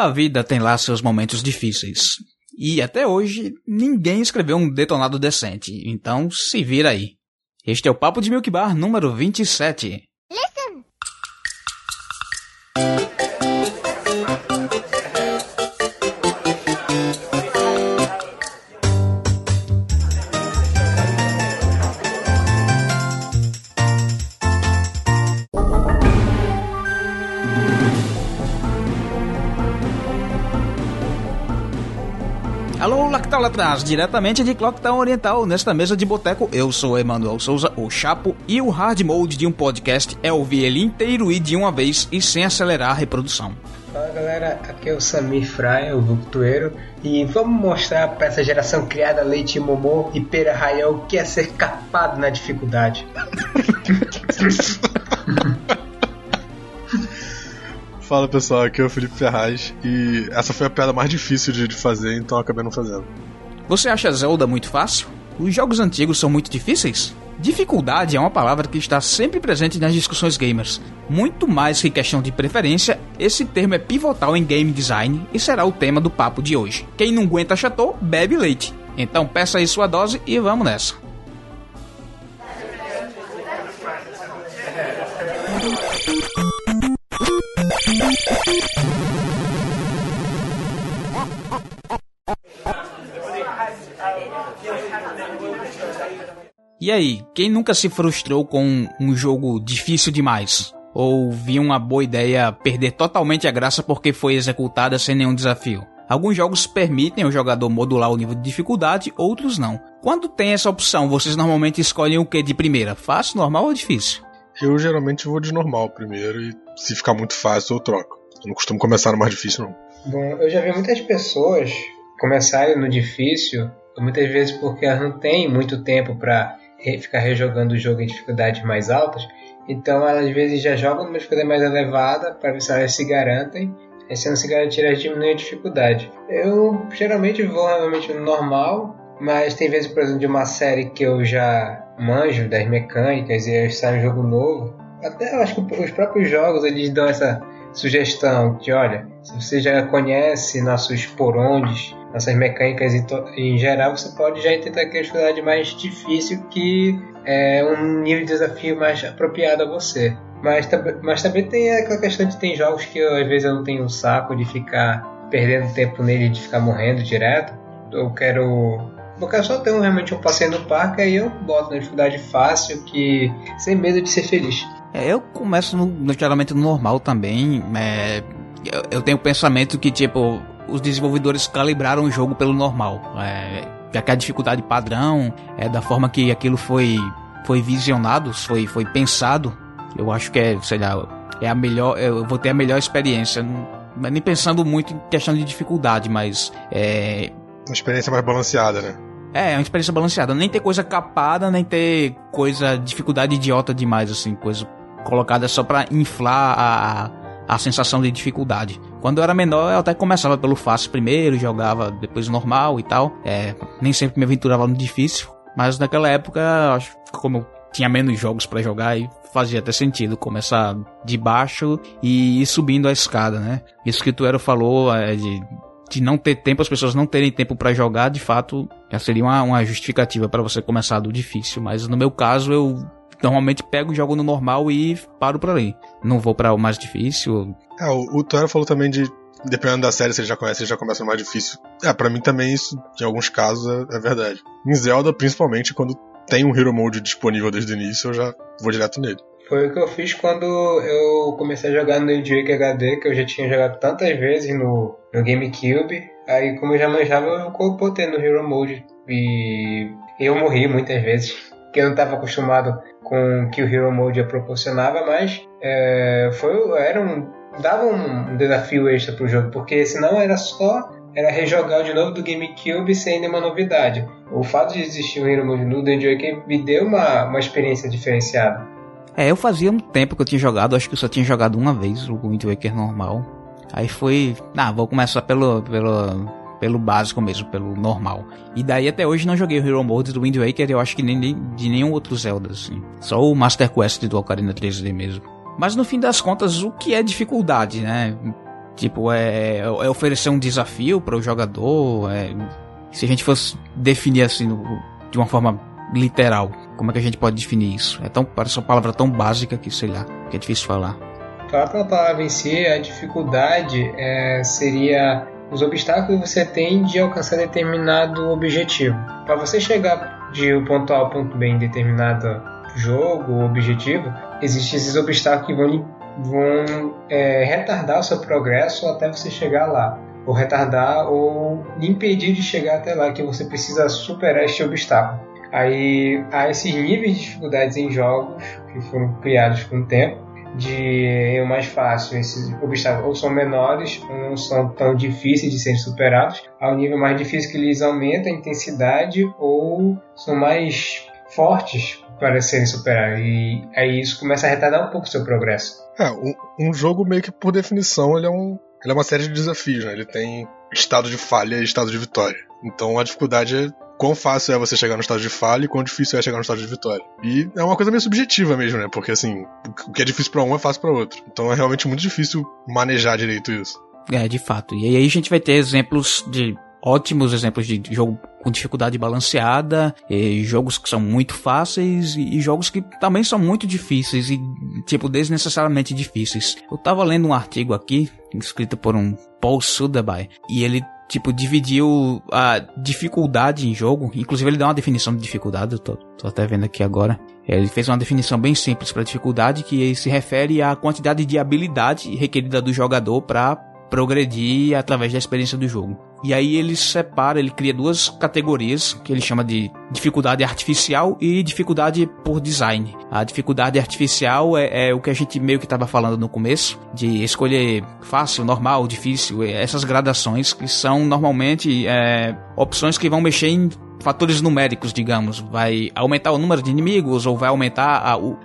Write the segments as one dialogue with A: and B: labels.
A: A vida tem lá seus momentos difíceis. E até hoje, ninguém escreveu um detonado decente. Então, se vira aí. Este é o Papo de Milk Bar número 27. Atrás, diretamente de Clocktown Oriental, nesta mesa de boteco, eu sou Emanuel Souza, o Chapo, e o hard mode de um podcast é ouvir ele inteiro e de uma vez e sem acelerar a reprodução.
B: Fala galera, aqui é o Samir Fraia, o Vultueiro, e vamos mostrar para essa geração criada leite momô e pera raião o que é ser capado na dificuldade.
C: Fala pessoal, aqui é o Felipe Ferraz e essa foi a piada mais difícil de fazer, então eu acabei não fazendo.
A: Você acha Zelda muito fácil? Os jogos antigos são muito difíceis? Dificuldade é uma palavra que está sempre presente nas discussões gamers. Muito mais que questão de preferência, esse termo é pivotal em game design e será o tema do papo de hoje. Quem não aguenta chateau, bebe leite. Então peça aí sua dose e vamos nessa. E aí, quem nunca se frustrou com um jogo difícil demais? Ou viu uma boa ideia perder totalmente a graça porque foi executada sem nenhum desafio? Alguns jogos permitem o jogador modular o nível de dificuldade, outros não. Quando tem essa opção, vocês normalmente escolhem o que de primeira? Fácil, normal ou difícil?
C: Eu geralmente vou de normal primeiro e se ficar muito fácil eu troco. Eu não costumo começar no mais difícil não.
B: Bom, eu já vi muitas pessoas começarem no difícil, muitas vezes porque elas não têm muito tempo para ficar rejogando o jogo em dificuldades mais altas. Então, às vezes já jogam numa dificuldade mais elevada para ver se elas se garantem. E se não se garantir, elas diminuem a dificuldade. Eu geralmente vou realmente no normal, mas tem vezes, por exemplo, de uma série que eu já manjo das mecânicas e sai um jogo novo. Até eu acho que os próprios jogos eles dão essa sugestão de, olha, se você já conhece nossos porondes, nossas mecânicas em, geral, você pode já tentar aquela dificuldade mais difícil que é um nível de desafio mais apropriado a você. Mas, mas também tem aquela questão de tem jogos que eu, às vezes eu não tenho um saco de ficar perdendo tempo nele, de ficar morrendo direto. Eu quero eu quero só ter um, realmente um passeio no parque, aí eu boto na dificuldade fácil, que sem medo de ser feliz.
A: É, eu começo no, geralmente no normal também. É, eu, eu, tenho o pensamento que, tipo, os desenvolvedores calibraram o jogo pelo normal. É, já que a dificuldade padrão, é da forma que aquilo foi, foi visionado, foi, foi pensado, eu acho que é, sei lá, é a melhor, eu vou ter a melhor experiência. Não, nem pensando muito em questão de dificuldade, mas é.
C: Uma experiência mais balanceada, né?
A: É, é uma experiência balanceada. Nem ter coisa capada, nem ter coisa, dificuldade idiota demais, assim, coisa colocada só para inflar a, a sensação de dificuldade. Quando eu era menor, eu até começava pelo fácil primeiro, jogava depois normal e tal. É, nem sempre me aventurava no difícil, mas naquela época, acho que como eu tinha menos jogos para jogar e fazia até sentido começar de baixo e ir subindo a escada, né? Isso que tu era falou é de de não ter tempo, as pessoas não terem tempo para jogar, de fato, já seria uma, uma justificativa para você começar do difícil. Mas no meu caso, eu normalmente pego, jogo no normal e paro por ali. Não vou para o mais difícil.
C: É, o, o falou também de dependendo da série, se ele já conhece, ele já começa mais difícil. É, para mim também isso, em alguns casos, é, é, verdade. Em Zelda, principalmente, quando tem um Hero Mode disponível desde o início, eu já vou direto nele.
B: Foi o que eu fiz quando eu comecei a jogar no Wind HD, que eu já tinha jogado tantas vezes no, no GameCube. Aí, como eu já manjava, eu botei no Hero Mode. E eu morri muitas vezes, porque eu não estava acostumado com o que o Hero Mode proporcionava, mas é, foi, era um, dava um desafio extra pro jogo, porque senão era só era rejogar de novo do GameCube sem nenhuma novidade. O fato de existir o Hero Mode no Wind Waker me deu uma, uma experiência diferenciada.
A: É, eu fazia um tempo que eu tinha jogado, acho que eu só tinha jogado uma vez o Wind Waker normal. Aí foi, ah, vou começar pelo, pelo, pelo básico mesmo, pelo normal. E daí até hoje não joguei o Hero Mode do Wind Waker, eu acho que nem de nenhum outro Zelda, assim. Só o Master Quest do Ocarina 3D mesmo. Mas no fim das contas, o que é dificuldade, né? Tipo, é, é oferecer um desafio para o jogador. É, se a gente fosse definir assim de uma forma literal, como é que a gente pode definir isso? É tão, parece uma palavra tão básica que, sei lá, que é difícil falar.
B: Falar pela palavra em si, a dificuldade é, seria os obstáculos que você tem de alcançar determinado objetivo. Para você chegar de ponto A ao ponto B em determinado jogo ou objetivo, existem esses obstáculos que vão, vão é, retardar o seu progresso até você chegar lá. Ou retardar ou impedir de chegar até lá, que você precisa superar este obstáculo. Aí há esses níveis de dificuldades em jogos que foram criados com o tempo de o mais fácil, esses obstáculos ou são menores ou não são tão difíceis de serem superados, ao nível mais difícil que eles aumentam a intensidade ou são mais fortes para serem superados e aí isso começa a retardar um pouco o seu progresso.
C: É, um, um jogo meio que por definição ele é, um, ele é uma série de desafios, né? ele tem estado de falha e estado de vitória. Então a dificuldade é quão fácil é você chegar no estado de falha e quão difícil é chegar no estado de vitória. E é uma coisa meio subjetiva mesmo, né? Porque assim, o que é difícil para um é fácil para outro. Então é realmente muito difícil manejar direito isso.
A: É, de fato. E aí a gente vai ter exemplos de ótimos exemplos de jogo com dificuldade balanceada, jogos que são muito fáceis e jogos que também são muito difíceis e tipo desnecessariamente difíceis. Eu tava lendo um artigo aqui escrito por um Paul Sudaby e ele tipo, dividiu a dificuldade em jogo. Inclusive, ele deu uma definição de dificuldade, eu tô, tô até vendo aqui agora. Ele fez uma definição bem simples para dificuldade, que se refere à quantidade de habilidade requerida do jogador para progredir através da experiência do jogo. E aí ele separa, ele cria duas categorias que ele chama de dificuldade artificial e dificuldade por design. A dificuldade artificial é, é o que a gente meio que estava falando no começo, de escolher fácil, normal, difícil, essas gradações que são normalmente é, opções que vão mexer em fatores numéricos, digamos, vai aumentar o número de inimigos, ou vai aumentar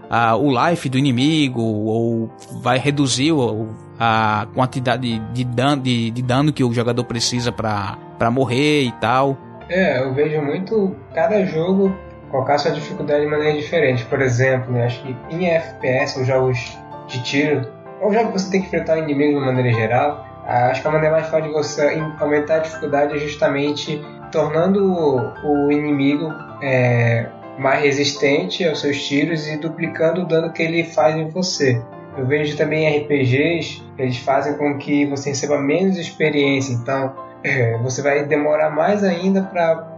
A: a, a, o life do inimigo, ou vai reduzir o, a quantidade de dano, de, de dano que o jogador precisa para morrer e tal.
B: É, eu vejo muito cada jogo colocar sua dificuldade de maneira diferente. Por exemplo, né, acho que em FPS, os jogos de tiro, ou já que você tem que enfrentar o inimigo de maneira geral, acho que a maneira mais fácil de você aumentar a dificuldade é justamente tornando o, inimigo é, mais resistente aos seus tiros e duplicando o dano que ele faz em você. Eu vejo também RPGs, eles fazem com que você receba menos experiência, então é, você vai demorar mais ainda para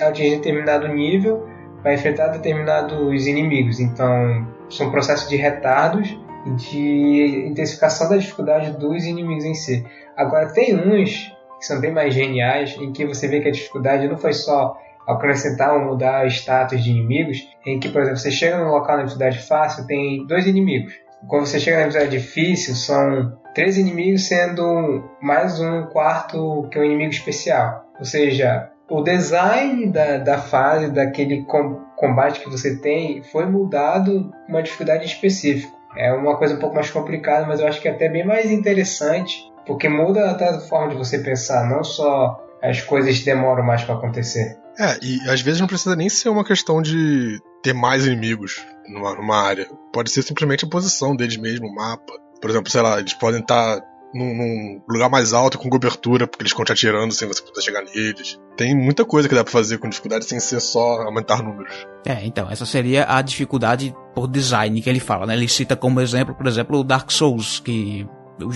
B: atingir determinado nível para enfrentar determinados inimigos. Então, são processos de retardos e de intensificação da dificuldade dos inimigos em si. Agora, tem uns que são bem mais geniais, em que você vê que a dificuldade não foi só acrescentar ou mudar status de inimigos, em que, por exemplo, você chega num local na dificuldade fácil, tem dois inimigos. Quando você chega na dificuldade difícil, são três inimigos, sendo mais um quarto que um inimigo especial. Ou seja, o design da, da fase, daquele com, combate que você tem, foi mudado uma dificuldade específica. É uma coisa um pouco mais complicada, mas eu acho que é até bem mais interessante porque muda até a forma de você pensar, não só as coisas demoram mais para acontecer.
C: É, e às vezes não precisa nem ser uma questão de ter mais inimigos numa, numa área. Pode ser simplesmente a posição deles mesmo, o mapa. Por exemplo, sei lá, eles podem estar num, num, lugar mais alto com cobertura, porque eles ficam te atirando sem você poder chegar neles. Tem muita coisa que dá pra fazer com dificuldade sem ser só aumentar números.
A: É, então, essa seria a dificuldade por design que ele fala, né? Ele cita como exemplo, por exemplo, o Dark Souls, que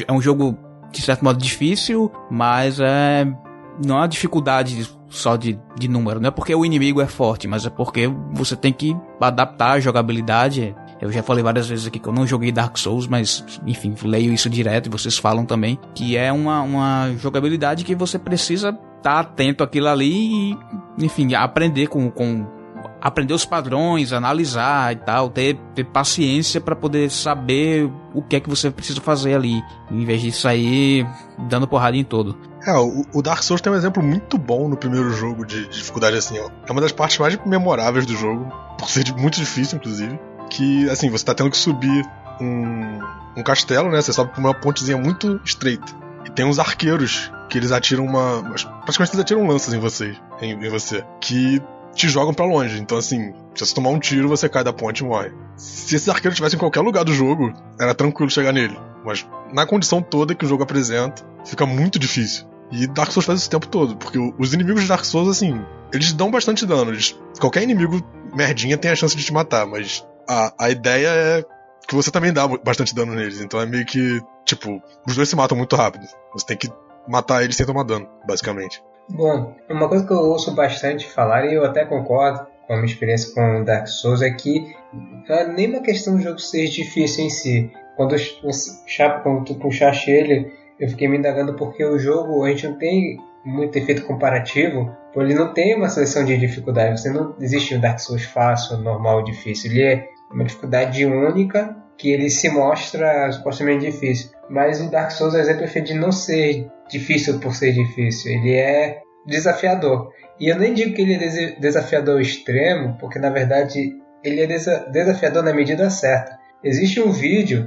A: é um jogo de certo modo difícil, mas é não uma dificuldade só de, de número, não é porque o inimigo é forte, mas é porque você tem que adaptar a jogabilidade. Eu já falei várias vezes aqui que eu não joguei Dark Souls, mas enfim, leio isso direto e vocês falam também, que é uma, uma jogabilidade que você precisa estar tá atento àquilo ali e, enfim, aprender com, com aprender os padrões, analisar e tal, ter, ter paciência para poder saber o que é que você precisa fazer ali, em vez de sair dando porrada em todo.
C: É, o, Dark Souls tem um exemplo muito bom no primeiro jogo de, de dificuldade assim, ó. É uma das partes mais memoráveis do jogo, por ser muito difícil, inclusive. Que, assim, você tá tendo que subir um, um castelo, né? Você sobe por uma pontezinha muito estreita. E tem uns arqueiros que eles atiram uma. Praticamente eles atiram lanças em você. Em, em você. Que te jogam para longe. Então, assim, se você tomar um tiro, você cai da ponte e morre. Se esses arqueiros estivessem em qualquer lugar do jogo, era tranquilo chegar nele. Mas na condição toda que o jogo apresenta, fica muito difícil. E Dark Souls faz isso o tempo todo, porque os inimigos de Dark Souls, assim, eles dão bastante dano. Eles, qualquer inimigo merdinha tem a chance de te matar, mas a, a ideia é que você também dá bastante dano neles. Então é meio que, tipo, os dois se matam muito rápido. Você tem que matar eles sem tomar dano, basicamente.
B: Bom, uma coisa que eu ouço bastante falar, e eu até concordo com a minha experiência com Dark Souls, é que não é nem uma questão do jogo ser difícil em si. Quando, eu, quando tu puxaste ele, eu fiquei me indagando porque o jogo, a gente não tem muito efeito comparativo, porque ele não tem uma seleção de dificuldade. Você não existe um Dark Souls fácil, normal, difícil. Ele é uma dificuldade única que ele se mostra supostamente difícil. Mas o Dark Souls é um exemplo perfeito de não ser difícil por ser difícil. Ele é desafiador. E eu nem digo que ele é desafiador extremo, porque na verdade ele é desafiador na medida certa. Existe um vídeo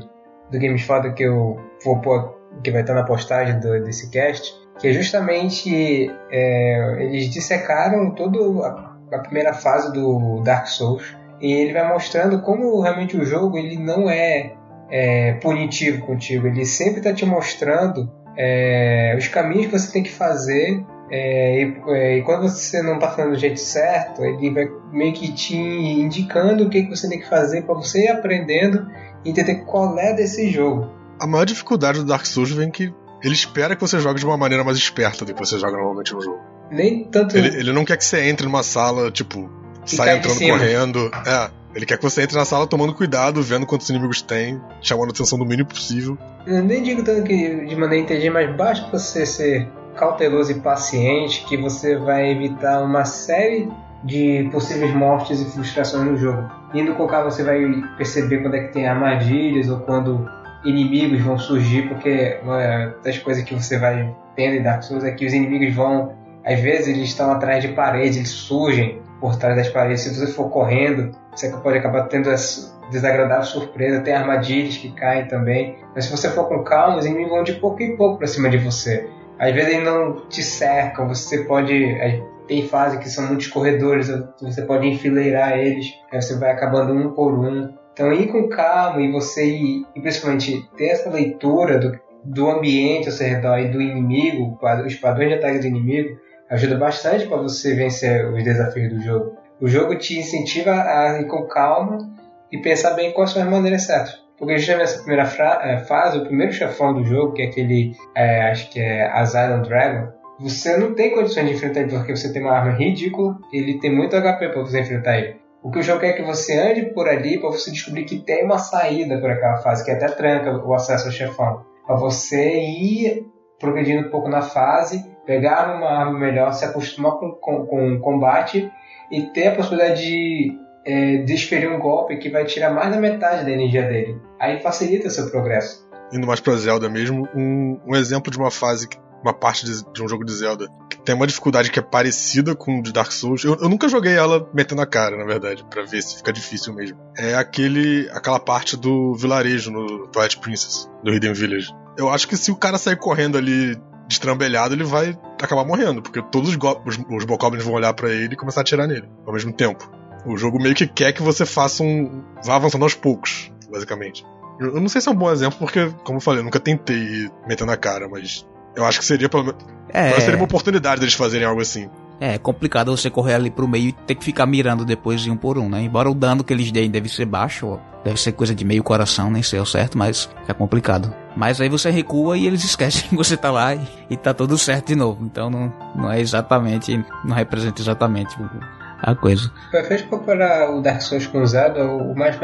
B: do Games Foda que eu vou pôr, que vai estar na postagem do, desse cast, que é justamente é, eles dissecaram toda a primeira fase do Dark Souls e ele vai mostrando como realmente o jogo ele não é, é punitivo contigo, ele sempre está te mostrando é, os caminhos que você tem que fazer é, e, é, e, quando você não está fazendo do jeito certo, ele vai meio que te indicando o que, que você tem que fazer para você ir aprendendo e entender qual é desse jogo.
C: A maior dificuldade do Dark Souls vem que ele espera que você jogue de uma maneira mais esperta do que você joga normalmente no jogo.
B: Nem tanto.
C: Ele, ele não quer que você entre numa sala, tipo, sai entrando correndo. É. Ele quer que você entre na sala tomando cuidado, vendo quantos inimigos tem, chamando a atenção do mínimo possível.
B: Eu nem digo tanto que de maneira inteligente, mas basta você ser cauteloso e paciente que você vai evitar uma série de possíveis mortes e frustrações no jogo. Indo com calma você vai perceber quando é que tem armadilhas ou quando inimigos vão surgir, porque uma das coisas que você vai tendo em Dark Souls é que os inimigos vão, às vezes eles estão atrás de paredes, eles surgem por trás das paredes. Se você for correndo, você pode acabar tendo essa desagradável surpresa. Tem armadilhas que caem também. Mas se você for com calma, os inimigos vão de pouco em pouco para cima de você. Às vezes eles não te cercam, você pode. Tem fase que são muitos corredores, você pode enfileirar eles, aí você vai acabando um por um. Então ir com calma e você ir, e principalmente ter essa leitura do, do ambiente ao seu redor e do inimigo, os padrões de ataque do inimigo, ajuda bastante para você vencer os desafios do jogo. O jogo te incentiva a ir com calma e pensar bem quais são as maneiras certas. Porque justamente nessa primeira é, fase, o primeiro chefão do jogo, que é aquele, é, acho que é Asylum Dragon, você não tem condições de enfrentar ele porque você tem uma arma ridícula, ele tem muito HP para você enfrentar ele. O que o jogo quer é que você ande por ali para você descobrir que tem uma saída por aquela fase, que até tranca o acesso ao chefão. Para você ir progredindo um pouco na fase, pegar uma arma melhor, se acostumar com, com, com o combate e ter a possibilidade de é, desferir um golpe que vai tirar mais da metade da energia dele. Aí facilita seu progresso.
C: Indo mais pra Zelda mesmo, um, um exemplo de uma fase, uma parte de, de, um jogo de Zelda que tem uma dificuldade que é parecida com o de Dark Souls. Eu, eu nunca joguei ela metendo a cara, na verdade, para ver se fica difícil mesmo. É aquele, aquela parte do vilarejo no Twilight Princess, do Hidden Village. Eu acho que se o cara sair correndo ali destrambelhado, ele vai acabar morrendo, porque todos os, os, os Bokoblins vão olhar para ele e começar a atirar nele ao mesmo tempo. O jogo meio que quer que você faça um. vá avançando aos poucos, basicamente. Eu não sei se é um bom exemplo, porque, como eu falei, eu nunca tentei meter na cara, mas eu acho que seria pelo menos. É... Seria uma oportunidade deles fazerem algo assim.
A: É, complicado você correr ali pro meio e ter que ficar mirando depois de um por um, né? Embora o dano que eles deem deve ser baixo, deve ser coisa de meio coração, nem sei o certo, mas é complicado. Mas aí você recua e eles esquecem que você tá lá e, e tá tudo certo de novo. Então não, não é exatamente, não representa exatamente a coisa.
B: Perfeito comparar o Dark Souls com o Zelda, o mais,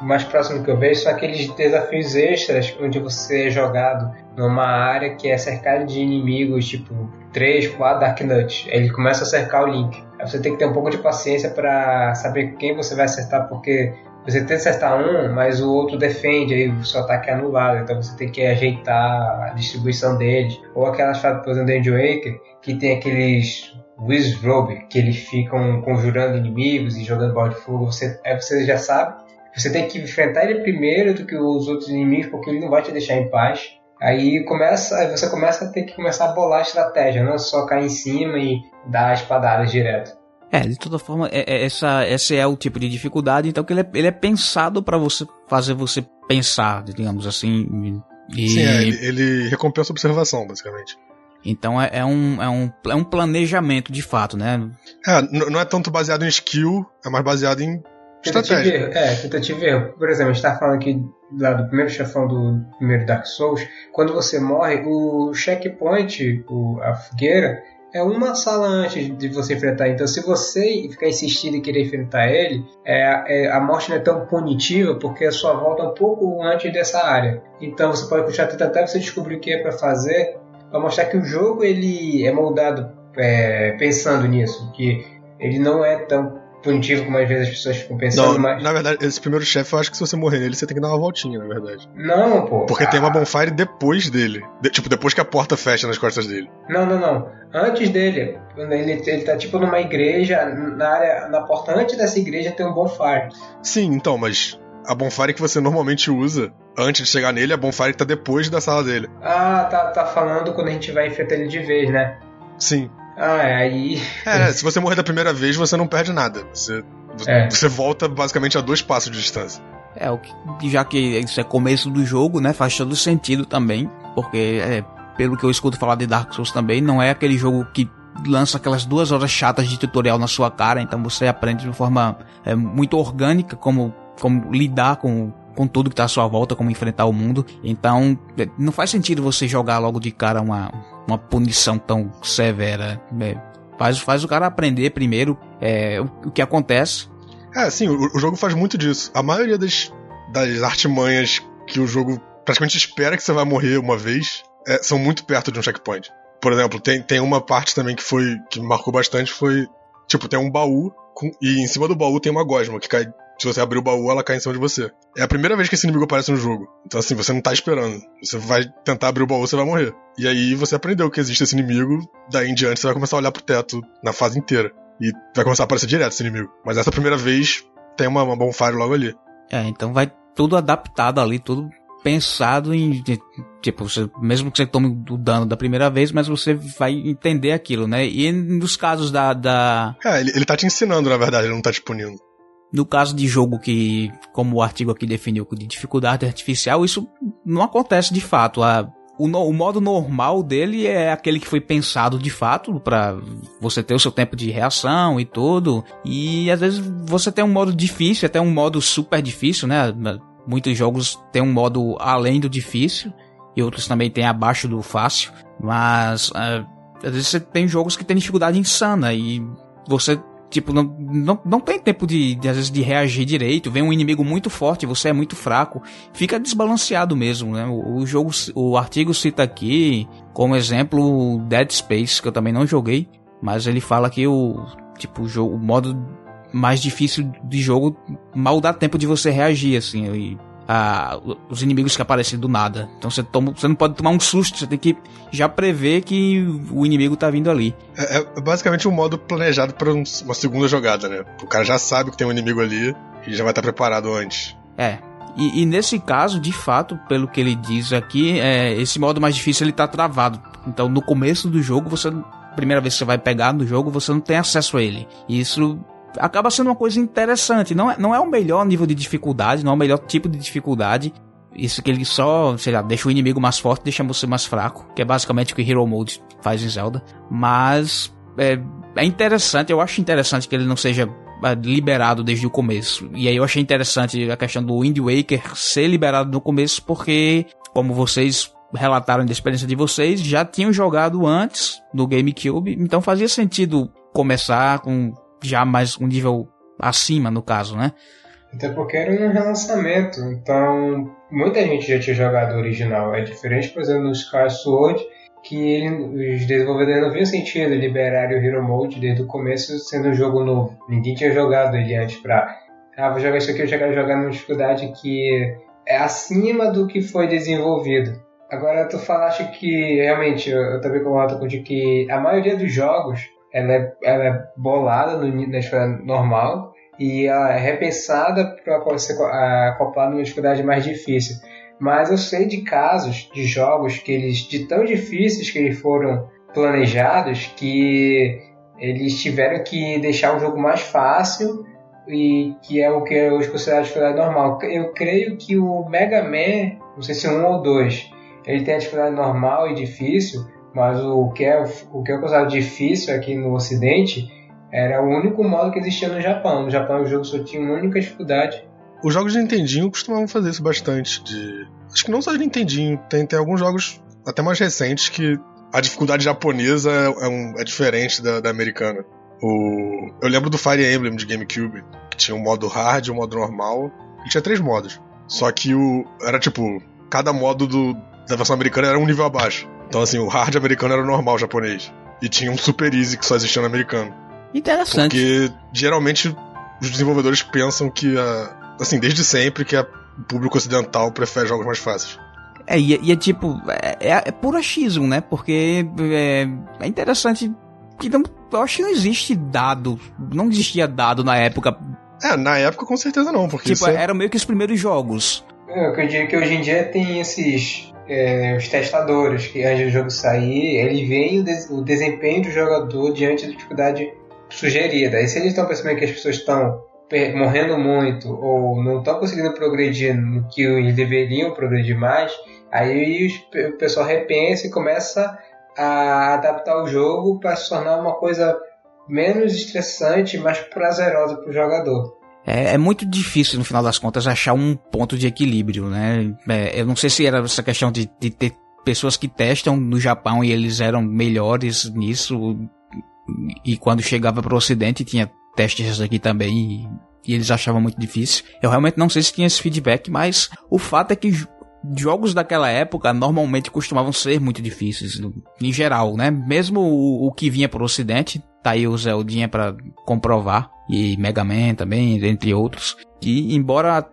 B: o mais próximo que eu vejo são aqueles desafios extras onde você é jogado numa área que é cercada de inimigos, tipo 3, 4 Dark Nuts. Ele começa a cercar o Link. Aí você tem que ter um pouco de paciência para saber quem você vai acertar, porque você que acertar um, mas o outro defende, aí o seu ataque é anulado, então você tem que ajeitar a distribuição deles. Ou aquelas fases, por exemplo, do Waker, que tem aqueles Wizrobe, que eles ficam conjurando inimigos e jogando bola de fogo, você, aí você já sabe. Você tem que enfrentar ele primeiro do que os outros inimigos, porque ele não vai te deixar em paz. Aí começa, aí você começa a ter que começar a bolar a estratégia, não só cair em cima e dar espadadas direto.
A: É, de toda forma, é, é, essa, esse é o tipo de dificuldade, então que ele é, ele é pensado para você fazer você pensar, digamos assim,
C: E... Sim, é, ele, ele recompensa a observação, basicamente.
A: Então é, é, um, é, um, é um planejamento de fato, né?
C: É, não é tanto baseado em skill, é mais baseado em estratégia.
B: Erro. É, tentativa erro. Por exemplo, a gente tá falando aqui lá do primeiro chefão do primeiro Dark Souls. Quando você morre, o checkpoint, o, a fogueira, é uma sala antes de você enfrentar. Então, se você ficar insistindo em querer enfrentar ele, é, é, a morte não é tão punitiva porque a sua volta é um pouco antes dessa área. Então, você pode continuar tentando até você descobrir o que é para fazer para mostrar que o jogo ele é moldado é, pensando nisso, que ele não é tão punitivo como às vezes as pessoas ficam pensando.
C: Não,
B: mas...
C: Na verdade, esse primeiro chefe, eu acho que se você morrer nele, você tem que dar uma voltinha, na verdade.
B: Não, pô.
C: Porque ah. tem uma bonfire depois dele. De, tipo, depois que a porta fecha nas costas dele.
B: Não, não, não. Antes dele. Ele, ele tá tipo numa igreja, na área, na porta antes dessa igreja tem um bonfire.
C: Sim, então, mas a bonfire que você normalmente usa antes de chegar nele, a bonfire tá depois da sala dele.
B: Ah, tá, tá falando quando a gente vai enfrentar ele de vez, né?
C: Sim.
B: Ah, é aí.
C: É, se você morrer da primeira vez, você não perde nada. Você, é. você volta basicamente a dois passos de distância.
A: É, o que, já que isso é começo do jogo, né? Faz todo sentido também. Porque, é, pelo que eu escuto falar de Dark Souls também, não é aquele jogo que lança aquelas duas horas chatas de tutorial na sua cara, então você aprende de uma forma é, muito orgânica como como lidar com, com tudo que tá à sua volta, como enfrentar o mundo. Então, é, não faz sentido você jogar logo de cara uma, uma punição tão severa. É, faz, faz o cara aprender primeiro é, o, o, que acontece.
C: É, sim, o, o, jogo faz muito disso. A maioria das, das artimanhas que o jogo praticamente espera que você vai morrer uma vez é, são muito perto de um checkpoint. Por exemplo, tem, tem uma parte também que foi que me marcou bastante foi tipo tem um baú com, e em cima do baú tem uma gosma que cai se você abrir o baú, ela cai em cima de você. É a primeira vez que esse inimigo aparece no jogo. Então, assim, você não tá esperando. Você vai tentar abrir o baú, você vai morrer. E aí você aprendeu que existe esse inimigo, daí em diante você vai começar a olhar pro teto na fase inteira. E vai começar a aparecer direto esse inimigo. Mas essa primeira vez tem uma, uma bonfire logo ali.
A: É, então vai tudo adaptado ali, tudo pensado em. Tipo, você, mesmo que você tome o dano da primeira vez, mas você vai entender aquilo, né? E nos casos da. da...
C: É, ele, ele tá te ensinando, na verdade, ele não tá te punindo.
A: No caso de jogo que, como o artigo aqui definiu, de dificuldade artificial, isso não acontece de fato. A, o, o, modo normal dele é aquele que foi pensado de fato para você ter o seu tempo de reação e tudo. E às vezes você tem um modo difícil, até um modo super difícil, né? Muitos jogos têm um modo além do difícil e outros também têm abaixo do fácil. Mas uh, às vezes você tem jogos que tem dificuldade insana e você Tipo, não, não, não tem tempo de, de, às vezes, de reagir direito. Vem um inimigo muito forte, você é muito fraco. Fica desbalanceado mesmo, né? O, o jogo, o artigo cita aqui, como exemplo, Dead Space, que eu também não joguei. Mas ele fala que o, tipo, o, jogo, o modo mais difícil de jogo mal dá tempo de você reagir, assim. E a, os inimigos que aparecem do nada. Então você, toma, você não pode tomar um susto, você tem que já prever que o inimigo tá vindo ali.
C: É, é basicamente um modo planejado para um, uma segunda jogada, né? O cara já sabe que tem um inimigo ali e já vai estar preparado antes.
A: É. E, e, nesse caso, de fato, pelo que ele diz aqui, é, esse modo mais difícil ele tá travado. Então no começo do jogo, você. Primeira vez que você vai pegar no jogo, você não tem acesso a ele. E isso acaba sendo uma coisa interessante. Não é, não é o melhor nível de dificuldade, não é o melhor tipo de dificuldade. Isso que ele só, sei lá, deixa o inimigo mais forte, deixa você mais fraco, que é basicamente o que Hero Mode faz em Zelda. Mas é, é interessante, eu acho interessante que ele não seja é, liberado desde o começo. E aí eu achei interessante a questão do Wind Waker ser liberado no começo, porque, como vocês relataram da experiência de vocês, já tinham jogado antes no GameCube, então fazia sentido começar com já mais um nível acima, no caso, né?
B: Até porque era um relançamento, então muita gente já tinha jogado o original. É diferente, por exemplo, no Sky Sword, que ele, os desenvolvedores não viam sentido liberar o Hero Mode desde o começo sendo um jogo novo. Ninguém tinha jogado ele antes pra. Ah, vou jogar isso aqui, eu quero jogar numa dificuldade que é acima do que foi desenvolvido. Agora, tu falaste que realmente, eu, eu também concordo contigo que a maioria dos jogos ela é, ela é bolada no, na esfera normal e ela é repensada para ser acoplada numa dificuldade mais difícil. Mas eu sei de casos de jogos que eles de tão difíceis que eles foram planejados que eles tiveram que deixar o jogo mais fácil e que é o que hoje considerado dificuldade normal. Eu creio que o Mega Man, não sei se um ou dois, ele tem a dificuldade normal e difícil, mas o que é o que eu considerava difícil aqui no Ocidente era o único modo que existia no Japão. No Japão o jogo só tinha uma única dificuldade.
C: Os jogos de Nintendinho costumavam fazer isso bastante. De... Acho que não só de Nintendinho, tem, tem alguns jogos até mais recentes que a dificuldade japonesa é, é, um, é diferente da, da americana. O... Eu lembro do Fire Emblem de GameCube, que tinha um modo hard um modo normal. Ele tinha três modos. Só que o. Era tipo. Cada modo do, da versão americana era um nível abaixo. Então, assim, o hard americano era o normal japonês. E tinha um super easy que só existia no americano.
A: Interessante.
C: Porque geralmente os desenvolvedores pensam que, a, assim, desde sempre, que o público ocidental prefere jogos mais fáceis.
A: É, e, e é tipo, é, é, é puro achismo, né? Porque é, é interessante que não, eu acho que não existe dado, não existia dado na época.
C: É, na época com certeza não, porque
A: tipo, é... eram meio que os primeiros jogos.
B: É, eu diria que hoje em dia tem esses é, os testadores que antes do jogo sair, eles veem o, des o desempenho do jogador diante da dificuldade sugerida. E se eles estão percebendo que as pessoas estão morrendo muito ou não estão conseguindo progredir no que eles deveriam progredir mais, aí o pessoal repensa e começa a adaptar o jogo para se tornar uma coisa menos estressante, mais prazerosa para o jogador.
A: É, é, muito difícil, no final das contas, achar um ponto de equilíbrio, né? É, eu não sei se era essa questão de, de ter pessoas que testam no Japão e eles eram melhores nisso, e quando chegava para o Ocidente tinha testes aqui também e, e, eles achavam muito difícil. Eu realmente não sei se tinha esse feedback, mas o fato é que jogos daquela época normalmente costumavam ser muito difíceis, em geral, né? Mesmo o, o que vinha para o Ocidente, tá aí o Zeldinha para comprovar e Mega Man também, entre outros. E embora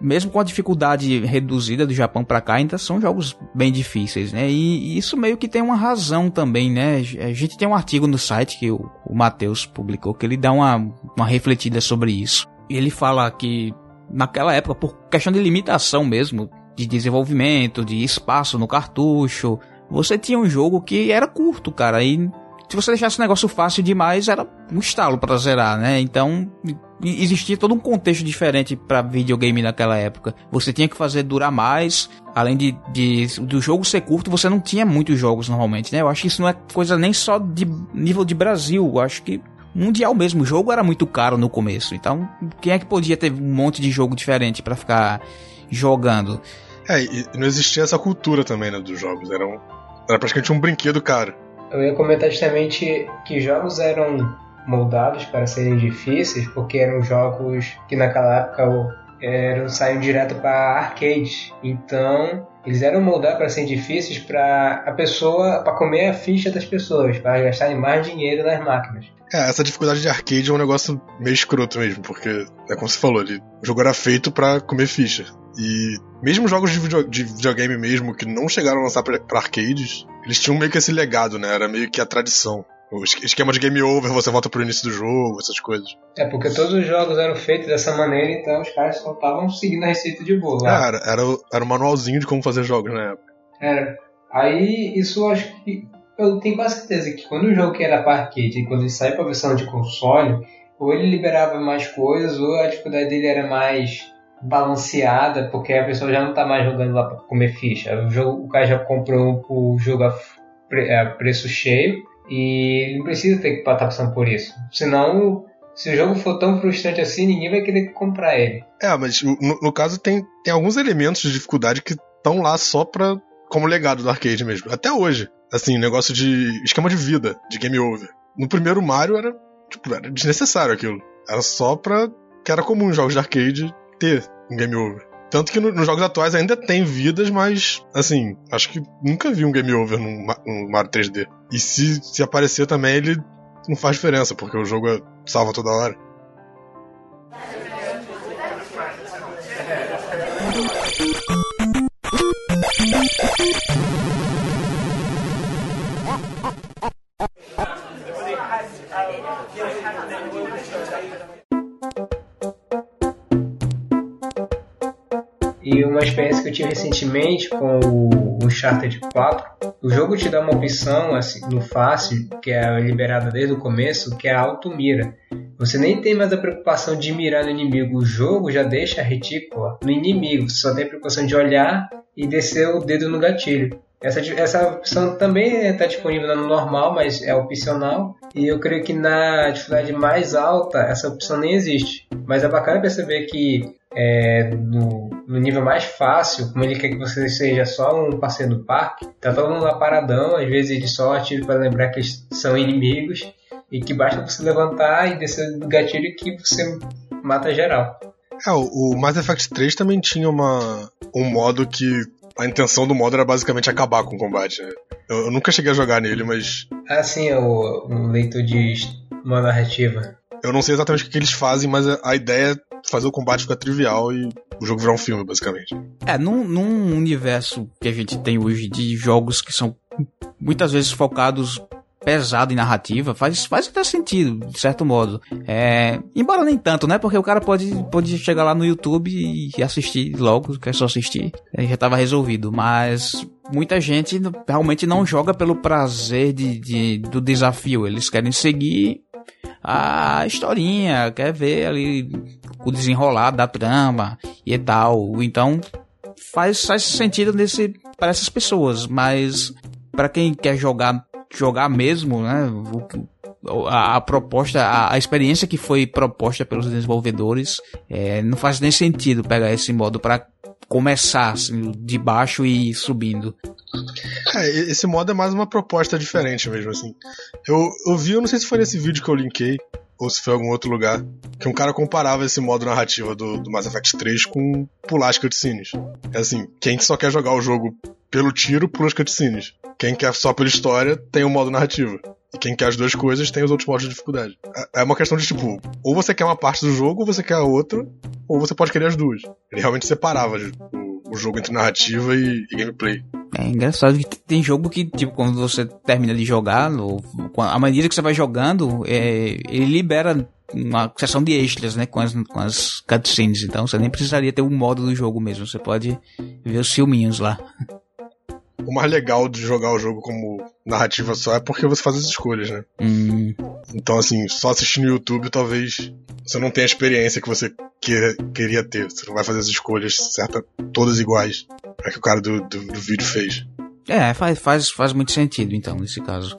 A: mesmo com a dificuldade reduzida do Japão para cá, ainda são jogos bem difíceis, né? E, isso meio que tem uma razão também, né? A gente tem um artigo no site que o, o Matheus publicou que ele dá uma, uma refletida sobre isso. E ele fala que naquela época, por questão de limitação mesmo, de desenvolvimento, de espaço no cartucho, você tinha um jogo que era curto, cara, e se você deixasse o negócio fácil demais, era um estalo para zerar, né? Então, existia todo um contexto diferente para videogame naquela época. Você tinha que fazer durar mais, além de, de, do jogo ser curto, você não tinha muitos jogos normalmente, né? Eu acho que isso não é coisa nem só de nível de Brasil, eu acho que mundial mesmo. O jogo era muito caro no começo, então quem é que podia ter um monte de jogo diferente para ficar jogando?
C: É, e não existia essa cultura também, né, dos jogos. Era, um, era praticamente um brinquedo caro.
B: Eu ia comentar justamente que jogos eram moldados para serem difíceis porque eram jogos que naquela época eram saíam direto para arcades. Então, eles eram moldados para serem difíceis para a pessoa, para comer a ficha das pessoas, para gastarem mais dinheiro nas máquinas.
C: É, essa dificuldade de arcade é um negócio meio escroto mesmo, porque é como você falou, ele, o jogo era feito para comer ficha. E mesmo jogos de, video, de videogame mesmo que não chegaram a lançar para arcades, eles tinham meio que esse legado, né? Era meio que a tradição. O esquema de game over, você volta pro início do jogo, essas coisas.
B: É, porque todos os jogos eram feitos dessa maneira, então os caras só estavam seguindo a receita de bolo.
C: É, era, era, era um manualzinho de como fazer jogos na época.
B: Era. Aí, isso eu acho que. Eu tenho quase certeza que quando o jogo que era para arcade e quando ele saiu pra versão de console, ou ele liberava mais coisas, ou a dificuldade dele era mais balanceada, porque a pessoa já não tá mais jogando lá para comer ficha. O, jogo, o cara já comprou o jogo a, pre, a preço cheio e ele não precisa ter que estar passando por isso. Senão, se o jogo for tão frustrante assim, ninguém vai querer comprar ele.
C: É, mas no, no caso tem, tem alguns elementos de dificuldade que estão lá só pra, como legado do arcade mesmo. Até hoje. Assim, negócio de esquema de vida, de game over. No primeiro Mario era, tipo, era desnecessário aquilo. Era só pra. que era comum jogos de arcade ter um game over. Tanto que no, nos jogos atuais ainda tem vidas, mas, assim, acho que nunca vi um game over num, num Mario 3D. E se, se aparecer também, ele não faz diferença, porque o jogo é, salva toda hora.
B: E uma experiência que eu tive recentemente com o Uncharted 4, o jogo te dá uma opção assim, no fácil, que é liberada desde o começo, que é a auto-mira. Você nem tem mais a preocupação de mirar no inimigo, o jogo já deixa a retícula no inimigo, você só tem a preocupação de olhar e descer o dedo no gatilho. Essa, essa opção também está disponível no normal, mas é opcional. E eu creio que na dificuldade mais alta essa opção nem existe. Mas é bacana perceber que é, no, no, nível mais fácil, como ele quer que você seja só um parceiro do parque, tá todo mundo lá paradão, às vezes ele só para lembrar que eles são inimigos e que basta você levantar e descer do gatilho que você mata geral.
C: É, o Mass Effect 3 também tinha uma, um modo que a intenção do modo era basicamente acabar com o combate. Né? Eu, eu, nunca cheguei a jogar nele, mas.
B: Ah, sim, é o, um leitor de uma narrativa.
C: Eu não sei exatamente o que eles fazem, mas a ideia é fazer o combate ficar trivial e o jogo virar um filme, basicamente.
A: É, num, num universo que a gente tem hoje de jogos que são muitas vezes focados pesado em narrativa, faz, faz até sentido, de certo modo. É, embora nem tanto, né? Porque o cara pode, pode chegar lá no YouTube e assistir logo, quer só assistir, e já tava resolvido. Mas muita gente realmente não joga pelo prazer de, de, do desafio. Eles querem seguir a historinha, quer ver ali o desenrolar da trama e tal. Então faz, faz sentido nesse para essas pessoas, mas para quem quer jogar jogar mesmo, né? A, a, proposta, a, a, experiência que foi proposta pelos desenvolvedores, é, não faz nem sentido pegar esse modo para começar assim, de baixo e ir subindo.
C: É, esse modo é mais uma proposta diferente mesmo, assim. Eu, eu vi, eu não sei se foi nesse vídeo que eu linkei, ou se foi em algum outro lugar, que um cara comparava esse modo narrativa do, do Mass Effect 3 com pular as cutscenes. É assim, quem só quer jogar o jogo pelo tiro, pula as cutscenes. Quem quer só pela história, tem o modo narrativo. E quem quer as duas coisas, tem os outros modos de dificuldade. É, é uma questão de, tipo, ou você quer uma parte do jogo, ou você quer a outra, ou você pode querer as duas. Ele realmente separava o jogo entre narrativa e, e gameplay.
A: É engraçado que tem jogo que, tipo, quando você termina de jogar, no, a maneira que você vai jogando, é, ele libera uma seção de extras, né, com as, com as cutscenes. Então você nem precisaria ter um modo do jogo mesmo. Você pode ver os filminhos lá.
C: O mais legal de jogar o jogo como narrativa só é porque você faz as escolhas, né?
A: Hum.
C: Então, assim, só assistindo no YouTube, talvez você não tenha a experiência que você que, queria ter. Você não vai fazer as escolhas certas, todas iguais. É que o cara do, do, do vídeo fez.
A: É, faz, faz, faz muito sentido, então, nesse caso.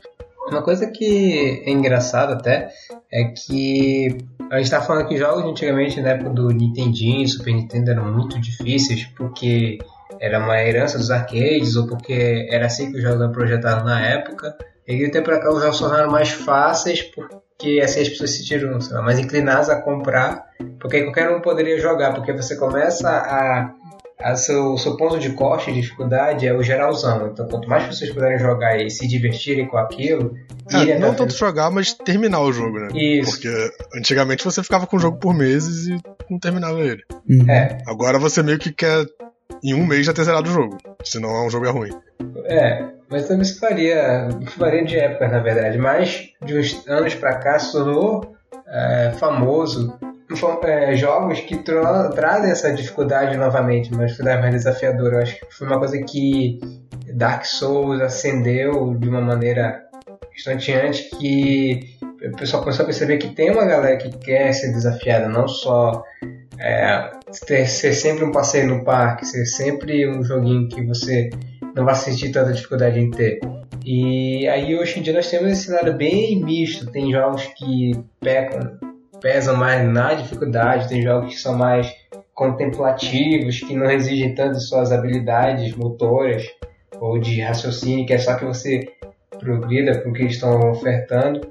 B: Uma coisa que é engraçada até é que a gente tá falando que jogos antigamente, na época do Nintendinho, Super Nintendo, eram muito difíceis porque era uma herança dos arcades ou porque era assim que os jogos eram projetados na época. E de tempo para cá os jogos tornaram mais fáceis porque assim as pessoas se sentiram lá, mais inclinadas a comprar, porque qualquer um poderia jogar, porque você começa a a seu, seu ponto de corte de dificuldade é o geralzão. Então, quanto mais pessoas puderem jogar e se divertirem com aquilo.
C: É, não tanto jogar, mas terminar o jogo, né?
B: Isso.
C: Porque antigamente você ficava com o jogo por meses e não terminava ele.
B: É.
C: Agora você meio que quer em um mês já ter zerado o jogo. Senão é um jogo é ruim.
B: É, mas também se faria, faria de época, na verdade. Mas de uns anos pra cá se tornou é, famoso é, jogos que tra trazem essa dificuldade novamente, uma dificuldade mais desafiadora. Eu acho que foi uma coisa que Dark Souls acendeu de uma maneira instanteante que o pessoal começou a perceber que tem uma galera que quer ser desafiada, não só é, ter, ser sempre um passeio no parque, ser sempre um joguinho que você não vai sentir tanta dificuldade em ter. E aí hoje em dia nós temos esse cenário bem misto. Tem jogos que pecam, pesam mais na dificuldade, tem jogos que são mais contemplativos, que não exigem tanto suas habilidades motoras ou de raciocínio, que é só que você progrida com o que eles estão ofertando.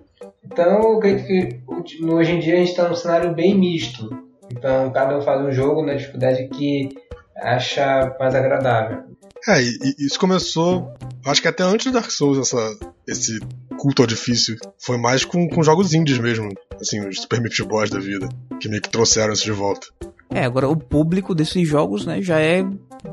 B: Então, eu acredito que hoje em dia a gente está num cenário bem misto. Então cada um faz um jogo na dificuldade que acha mais agradável.
C: É, e, isso começou, acho que até antes do Dark Souls, essa, esse culto ao difícil. Foi mais com, com jogos indies mesmo, assim, os Super Meat Boys da vida, que meio que trouxeram isso de volta.
A: É, agora o público desses jogos, né, já é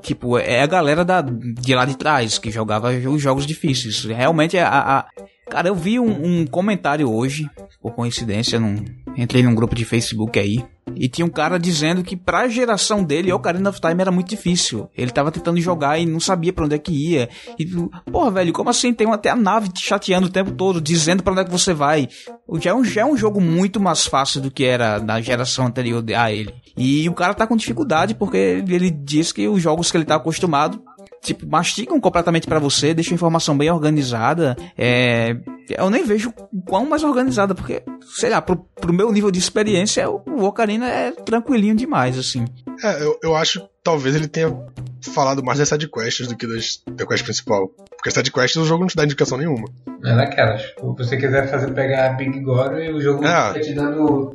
A: tipo, é a galera da, de lá de trás que jogava os jogos difíceis. Realmente é a, a... Cara, eu vi um, um comentário hoje, por coincidência, num, entrei num grupo de Facebook aí, e tinha um cara dizendo que pra geração dele, Ocarina of Time era muito difícil. Ele tava tentando jogar e não sabia pra onde é que ia. E, porra, velho, como assim? Tem até a nave te chateando o tempo todo, dizendo pra onde é que você vai. Já é um, já é um jogo muito mais fácil do que era na geração anterior a ele. E o cara tá com dificuldade porque ele diz que os jogos que ele tá acostumado tipo, mastigam completamente para você, deixam a informação bem organizada. É, eu nem vejo quão mais organizada, porque, sei lá, pro, pro meu nível de experiência, o, o Ocarina é tranquilinho demais, assim.
C: É, eu, eu acho que talvez ele tenha falado mais das sidequests do que das, da quest principal. Porque as sidequests o jogo não te dá indicação nenhuma.
B: É daquelas. Se você quiser fazer pegar Big Goro e o jogo é. tá te dando.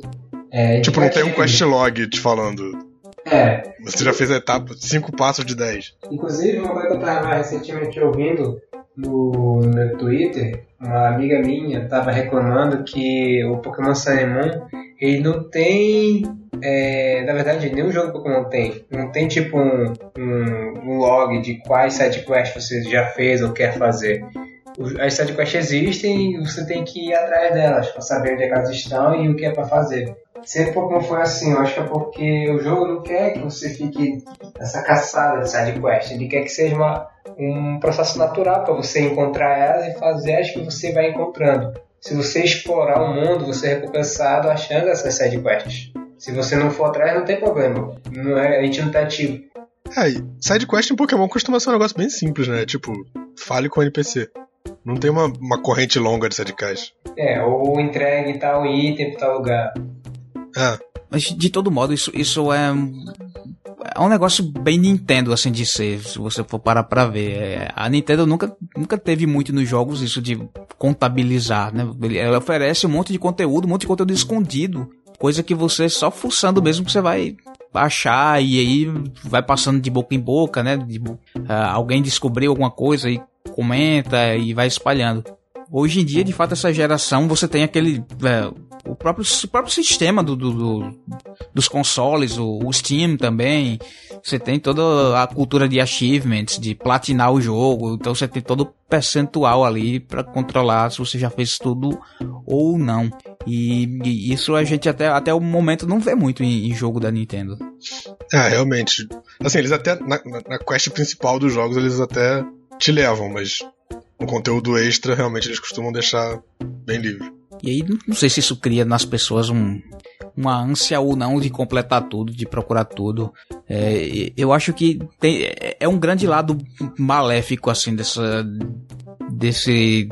B: É,
C: tipo, não tem um quest log te falando.
B: É.
C: Você já fez a etapa 5 passos de 10.
B: Inclusive, uma coisa que eu tava recentemente ouvindo no, no Twitter, uma amiga minha tava reclamando que o Pokémon Moon, ele não tem é, na verdade, nenhum jogo Pokémon tem. Não tem tipo um, um, um log de quais sidequests você já fez ou quer fazer. As sidequests existem e você tem que ir atrás delas para saber onde é elas estão e o que é para fazer. Sempre Pokémon foi assim, eu acho que é porque o jogo não quer que você fique nessa caçada de sidequest. Ele quer que seja uma, um processo natural para você encontrar elas e fazer as que você vai encontrando. Se você explorar o mundo, você é recompensado achando essas sidequests. Se você não for atrás, não tem problema. Não é, a gente não tá ativo.
C: É, sidequest em Pokémon costuma ser um negócio bem simples, né? Tipo, fale com o NPC. Não tem uma, uma corrente longa de sidequest.
B: É, ou entregue tal item pra tal lugar.
C: É.
A: Mas de todo modo, isso, isso é. É um negócio bem Nintendo, assim, de ser, se você for parar pra ver. É, a Nintendo nunca, nunca teve muito nos jogos isso de contabilizar, né? Ela oferece um monte de conteúdo, um monte de conteúdo escondido coisa que você só fuçando mesmo que você vai achar e aí vai passando de boca em boca, né? De, uh, alguém descobriu alguma coisa e comenta e vai espalhando. Hoje em dia, de fato, essa geração você tem aquele. Uh, o, próprio, o próprio sistema do, do, do dos consoles, o, o, Steam também. Você tem toda a cultura de achievements, de platinar o jogo. Então você tem todo o percentual ali para controlar se você já fez tudo ou não. E, e, isso a gente até, até o momento não vê muito em, em jogo da Nintendo.
C: É, realmente. Assim, eles até. Na, na quest principal dos jogos, eles até te levam, mas conteúdo extra realmente eles costumam deixar bem livre.
A: E aí, não sei se isso cria nas pessoas um, uma ânsia ou não de completar tudo, de procurar tudo. É, eu acho que tem, é um grande lado maléfico, assim, dessa, desse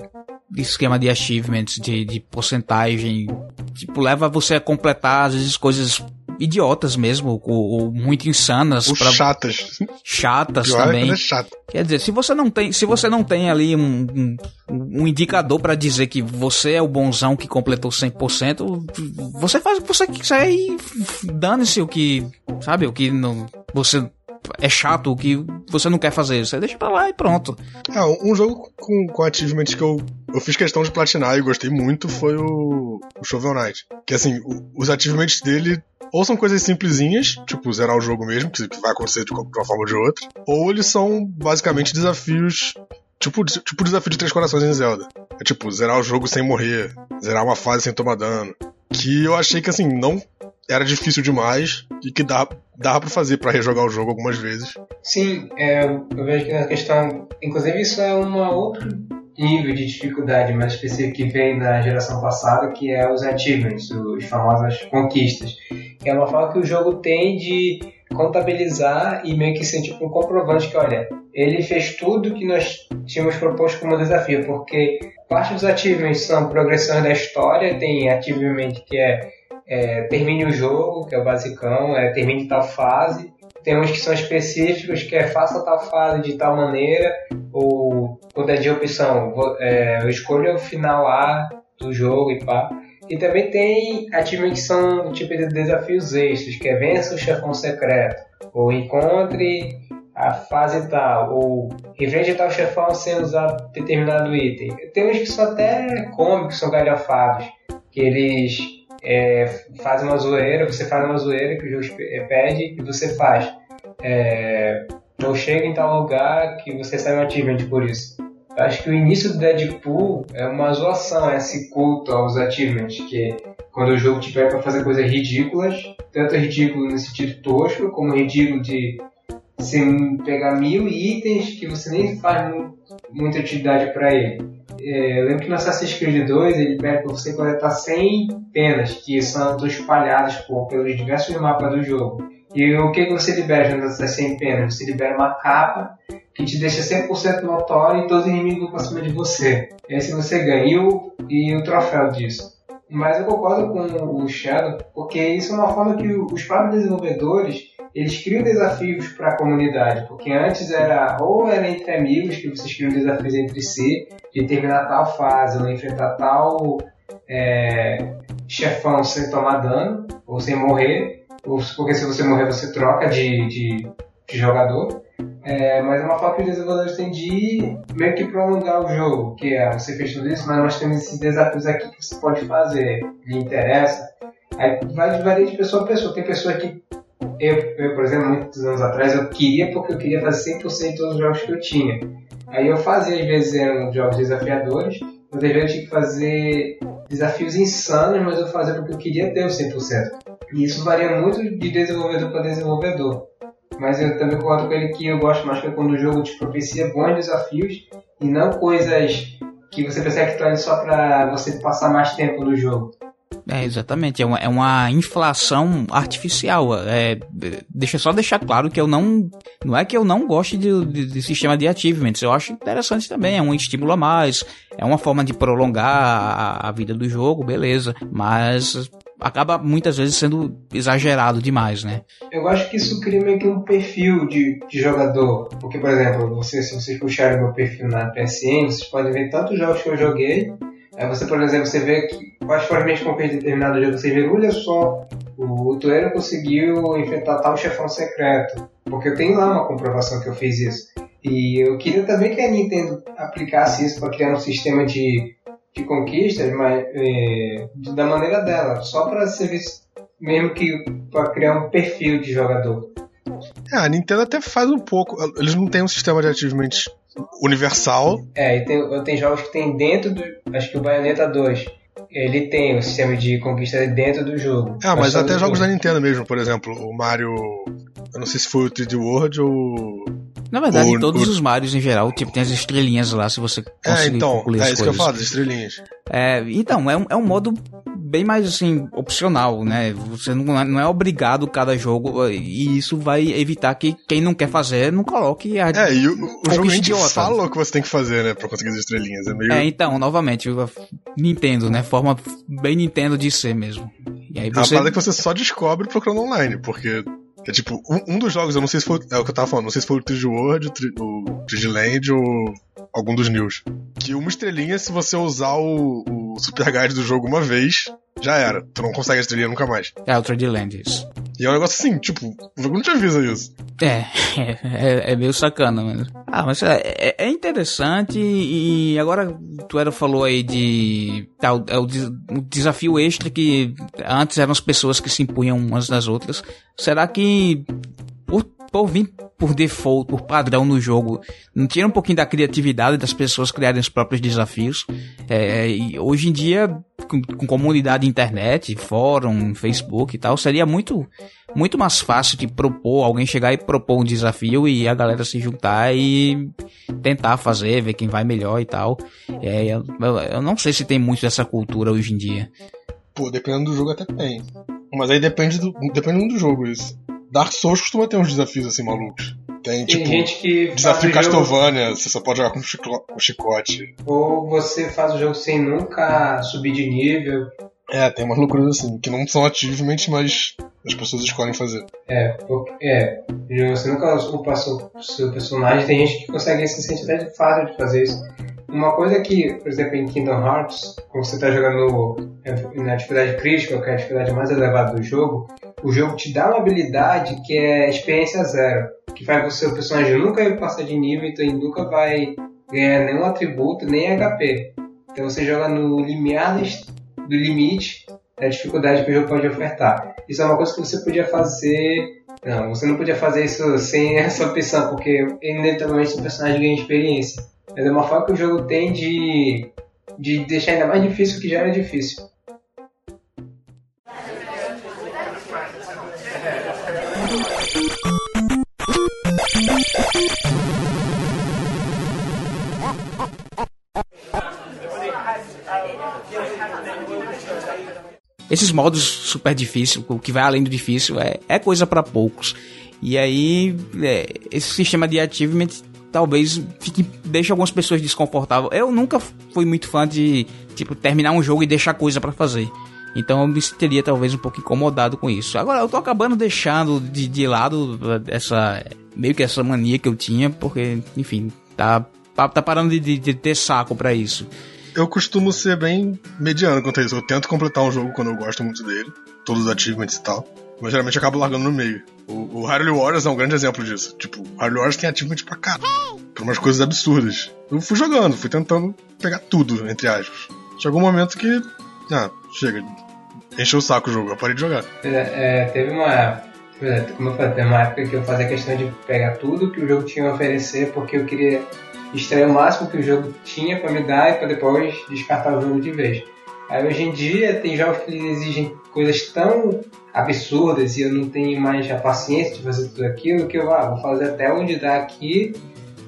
A: esquema de achievements, de, de porcentagem. Tipo, leva você a completar, às vezes, coisas idiotas mesmo, ou, ou muito insanas.
C: Ou pra... chatas.
A: Chatas Pior é também. É chato. Quer dizer, se você não tem, se você não tem ali um, um, um indicador para dizer que você é o bonzão que completou 100%, você faz o que você quiser e dane-se o que, sabe, o que não, você é chato, o que você não quer fazer, você deixa pra lá e pronto.
C: É, um jogo com, com achievements que eu, eu fiz questão de platinar e gostei muito foi o, o Shovel Knight. Que assim, o, os achievements dele ou são coisas simplesinhas, tipo zerar o jogo mesmo, que vai acontecer de uma forma ou de outra, ou eles são basicamente desafios Tipo, tipo o desafio de Três Corações em Zelda. É tipo, zerar o jogo sem morrer, zerar uma fase sem tomar dano. Que eu achei que assim, não era difícil demais e que dava, dava pra fazer para rejogar o jogo algumas vezes.
B: Sim, é, eu vejo que na questão. Inclusive, isso é uma outra nível de dificuldade mais específico que vem da geração passada, que é os achievements, os famosas conquistas. É uma forma que o jogo tem de contabilizar e meio que ser tipo um comprovante que, olha, ele fez tudo que nós tínhamos proposto como desafio, porque parte dos achievements são progressões da história, tem achievement que é, é termine o jogo, que é o basicão, é termine tal fase, tem uns que são específicos, que é faça tal fase de tal maneira, ou quando é de opção, é, eu escolho o final A do jogo e pá. E também tem ativos que são tipo de desafios extras, que é vença o chefão secreto, ou encontre a fase tal, ou enfrente tal chefão sem usar determinado item. Tem uns que são até cômicos, são galhofados, que eles é, fazem uma zoeira, você faz uma zoeira que o jogo pede e você faz. É, ou chega em tal lugar que você sai um achievement por isso. Eu acho que o início do Deadpool é uma zoação, é esse culto aos achievements, que quando o jogo pede para fazer coisas ridículas, tanto ridículo no sentido tosco, como ridículo de você pegar mil itens que você nem faz muita utilidade para ele. É, eu lembro que no Assassin's Creed 2 ele pede para você coletar 100 penas que são espalhadas por, pelos diversos mapas do jogo. E o que você libera dessas 100 penas? Você libera uma capa que te deixa 100% notório e todos os inimigos vão cima de você. E aí se você ganha e o, e o troféu disso. Mas eu concordo com o Shadow, porque isso é uma forma que os próprios desenvolvedores eles criam desafios para a comunidade, porque antes era ou era entre amigos que vocês criam desafios entre si, de terminar tal fase ou enfrentar tal é, chefão sem tomar dano ou sem morrer, ou porque se você morrer você troca de, de, de jogador. É, mas é uma forma que os desenvolvedores têm de meio que prolongar o jogo, que é você fez tudo isso, mas nós temos esses desafios aqui que você pode fazer, lhe interessa. Aí vai varia de pessoa a pessoa. Tem pessoa que eu, eu, por exemplo, muitos anos atrás, eu queria porque eu queria fazer 100% de todos os jogos que eu tinha. Aí eu fazia, às vezes, eram jogos desafiadores, às vezes eu tinha que fazer desafios insanos, mas eu fazia porque eu queria ter o 100%. E isso varia muito de desenvolvedor para desenvolvedor. Mas eu também concordo com ele que eu gosto mais que quando o jogo te propicia bons desafios e não coisas que você pensa que estão só para você passar mais tempo no jogo.
A: É, exatamente. É uma, é uma inflação artificial. É, deixa só deixar claro que eu não. Não é que eu não goste de, de, de, sistema de achievements. Eu acho interessante também. É um estímulo a mais. É uma forma de prolongar a, a vida do jogo, beleza. Mas acaba muitas vezes sendo exagerado demais, né?
B: Eu acho que isso cria meio que um perfil de, de jogador. Porque, por exemplo, você, se vocês puxarem meu perfil na PSN, vocês podem ver tantos jogos que eu joguei Aí você, por exemplo, você vê que quais foram as minhas conquistas de determinado jogo. Você vê, olha só, o Tuero conseguiu enfrentar tal chefão secreto. Porque eu tenho lá uma comprovação que eu fiz isso. E eu queria também que a Nintendo aplicasse isso para criar um sistema de, de conquistas, mas é, da maneira dela, só para servir mesmo que para criar um perfil de jogador.
C: É, a Nintendo até faz um pouco. Eles não têm um sistema de achievements universal.
B: É, e tem, tem jogos que tem dentro do. Acho que o Bayonetta 2. Ele tem o sistema de conquista dentro do jogo.
C: É, mas até jogos da Nintendo mesmo, por exemplo, o Mario. Eu não sei se foi o 3D World ou.
A: Na verdade, o, todos o... os Marios em geral, tipo, tem as estrelinhas lá, se você
C: é, conseguir É, então, é isso coisas. que eu falo, as estrelinhas.
A: É, então, é um, é um modo bem mais assim opcional, né? Você não, é, não é obrigado cada jogo e isso vai evitar que quem não quer fazer não coloque
C: a É, e o, o jogo idiota. fala o que você tem que fazer, né, para conseguir as estrelinhas. É, meio...
A: é, então, novamente, Nintendo, né, forma bem Nintendo de ser mesmo.
C: E aí você... É uma parada que você só descobre procurando online, porque é tipo, um, um, dos jogos, eu não sei se foi. É o que eu tava falando, não sei se foi o 3D World, o 3D Land ou algum dos News. Que uma estrelinha, se você usar o, o Super Guide do jogo uma vez, já era. Tu não consegue a estrelinha nunca mais.
A: É o 3D Land, isso.
C: E é um negócio assim, tipo, o jogo não te avisa isso.
A: É, é, é meio sacana, mano. Ah, mas é, é, é interessante e agora tu era falou aí de tá, o, é o, o desafio extra que antes eram as pessoas que se impunham umas das outras. Será que por, por vir por default, por padrão no jogo, não tira um pouquinho da criatividade das pessoas criarem os próprios desafios. É, hoje em dia, com, com comunidade internet, fórum, Facebook e tal, seria muito, muito mais fácil de propor, alguém chegar e propor um desafio e a galera se juntar e tentar fazer, ver quem vai melhor e tal. É, eu, eu não sei se tem muito dessa cultura hoje em dia.
C: Pô, dependendo do jogo até tem. Mas aí depende do, depende do jogo isso. Dark Souls costuma ter uns desafios assim malucos. Tem,
B: Tem
C: tipo,
B: gente que
C: desafio Castlevania, jogo... você só pode jogar com, com chicote.
B: Ou você faz o jogo sem nunca subir de nível.
C: É, tem umas loucuras assim, que não são ativamente, mas as pessoas escolhem fazer.
B: É, é, você nunca upa seu, seu personagem, tem gente que consegue se sentir até fácil de fazer isso. Uma coisa que, por exemplo, em Kingdom Hearts, quando você está jogando na dificuldade crítica, que é a dificuldade mais elevada do jogo, o jogo te dá uma habilidade que é experiência zero, que faz você, o personagem nunca passar de nível, então ele nunca vai ganhar nenhum atributo, nem HP. Então você joga no limiar do limite da dificuldade que o jogo pode ofertar. Isso é uma coisa que você podia fazer. Não, você não podia fazer isso sem essa opção, porque inevitavelmente o personagem ganha experiência. Mas é uma forma que o jogo tem de, de deixar ainda mais difícil o que já era difícil.
A: Esses modos super difícil, o que vai além do difícil, é, é coisa para poucos. E aí, é, esse sistema de achievement talvez fique, deixe algumas pessoas desconfortáveis. Eu nunca fui muito fã de, tipo, terminar um jogo e deixar coisa para fazer. Então eu me sentiria talvez um pouco incomodado com isso. Agora eu tô acabando deixando de, de lado essa meio que essa mania que eu tinha, porque, enfim, tá, tá, tá parando de, de, de ter saco para isso.
C: Eu costumo ser bem mediano quanto a isso. Eu tento completar um jogo quando eu gosto muito dele, todos os achievements e tal. Mas geralmente eu acabo largando no meio. O, o Harley Warriors é um grande exemplo disso. Tipo, o Harley Warriors tem achievement pra cá. Por umas coisas absurdas. Eu fui jogando, fui tentando pegar tudo, entre aspas. Chegou um momento que. Ah, chega. Encheu o saco o jogo, eu parei de jogar.
B: É, é, teve uma. Como eu falei, teve uma época que eu fazia questão de pegar tudo que o jogo tinha a oferecer, porque eu queria extrair o máximo que o jogo tinha para me dar e para depois descartar o jogo de vez. Aí hoje em dia tem jogos que exigem coisas tão absurdas e eu não tenho mais a paciência de fazer tudo aquilo que eu ah, vou fazer até onde dá aqui.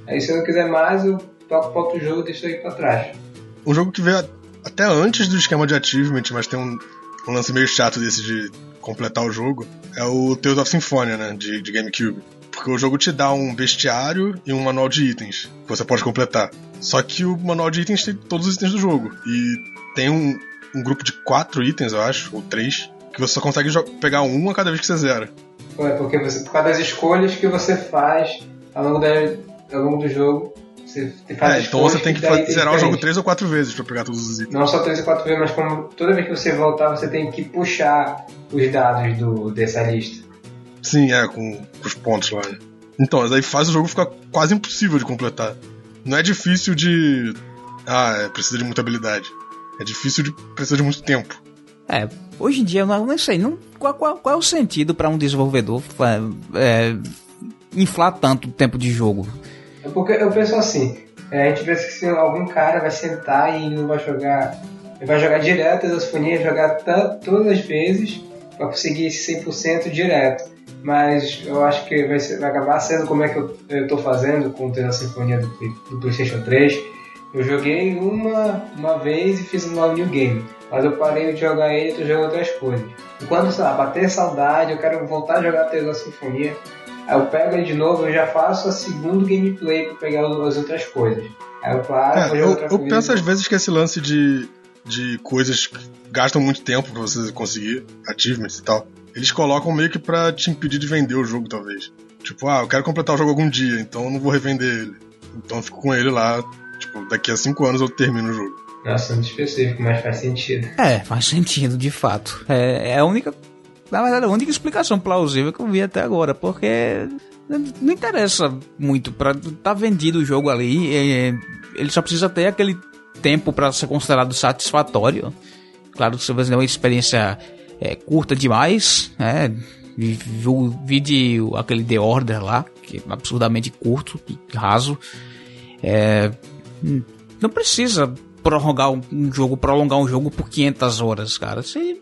B: Aí se eu não quiser mais, eu toco para outro jogo e deixo aí para trás.
C: Um jogo que veio até antes do esquema de achievement, mas tem um, um lance meio chato desse de completar o jogo, é o Tales of Symphonia, né, de, de GameCube. Porque o jogo te dá um bestiário e um manual de itens que você pode completar. Só que o manual de itens tem todos os itens do jogo. E tem um, um grupo de quatro itens, eu acho, ou três, que você só consegue pegar um a cada vez que você zera.
B: É, porque você, por causa das escolhas que você faz ao longo, da, ao longo do jogo, você
C: faz é, então você tem que, que zerar o jogo três ou quatro vezes para pegar todos os itens.
B: Não só três ou quatro vezes, mas como toda vez que você voltar, você tem que puxar os dados do, dessa lista.
C: Sim, é, com, com os pontos lá. Então, mas aí faz o jogo ficar quase impossível de completar. Não é difícil de. Ah, é, precisa de muita habilidade. É difícil de. precisa de muito tempo.
A: É, hoje em dia eu não, não sei, não, qual, qual, qual é o sentido para um desenvolvedor é, inflar tanto o tempo de jogo?
B: É porque eu penso assim, é, a gente pensa que se algum cara vai sentar e não vai jogar, ele vai jogar direto as fonias, jogar todas as vezes para conseguir esse 100% direto. Mas eu acho que vai, ser, vai acabar sendo como é que eu, estou fazendo com o Sinfonia do, do PlayStation 3. Eu joguei uma, uma vez e fiz um new game, mas eu parei de jogar ele e tô jogando outras coisas. E quando, sei lá, bater saudade, eu quero voltar a jogar a Sinfonia, aí eu pego ele de novo e já faço a segundo gameplay para pegar as outras coisas. Aí eu paro,
C: é, eu, eu penso às vezes que esse lance de, de coisas que gastam muito tempo pra você conseguir, achievements e tal, eles colocam meio que pra te impedir de vender o jogo, talvez. Tipo, ah, eu quero completar o jogo algum dia, então eu não vou revender ele. Então eu fico com ele lá, tipo, daqui a 5 anos eu termino o jogo.
B: Nossa, muito específico, mas faz sentido.
A: É, faz sentido, de fato. É, é a única. Na verdade, a única explicação plausível que eu vi até agora, porque não interessa muito para tá vendido o jogo ali, é, ele só precisa ter aquele tempo para ser considerado satisfatório. Claro, se você tem uma experiência é, curta demais, né? Vi, de aquele The Order lá, que é absurdamente curto, raso. É, não precisa prorrogar um jogo, prolongar um jogo por 500 horas, cara. Você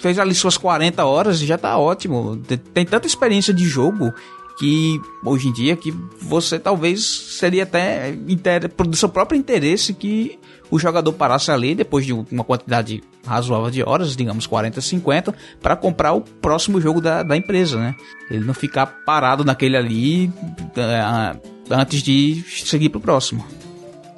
A: fez ali suas 40 horas e já tá ótimo. Tem tanta experiência de jogo que hoje em dia que você talvez seria até do seu próprio interesse que o jogador parasse ali depois de uma quantidade razoável de horas, digamos 40, 50, para comprar o próximo jogo da, da empresa, né? Ele não ficar parado naquele ali uh, antes de seguir pro próximo.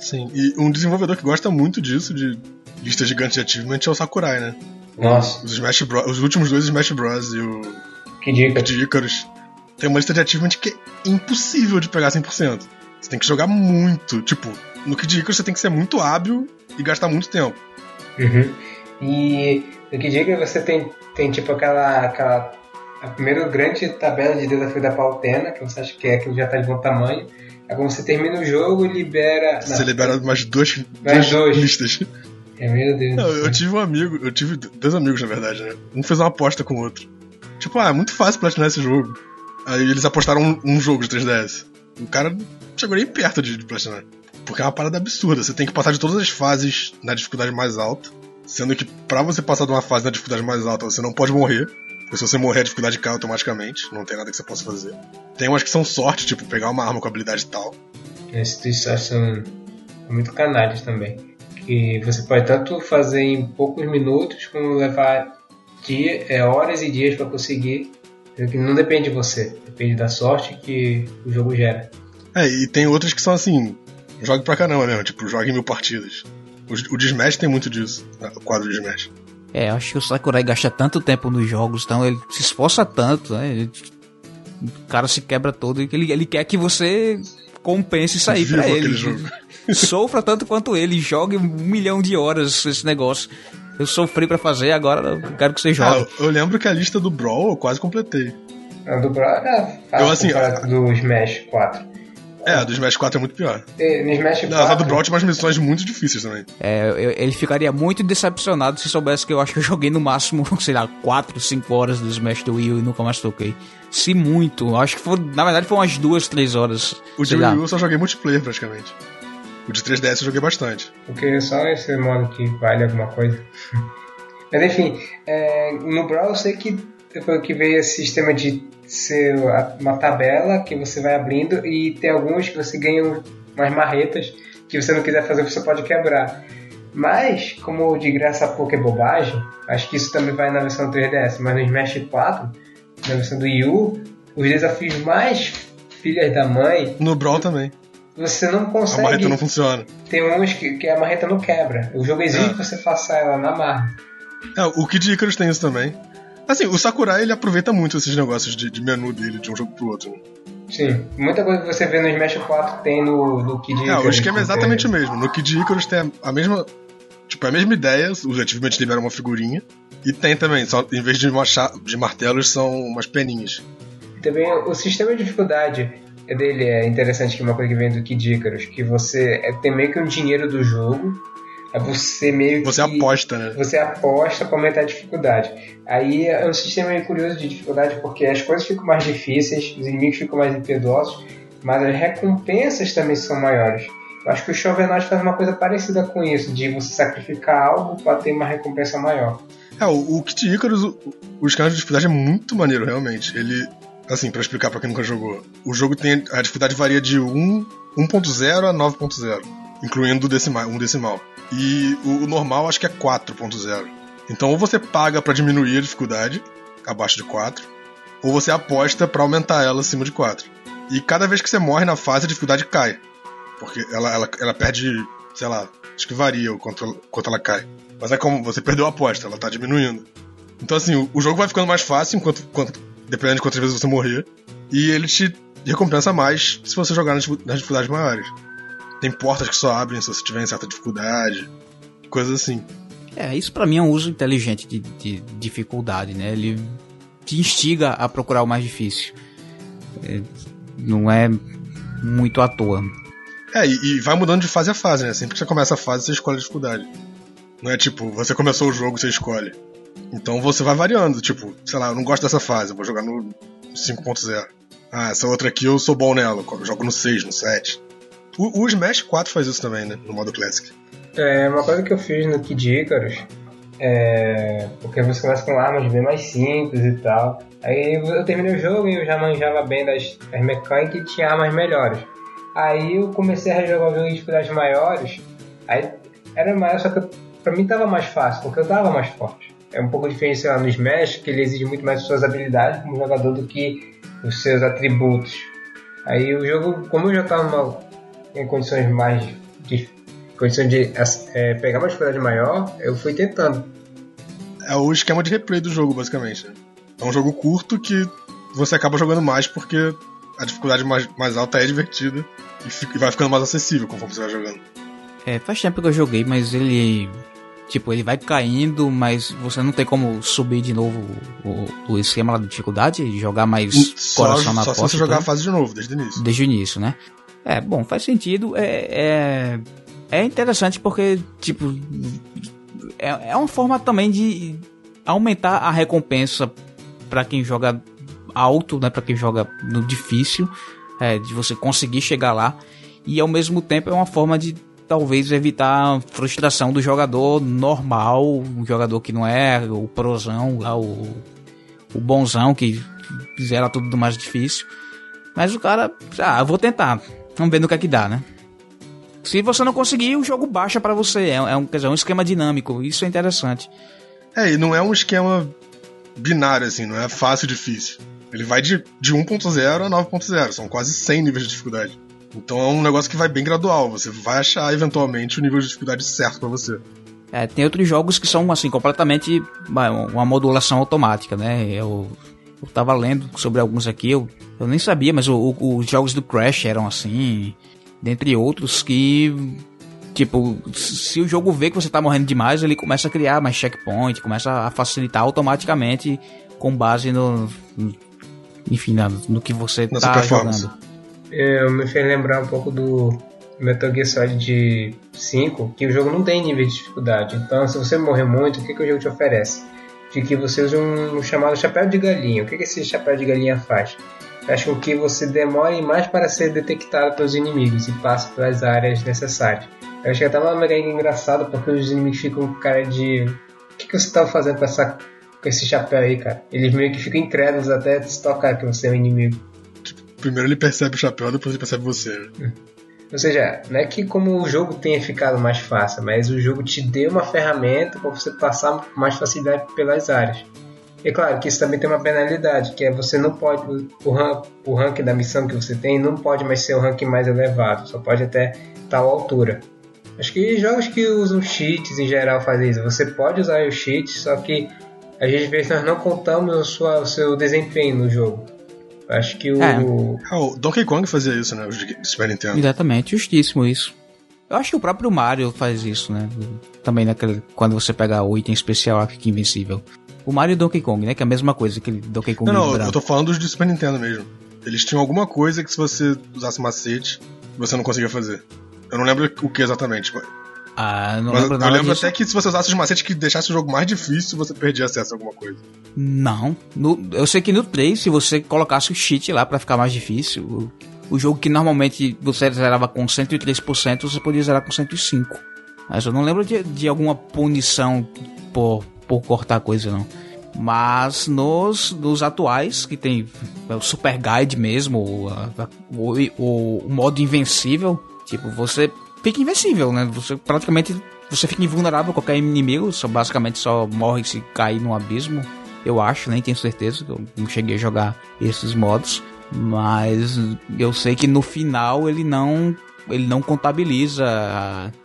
C: Sim, e um desenvolvedor que gosta muito disso, de lista gigante de achievement, é o Sakurai, né?
B: Nossa.
C: Os, Smash Bros, os últimos dois Smash Bros. e o
B: Kid Icarus.
C: Tem uma lista de achievement que é impossível de pegar 100%. Você tem que jogar muito. Tipo, no Kid Icarus você tem que ser muito hábil e gastar muito tempo.
B: Uhum. E no Kid Icarus você tem, tem tipo aquela, aquela a primeira grande tabela de desafio da Pautena, que você acha que é aquilo já está de bom tamanho. Quando você termina o jogo, libera.
C: Você não, libera mais duas, mais duas listas.
B: É, meu Deus.
C: Não, eu tive um amigo, eu tive dois amigos na verdade, né? Um fez uma aposta com o outro. Tipo, ah, é muito fácil platinar esse jogo. Aí eles apostaram um, um jogo de 3DS. O cara chegou nem perto de, de platinar. Porque é uma parada absurda. Você tem que passar de todas as fases na dificuldade mais alta. Sendo que para você passar de uma fase na dificuldade mais alta, você não pode morrer. Porque se você morrer, a dificuldade cai automaticamente. Não tem nada que você possa fazer. Tem umas que são sorte, tipo pegar uma arma com habilidade tal.
B: Esses são muito canalhas também. Que você pode tanto fazer em poucos minutos, como levar dia, é, horas e dias para conseguir. Que não depende de você, depende da sorte que o jogo gera.
C: É, e tem outras que são assim, jogue pra caramba mesmo, tipo, jogue mil partidas. O, o de Smash tem muito disso, né, o quadro de Smash.
A: É, acho que o Sakurai gasta tanto tempo nos jogos, então ele se esforça tanto, né? Ele, o cara se quebra todo e ele, ele quer que você compense isso aí pra ele. Jogo. Sofra tanto quanto ele, jogue um milhão de horas esse negócio. Eu sofri para fazer, agora eu quero que você jogue. Ah,
C: eu lembro que a lista do Brawl eu quase completei.
B: A do Brawl é fácil eu, assim, do Smash 4.
C: É, a do Smash 4 é muito pior.
B: E, no Smash 4...
C: Não, a do Brawl tinha umas missões muito difíceis também.
A: É, eu, ele ficaria muito decepcionado se soubesse que eu acho que eu joguei no máximo, sei lá, 4, 5 horas do Smash do Wii U e nunca mais toquei. Se muito, acho que foi, na verdade foi umas 2, 3 horas.
C: O de Wii U eu só joguei multiplayer praticamente. O de 3DS eu joguei bastante.
B: Porque é só esse modo que vale alguma coisa. Mas enfim, é, no Brawl eu sei que que veio esse sistema de ser uma tabela que você vai abrindo e tem alguns que você ganha umas marretas que você não quiser fazer, você pode quebrar. Mas, como de graça a pouco é bobagem, acho que isso também vai na versão 3DS, mas no Smash 4, na versão do Wii U, os desafios mais filhas da mãe.
C: No Brawl também.
B: Você não consegue.
C: A marreta não funciona.
B: Tem uns que, que a marreta não quebra. O jogo exige é. que você faça ela na marra.
C: É, o Kid Icarus tem isso também. Assim, o Sakurai ele aproveita muito esses negócios de, de menu dele, de um jogo pro outro. Né?
B: Sim, muita coisa que você vê no Smash 4 tem no, no Kid Icarus.
C: É, o esquema é exatamente o mesmo. No Kid Icarus tem a mesma. Tipo, a mesma ideia, os achievements liberam uma figurinha. E tem também, só, em vez de, de martelos, são umas peninhas.
B: Também o sistema de dificuldade dele é interessante, que é uma coisa que vem do Kid Icarus, que você é, tem meio que um dinheiro do jogo é você meio
C: Você que, aposta, né?
B: Você aposta para aumentar a dificuldade. Aí é um sistema meio curioso de dificuldade porque as coisas ficam mais difíceis, os inimigos ficam mais impiedosos, mas as recompensas também são maiores. Eu acho que o Chauvenage faz uma coisa parecida com isso, de você sacrificar algo para ter uma recompensa maior.
C: É, o, o Kit Icarus, o, o esquema de dificuldade é muito maneiro, realmente. Ele, assim, para explicar para quem nunca jogou, o jogo tem. A dificuldade varia de 1.0 a 9.0, incluindo decimal, um decimal. E o normal acho que é 4.0. Então ou você paga para diminuir a dificuldade, abaixo de 4, ou você aposta para aumentar ela acima de 4. E cada vez que você morre na fase, a dificuldade cai. Porque ela, ela, ela perde, sei lá, acho que varia o quanto, quanto ela cai. Mas é como você perdeu a aposta, ela tá diminuindo. Então assim, o, o jogo vai ficando mais fácil enquanto, enquanto, dependendo de quantas vezes você morrer. E ele te recompensa mais se você jogar nas, nas dificuldades maiores. Tem portas que só abrem se você tiver em certa dificuldade, coisas assim.
A: É, isso para mim é um uso inteligente de, de, dificuldade, né? Ele te instiga a procurar o mais difícil. É, não é muito à toa.
C: É, e, e, vai mudando de fase a fase, né? Sempre que você começa a fase, você escolhe a dificuldade. Não é tipo, você começou o jogo, você escolhe. Então você vai variando, tipo, sei lá, eu não gosto dessa fase, eu vou jogar no 5.0. Ah, essa outra aqui eu sou bom nela, eu jogo no 6, no 7. O, o Smash 4 faz isso também, né? No modo Classic.
B: É, uma coisa que eu fiz no Kid Icarus é. Porque você começa com armas bem mais simples e tal. Aí eu terminei o jogo e eu já manjava bem das, das mecânicas e tinha armas melhores. Aí eu comecei a jogar o jogo em dificuldades maiores. Aí era maior, só que pra mim tava mais fácil, porque eu tava mais forte. É um pouco diferente, sei lá, no Smash, que ele exige muito mais suas habilidades como jogador do que os seus atributos. Aí o jogo, como eu já tava numa em condições mais de condições de é, pegar uma dificuldade maior, eu fui tentando.
C: É o esquema de replay do jogo, basicamente. É um jogo curto que você acaba jogando mais porque a dificuldade mais, mais alta é divertida e, fica, e vai ficando mais acessível conforme você vai jogando.
A: É, faz tempo que eu joguei, mas ele. Tipo, ele vai caindo, mas você não tem como subir de novo o, o esquema lá da dificuldade, jogar mais
C: só, coração na só Só se você jogar a fase de novo, desde o início.
A: Desde o início, né? É, bom, faz sentido. É, é, é interessante porque, tipo, é, é uma forma também de aumentar a recompensa para quem joga alto, né? Para quem joga no difícil, é, de você conseguir chegar lá. E ao mesmo tempo é uma forma de talvez evitar a frustração do jogador normal, um jogador que não é o prosão, o, o bonzão que zera tudo do mais difícil. Mas o cara, ah, eu vou tentar. Vamos ver no que é que dá, né? Se você não conseguir, o jogo baixa para você. É, é, um, quer dizer, um esquema dinâmico. Isso é interessante.
C: É, e não é um esquema binário, assim, não é fácil e difícil. Ele vai de, de 1.0 a 9.0, são quase 100 níveis de dificuldade. Então é um negócio que vai bem gradual. Você vai achar eventualmente o nível de dificuldade certo para você.
A: É, tem outros jogos que são assim completamente uma modulação automática, né? Eu, eu tava lendo sobre alguns aqui, eu, eu nem sabia, mas o, o, os jogos do Crash eram assim, dentre outros que tipo, se o jogo vê que você tá morrendo demais, ele começa a criar mais checkpoint, começa a facilitar automaticamente com base no, enfim, no que você Nossa tá jogando.
B: Eu me fez lembrar um pouco do Metal Gear Solid 5, que o jogo não tem nível de dificuldade. Então, se você morrer muito, o que, que o jogo te oferece? De que você usa um chamado chapéu de galinha. O que, que esse chapéu de galinha faz? Faz com que você demore mais para ser detectado pelos inimigos e passe pelas áreas necessárias. Eu acho que até uma mecânica engraçada porque os inimigos ficam com cara de. O que, que você estava fazendo com, essa, com esse chapéu aí, cara? Eles meio que ficam incrédulos até se tocar que você é um inimigo.
C: Primeiro ele percebe o chapéu, depois ele percebe você. Né?
B: Ou seja, não é que como o jogo tenha ficado mais fácil, mas o jogo te deu uma ferramenta para você passar mais facilidade pelas áreas. E claro que isso também tem uma penalidade, que é você não pode, o, rank, o ranking da missão que você tem não pode mais ser o ranking mais elevado, só pode até tal altura. Acho que jogos que usam cheats em geral fazem isso. Você pode usar os cheats, só que às vezes nós não contamos o, sua, o seu desempenho no jogo. Acho que o. É.
C: Ah, o Donkey Kong fazia isso, né? O Super Nintendo.
A: Exatamente, justíssimo isso. Eu acho que o próprio Mario faz isso, né? Também naquele. Quando você pega o item especial aqui Invencível. O Mario e o Donkey Kong, né? Que é a mesma coisa, aquele Donkey Kong.
C: Não, não, eu tô falando dos de Super Nintendo mesmo. Eles tinham alguma coisa que se você usasse macete, você não conseguia fazer. Eu não lembro o que exatamente, mas.
A: Ah, não Mas
C: lembro eu lembro disso. até que se você usasse os macetes que deixasse o jogo mais difícil, você perdia acesso a alguma coisa.
A: Não. No, eu sei que no 3, se você colocasse o cheat lá para ficar mais difícil, o, o, jogo que normalmente você zerava com 103%, você podia zerar com 105%. Mas eu não lembro de, de alguma punição por, por cortar coisa, não. Mas nos, nos atuais, que tem o Super Guide mesmo, o, o, o, o modo invencível, tipo, você fica invencível, né? Você praticamente você fica invulnerável a qualquer inimigo, só basicamente só morre se cair no abismo. Eu acho, nem tenho certeza, eu não cheguei a jogar esses modos, mas eu sei que no final ele não ele não contabiliza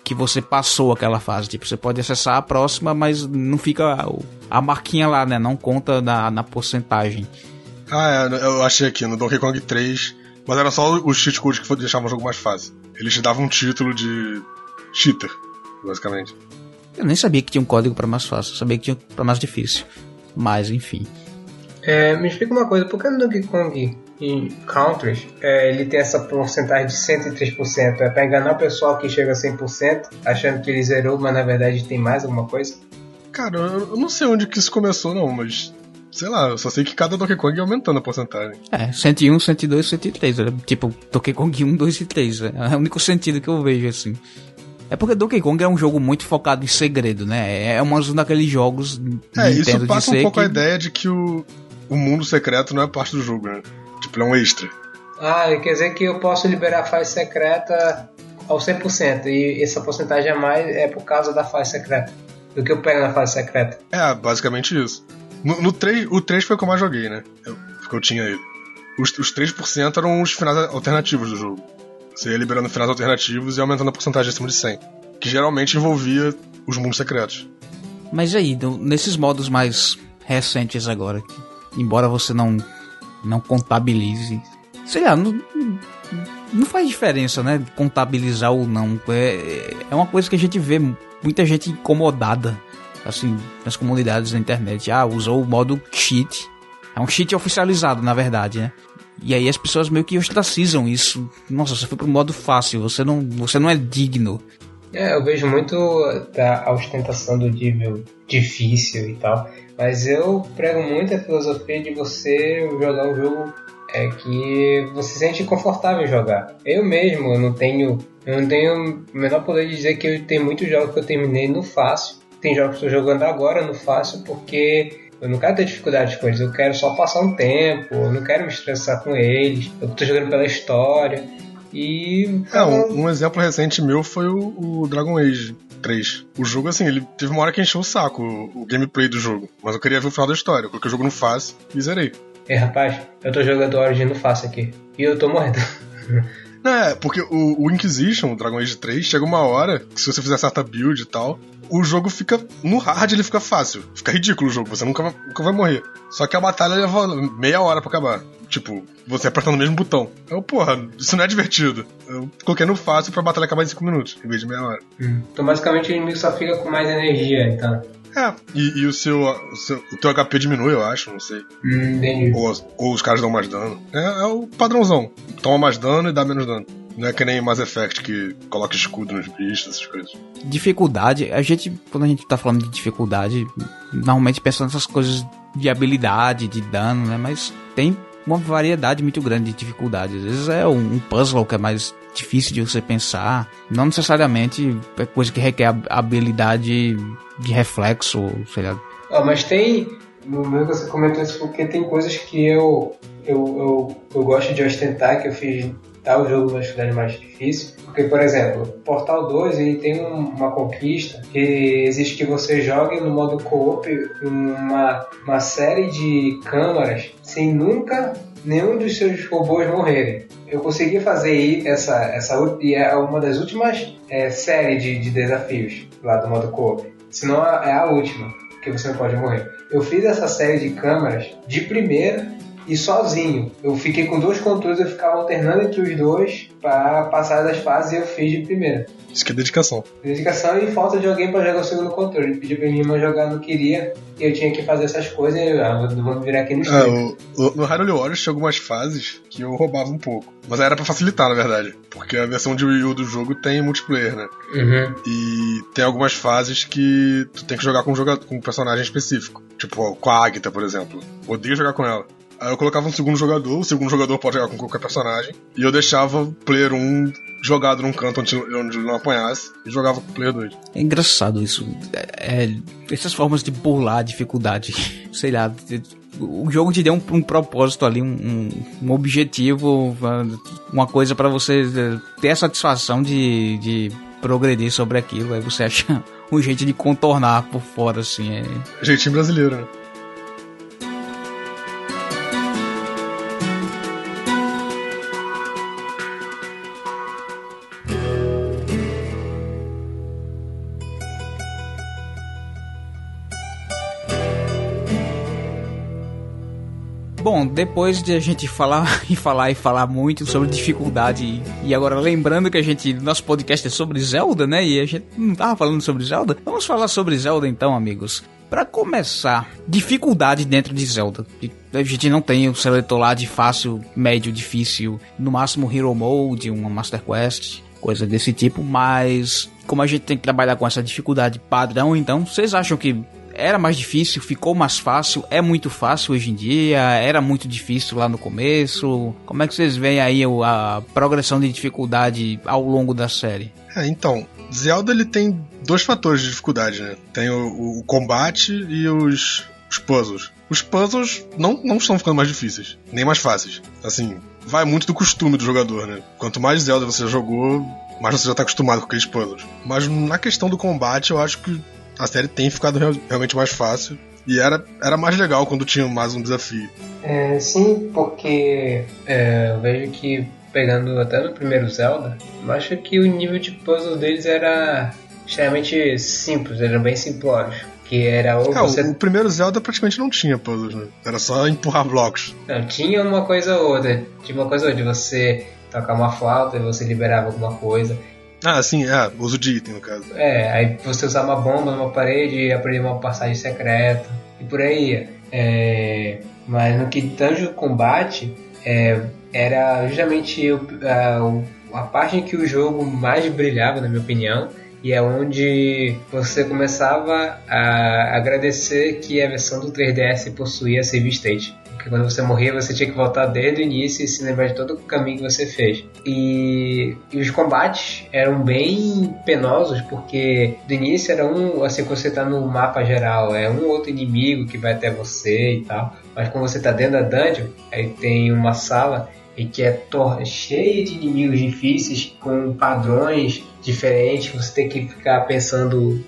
A: que você passou aquela fase. Tipo, você pode acessar a próxima, mas não fica a marquinha lá, né? Não conta na, na porcentagem.
C: Ah, é, eu achei aqui no Donkey Kong 3 mas era só os cheat codes que deixavam o jogo mais fácil. Eles te davam um título de cheater, basicamente.
A: Eu nem sabia que tinha um código para mais fácil, eu sabia que tinha para mais difícil. Mas, enfim.
B: É, me explica uma coisa, por que no Donkey Kong em Countries é, ele tem essa porcentagem de 103%? É para enganar o pessoal que chega a 100%, achando que ele zerou, mas na verdade tem mais alguma coisa?
C: Cara, eu não sei onde que isso começou não, mas sei lá, eu só sei que cada Donkey Kong ia aumentando a porcentagem.
A: É, 101, 102, 103. Né? Tipo, Donkey Kong 1, 2 e 3. Né? É o único sentido que eu vejo, assim. É porque Donkey Kong é um jogo muito focado em segredo, né? É um daqueles jogos.
C: É, Nintendo isso passa um pouco que... a ideia de que o, o mundo secreto não é parte do jogo, né? Tipo, é um extra.
B: Ah, quer dizer que eu posso liberar a fase secreta ao 100%. E essa porcentagem a mais é por causa da fase secreta. Do que eu pego na fase secreta.
C: É, basicamente isso. No, no 3, o 3 foi o que eu mais joguei, né? Eu, que eu tinha ele. Os, os 3% eram os finais alternativos do jogo. Você ia liberando finais alternativos e aumentando a porcentagem acima de 100. Que geralmente envolvia os mundos secretos.
A: Mas aí, nesses modos mais recentes agora, embora você não, não contabilize, sei lá, não, não faz diferença, né? Contabilizar ou não. É, é uma coisa que a gente vê muita gente incomodada assim, nas comunidades da internet. Ah, usou o modo cheat. É um cheat oficializado, na verdade, né? E aí as pessoas meio que ostracizam isso. Nossa, você foi pro modo fácil, você não, você não é digno.
B: É, eu vejo muito da ostentação do nível difícil e tal. Mas eu prego muito a filosofia de você jogar um jogo é, que você se sente confortável em jogar. Eu mesmo, eu não tenho, eu não tenho o menor poder de dizer que eu tenho muitos jogos que eu terminei no fácil tem jogos que estou jogando agora no fácil porque eu não quero ter dificuldade com eles, eu quero só passar um tempo, eu não quero me estressar com eles, eu estou jogando pela história. E.
C: É, um, um, exemplo recente meu foi o, o, Dragon Age 3. O jogo, assim, ele teve uma hora que encheu o saco, o, o gameplay do jogo. Mas eu queria ver o final da história. Eu coloquei o jogo no fácil e zerei.
B: É, rapaz, eu tô jogando Origin no fácil aqui. E eu tô morrendo.
C: Não, é, porque o, o Inquisition, o Dragon Age 3, chega uma hora que se você fizer certa build e tal, o jogo fica. No hard ele fica fácil. Fica ridículo o jogo, você nunca vai, nunca vai morrer. Só que a batalha leva meia hora pra acabar. Tipo, você apertando o mesmo botão. Eu, porra, isso não é divertido. Eu coloquei no fácil pra batalha acabar em 5 minutos, em vez de meia hora.
B: Hum. Então basicamente o inimigo só fica com mais energia, então.
C: É, e, e o, seu, o seu. O teu HP diminui, eu acho, não sei.
B: Hum, entendi.
C: Ou, ou os caras dão mais dano. É, é o padrãozão. Toma mais dano e dá menos dano. Não é que nem Mass Effect que coloca escudo nos bichos, essas coisas.
A: Dificuldade, a gente, quando a gente tá falando de dificuldade, normalmente pensa nessas coisas de habilidade, de dano, né? Mas tem uma variedade muito grande de dificuldades. Às vezes é um, puzzle que é mais difícil de você pensar. Não necessariamente é coisa que requer habilidade de reflexo, sei lá.
B: Ah, mas tem. No meu que você comentou isso porque tem coisas que eu, eu, eu, eu gosto de ostentar, que eu fiz tal jogo na dificuldade mais difícil. Porque, por exemplo, Portal 2 ele tem uma conquista que existe que você jogue no modo co-op uma, uma série de câmaras sem nunca nenhum dos seus robôs morrerem. Eu consegui fazer essa, essa e é uma das últimas é, séries de, de desafios lá do modo co-op. Se não é a última, que você não pode morrer. Eu fiz essa série de câmaras de primeira e sozinho. Eu fiquei com dois controles, eu ficava alternando entre os dois para passar das fases e eu fiz de primeira.
C: Isso que é dedicação.
B: Dedicação e falta de alguém para jogar o segundo controle. Ele pediu pra minha irmã jogar, não queria, e eu tinha que fazer essas coisas e eu ah, vou virar aqui no
C: ah, estúdio. Ah, no Hyrule Warriors tinha algumas fases que eu roubava um pouco. Mas era para facilitar, na verdade. Porque a versão de Wii U do jogo tem multiplayer, né?
B: Uhum.
C: E tem algumas fases que tu tem que jogar com um, jogador, com um personagem específico. Tipo, com a Agatha, por exemplo. Odeio jogar com ela. Aí eu colocava um segundo jogador, o segundo jogador pode jogar com qualquer personagem, e eu deixava o player 1 jogado num canto onde, onde não apanhasse e jogava com o player 2.
A: É engraçado isso. É, é, essas formas de burlar a dificuldade. Sei lá. O jogo te deu um, um propósito ali, um, um, objetivo, uma coisa para você ter a satisfação de, de progredir sobre aquilo. Aí você acha um jeito de contornar por fora, assim. É...
C: Jeitinho brasileiro, né?
A: Bom, depois de a gente falar e falar e falar muito sobre dificuldade e agora lembrando que a gente nosso podcast é sobre Zelda, né? E a gente não tava falando sobre Zelda. Vamos falar sobre Zelda então, amigos. Para começar, dificuldade dentro de Zelda. A gente não tem o seletor lá de fácil, médio, difícil, no máximo Hero Mode, uma Master Quest, coisa desse tipo, mas como a gente tem que trabalhar com essa dificuldade padrão, então, vocês acham que era mais difícil, ficou mais fácil, é muito fácil hoje em dia, era muito difícil lá no começo. Como é que vocês veem aí a progressão de dificuldade ao longo da série?
C: É, então, Zelda ele tem dois fatores de dificuldade, né? Tem o, o combate e os, os puzzles. Os puzzles não, não estão ficando mais difíceis, nem mais fáceis. Assim, vai muito do costume do jogador, né? Quanto mais Zelda você jogou, mais você já está acostumado com aqueles puzzles. Mas na questão do combate, eu acho que a série tem ficado realmente mais fácil. E era, era mais legal quando tinha mais um desafio.
B: É, sim, porque é, eu vejo que, pegando até no primeiro Zelda, eu acho que o nível de puzzle deles era extremamente simples, eram bem simplórios. Que era ou
C: é, você... O primeiro Zelda praticamente não tinha puzzles, né? Era só empurrar blocos.
B: Não, tinha uma coisa ou outra. Tinha uma coisa ou outra de você tocar uma flauta e você liberava alguma coisa.
C: Ah, sim, é, uso de item no caso.
B: É, aí você usar uma bomba numa parede e abrir uma passagem secreta e por aí. É, mas no que tange o combate, é, era justamente o, a, a parte em que o jogo mais brilhava, na minha opinião, e é onde você começava a agradecer que a versão do 3DS possuía save state. Quando você morria, você tinha que voltar desde o início e se lembrar de todo o caminho que você fez. E, e os combates eram bem penosos, porque do início era um, assim, quando você tá no mapa geral, é um outro inimigo que vai até você e tal. Mas quando você tá dentro da dungeon, aí tem uma sala e que é cheia de inimigos difíceis com padrões diferentes. Você tem que ficar pensando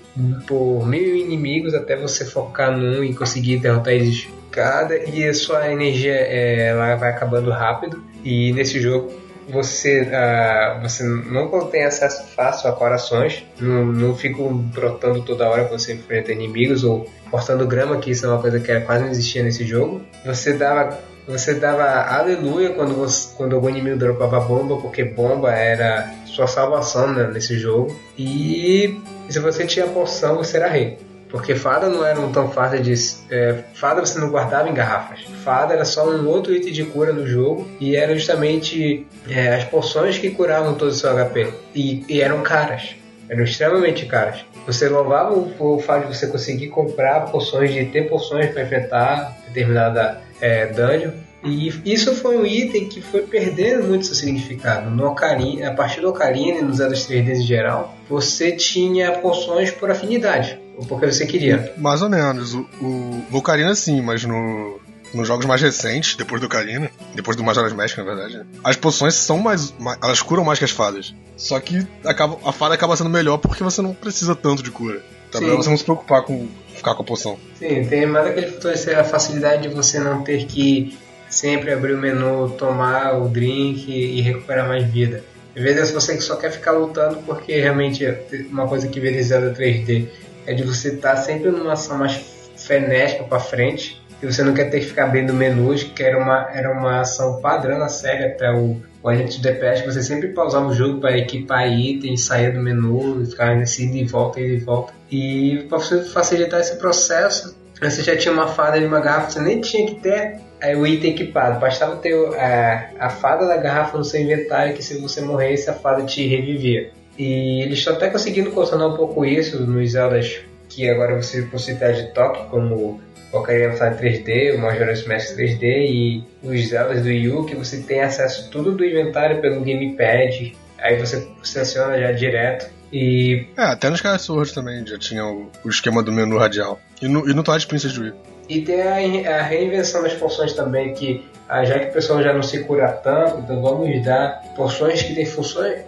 B: por mil inimigos até você focar num e conseguir derrotar eles cada e a sua energia é, ela vai acabando rápido e nesse jogo você, uh, você não tem acesso fácil a corações, não, não ficam brotando toda hora quando você enfrenta inimigos ou cortando grama, que isso é uma coisa que quase não existia nesse jogo. Você dava você dava aleluia quando, você, quando algum inimigo dropava bomba, porque bomba era sua salvação né, nesse jogo. E se você tinha poção, você era rei. Porque fada não era tão fácil de. É, fada você não guardava em garrafas. Fada era só um outro item de cura no jogo. E eram justamente é, as poções que curavam todo o seu HP. E, e eram caras. Eram extremamente caras. Você louvava o, o fato de você conseguir comprar poções, de ter poções para enfrentar determinada é, dungeon. E isso foi um item que foi perdendo muito seu significado. No Ocarina, a partir do Ocarina e nos Zeldas 3D em geral, você tinha poções por afinidade, porque você queria.
C: Mais ou menos. O, o, no Ocarina sim, mas no, nos jogos mais recentes, depois do Ocarina, depois do Majora's Mask, na verdade, as poções são mais, mais, elas curam mais que as fadas. Só que acaba, a fada acaba sendo melhor porque você não precisa tanto de cura. Tá melhor você não se preocupar com ficar com a poção.
B: Sim, tem mais aquele fator de a facilidade de você não ter que sempre abrir o menu, tomar o drink e recuperar mais vida. Às vezes você só quer ficar lutando porque realmente uma coisa que vê Zelda 3D é de você estar tá sempre numa ação mais frenética para frente e você não quer ter que ficar abrindo menus, que era uma, era uma ação padrão na série até o, o Agent of the Past, você sempre pausava o jogo para equipar itens, sair do menu, ficar nesse ida e volta, ida e volta. E para você facilitar esse processo, você já tinha uma fada de uma garrafa, você nem tinha que ter é, o item equipado, bastava ter é, a fada da garrafa no seu inventário, que se você morresse, a fada te revivia. E eles estão até conseguindo contornar um pouco isso nos Zeldas que agora você pode citar de toque, como Ocarina of Time 3D, o Majora's Mask 3D e os Zeldas do Wii U, que você tem acesso tudo do inventário pelo gamepad, aí você seleciona já direto. E...
C: É, até nos Skyward Sword também já tinha o, o, esquema do menu radial. E no, e no Twilight Princess do Wii.
B: E tem a, reinvenção das poções também, que ah, já que o pessoal já não se cura tanto, então vamos dar poções que têm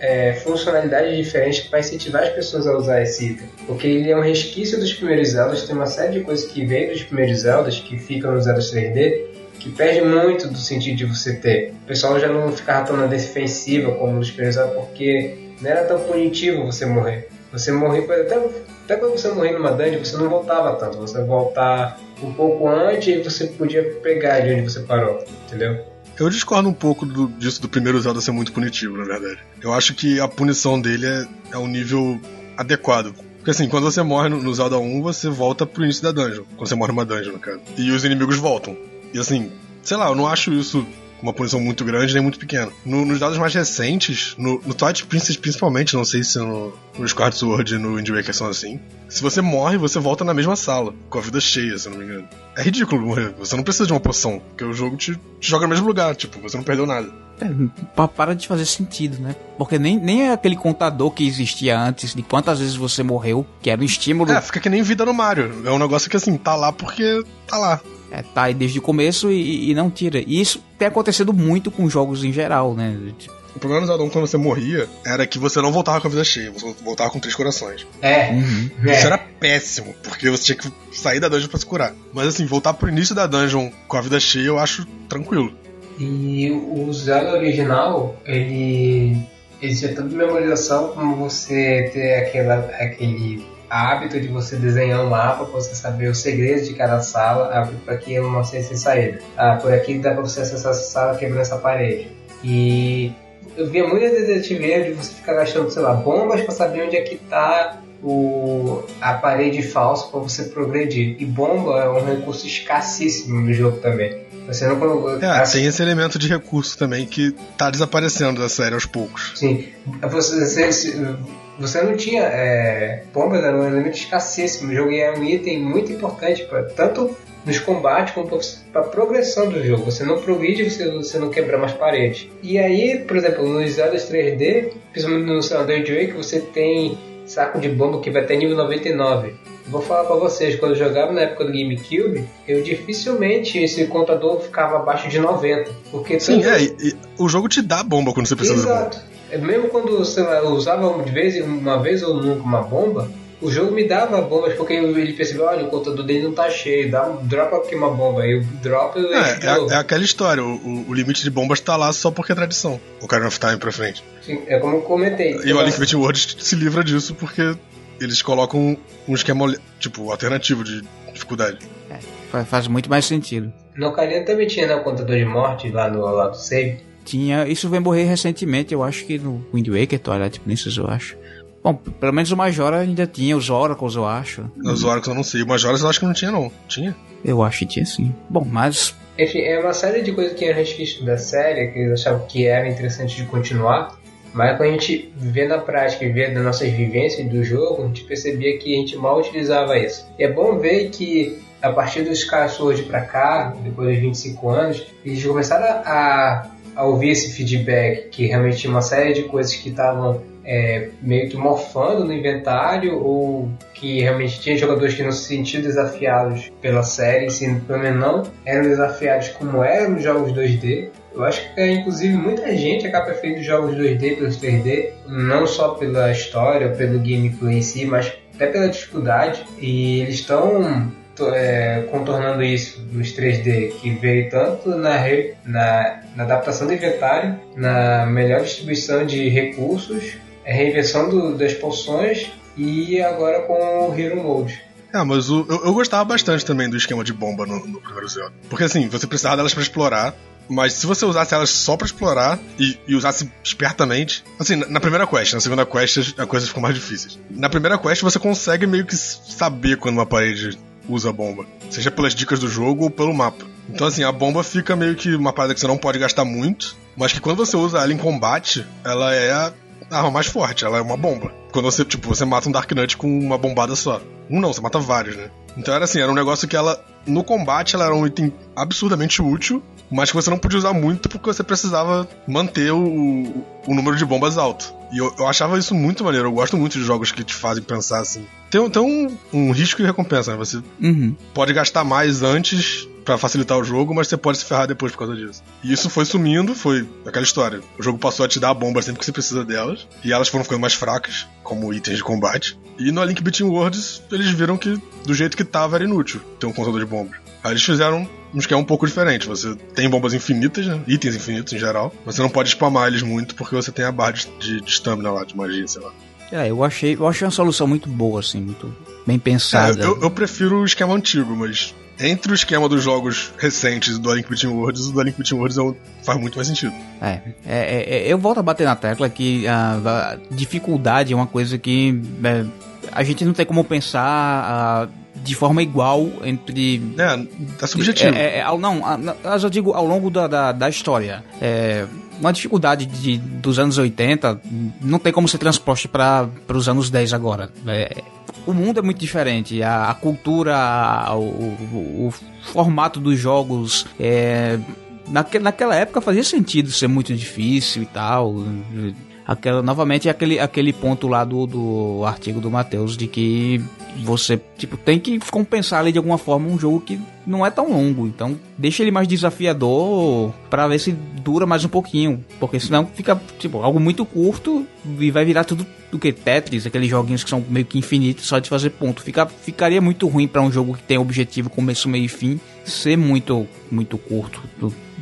B: é, funcionalidades diferentes para incentivar as pessoas a usar esse item. Porque ele é um resquício dos primeiros Zeldas, tem uma série de coisas que vem dos primeiros Zeldas, que ficam nos Zeldas 3D, que perde muito do sentido de você ter. O pessoal já não ficava tão na defensiva como nos primeiros Zeldas, porque não era tão punitivo você morrer. Você morrer, até, até quando você morrer numa dungeon, você não voltava tanto, você voltar um pouco antes e você podia pegar de onde você parou, entendeu?
C: Eu discordo um pouco do, disso do primeiro Zelda ser muito punitivo, na verdade. Eu acho que a punição dele é, é um nível adequado. Porque assim, quando você morre no, no Zelda 1, você volta pro início da dungeon. Quando você morre numa dungeon, no caso. E os inimigos voltam. E assim, sei lá, eu não acho isso uma punição muito grande nem muito pequena. No, nos dados mais recentes, no, no Twilight Princess principalmente, não sei se no, no Skyward Sword e no Wind Waker são assim, se você morre, você volta na mesma sala, com a vida cheia, se não me engano. É ridículo morrer, você não precisa de uma poção, porque o jogo te, te joga no mesmo lugar, tipo, você não perdeu nada.
A: É, para de fazer sentido, né? Porque nem, nem é aquele contador que existia antes de quantas vezes você morreu, que era um estímulo.
C: É, fica que nem vida no Mario. É um negócio que assim, tá lá porque tá lá.
A: É, tá aí desde o começo e, e não tira. E isso tem acontecido muito com jogos em geral, né?
C: O problema do Zelda 1 quando você morria era que você não voltava com a vida cheia, você voltava com três corações.
B: É.
C: Uhum.
B: é.
C: Isso era péssimo, porque você tinha que sair da dungeon pra se curar. Mas assim, voltar pro início da dungeon com a vida cheia eu acho tranquilo.
B: E o Zelda original, ele existia tanto memorização como você ter aquela, aquele hábito de você desenhar um mapa para você saber os segredos de cada sala, ah, para que eu não sei se saída. Ah, por aqui dá para você acessar essa sala quebrando essa parede. E eu via muita detetive de você ficar gastando, sei lá, bombas para saber onde é que tá o, a parede falsa para você progredir. E bomba é um recurso escassíssimo no jogo também. Você não
C: é, assim, tem esse elemento de recurso também que tá desaparecendo da série aos poucos.
B: Sim. Você, você, você não tinha. É, bombas era um elemento escassíssimo. O jogo é um item muito importante para tanto nos combates como para a progressão do jogo. Você não progride, você, você não quebra mais paredes. E aí, por exemplo, nos Zeldas 3D, principalmente no Thunder Drake, você tem saco de bomba que vai até nível 99. Vou falar para vocês, quando eu jogava na época do GameCube, eu dificilmente esse contador ficava abaixo de 90. Porque
C: Sim, tanto... é, e, o jogo te dá bomba quando você precisa
B: Exato. É, mesmo quando você usava de vez, uma vez ou nunca uma bomba, o jogo me dava bombas porque ele percebeu, olha, o contador dele não tá cheio, dá, dropa aqui uma bomba. Aí eu dropo e
C: é, é, é, aquela história, o, o, limite de bombas tá lá só porque é tradição. O Ocarina of Time pra frente.
B: Sim, é como eu comentei.
C: E o A Link Between Worlds se livra disso porque eles colocam um esquema, tipo, alternativo de dificuldade.
A: É, faz muito mais sentido.
B: No Ocarina também tinha né, o contador de morte lá no lado save.
A: Tinha, isso vem morrer recentemente, eu acho que no Wind Waker, Twilight Princess, eu acho. Bom, pelo menos o Majora ainda tinha, os Oracles, eu acho.
C: Os Oracles eu não sei, o Majora eu acho que não tinha, não. Tinha?
A: Eu acho que tinha sim. Bom, mas.
B: Enfim, é uma série de coisas que a gente visto da série, que eles achavam que era interessante de continuar. Mas quando a gente vê na prática e vê das nossas vivências do jogo, a gente percebia que a gente mal utilizava isso. E é bom ver que a partir dos casos Sword pra cá, depois dos 25 anos, eles começaram a, a ouvir esse feedback, que realmente tinha uma série de coisas que estavam é, meio que morfando no inventário ou que realmente tinha jogadores que não se sentiam desafiados pela série, se pelo menos não eram desafiados como eram os jogos 2D. Eu acho que inclusive muita gente acaba preferindo jogos 2D pelos 3D, não só pela história ou pelo gameplay em si, mas até pela dificuldade. E eles estão é, contornando isso nos 3D, que veio tanto na, na, na adaptação do inventário, na melhor distribuição de recursos reinvenção do, das poções e agora com o Hero Mode.
C: É, mas o, eu, eu, gostava bastante também do esquema de bomba no, no primeiro Zelda. Porque assim, você precisava delas para explorar, mas se você usasse elas só para explorar e, e, usasse espertamente. Assim, na, na, primeira quest, na segunda quest a coisa ficou mais difícil. Na primeira quest você consegue meio que saber quando uma parede usa bomba. Seja pelas dicas do jogo ou pelo mapa. Então assim, a bomba fica meio que uma parada que você não pode gastar muito. Mas que quando você usa ela em combate, ela é a arma mais forte, ela é uma bomba. Quando você, tipo, você mata um Dark Knight com uma bombada só. Um não, você mata vários, né? Então era assim, era um negócio que ela, no combate, ela era um item absurdamente útil, mas que você não podia usar muito porque você precisava manter o, o número de bombas alto. E eu, eu, achava isso muito maneiro. Eu gosto muito de jogos que te fazem pensar assim. Tem, tem um, um risco e recompensa, né? Você
A: uhum.
C: pode gastar mais antes para facilitar o jogo, mas você pode se ferrar depois por causa disso. E isso foi sumindo, foi aquela história. O jogo passou a te dar bombas sempre que você precisa delas, e elas foram ficando mais fracas, como itens de combate. E no Link Between Worlds, eles viram que do jeito que tava era inútil ter um contador de bombas. Aí eles fizeram um esquema um pouco diferente. Você tem bombas infinitas, né? itens infinitos em geral. Você não pode spamar eles muito porque você tem a barra de, de stamina lá, de magia, sei lá.
A: É, eu achei, eu achei uma solução muito boa, assim, muito bem pensada.
C: É, eu, eu, prefiro o esquema antigo, mas entre o esquema dos jogos recentes do A Link Worlds, o do A Link Between Worlds é faz muito mais sentido.
A: É, é, é, eu volto a bater na tecla que a, a dificuldade é uma coisa que é, a gente não tem como pensar a, de forma igual entre.
C: É, é subjetivo.
A: É, é, é não, mas eu digo ao longo da, da, da história. É, uma dificuldade de, dos anos 80 não tem como ser transposta para os anos 10 agora. É, o mundo é muito diferente, a, a cultura, a, o, o, o, formato dos jogos. É, naque, naquela época fazia sentido ser muito difícil e tal. Aquela, novamente, aquele, aquele ponto lá do, do artigo do Matheus de que você tipo tem que compensar ali de alguma forma um jogo que não é tão longo. Então, deixa ele mais desafiador para ver se dura mais um pouquinho, porque senão fica tipo algo muito curto e vai virar tudo do que Tetris, aqueles joguinhos que são meio que infinitos só de fazer ponto. Fica, ficaria muito ruim para um jogo que tem objetivo começo, meio e fim ser muito muito curto.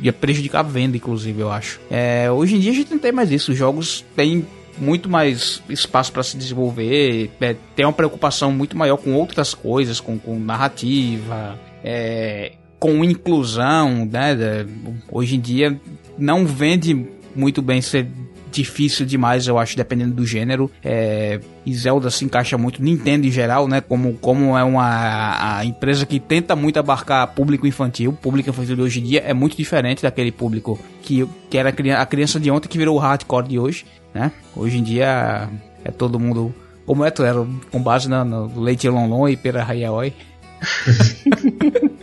A: Ia prejudicar a venda, inclusive, eu acho. É, hoje em dia a gente não tem mais isso. Os jogos têm muito mais espaço para se desenvolver, é, tem uma preocupação muito maior com outras coisas, com, com narrativa, é, com inclusão, né? Hoje em dia não vende muito bem ser difícil demais, eu acho, dependendo do gênero. É, e Zelda se encaixa muito, Nintendo em geral, né? Como, como é uma empresa que tenta muito abarcar público infantil. Público infantil de hoje em dia é muito diferente daquele público que, que era a criança de ontem que virou o hardcore de hoje, né? Hoje em dia é todo mundo. Como é, tu era com base no, Leite Lonlon e Pera Hayaoi.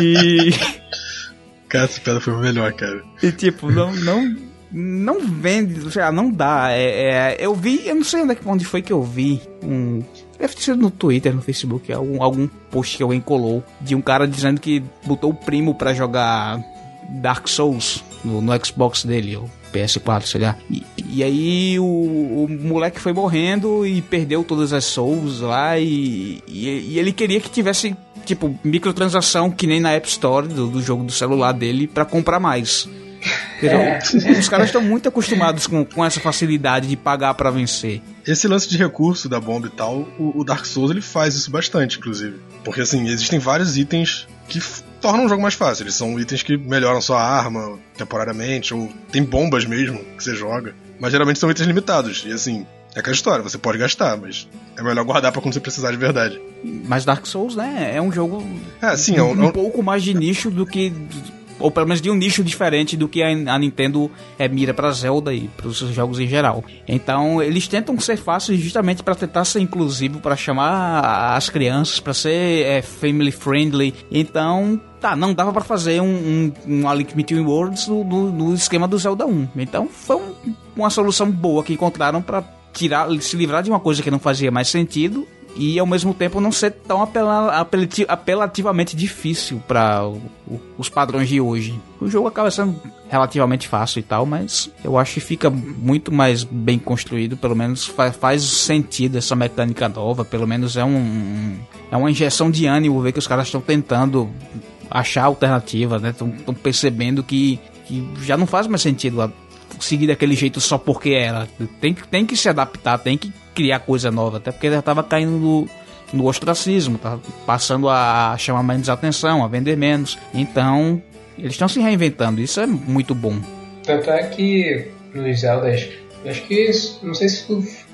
A: e
C: Cara, essa piada foi melhor, cara.
A: E tipo, não, não, não vende, sei lá, não dá. É, é, eu vi, eu não sei onde, é onde foi que eu vi um. Deve ter sido no Twitter, no Facebook, algum, algum post que alguém colou de um cara dizendo que botou o primo para jogar Dark Souls no, no Xbox dele, o PS4, sei lá. E, e aí o, o, moleque foi morrendo e perdeu todas as souls lá e, e, e ele queria que tivesse tipo microtransação que nem na App Store do, do jogo do celular dele para comprar mais. É. Os caras estão muito acostumados com, com essa facilidade de pagar para vencer.
C: Esse lance de recurso da bomba e tal, o, o, Dark Souls ele faz isso bastante, inclusive. Porque assim, existem vários itens que tornam o jogo mais fácil. Eles são itens que melhoram sua arma temporariamente, ou tem bombas mesmo que você joga. Mas geralmente são itens limitados. E assim, é aquela história, você pode gastar, mas é melhor guardar para quando você precisar de verdade.
A: Mas Dark Souls, né, é um jogo
C: é, sim, é um,
A: um, um pouco mais de nicho do que ou pelo menos de um nicho diferente do que a, Nintendo é, mira para Zelda e para os jogos em geral. Então eles tentam ser fáceis justamente para tentar ser inclusivo, para chamar as crianças, para ser é, family friendly. Então tá, não dava para fazer um, um, um A Link Between Worlds no, no, no, esquema do Zelda 1. Então foi um, uma solução boa que encontraram para tirar, se livrar de uma coisa que não fazia mais sentido e ao mesmo tempo não ser tão apelativamente difícil para os padrões de hoje. O jogo acaba sendo relativamente fácil e tal, mas eu acho que fica muito mais bem construído, pelo menos faz, sentido essa mecânica nova, pelo menos é um é uma injeção de ânimo ver que os caras estão tentando achar alternativa, né? Estão percebendo que, que já não faz mais sentido seguir daquele jeito só porque era. Tem, tem que se adaptar, tem que criar coisa nova, até porque já tava caindo no, no ostracismo, tá passando a chamar menos atenção, a vender menos. Então, eles estão se reinventando, isso é muito bom.
B: Tanto é que no Zelda, acho que não sei se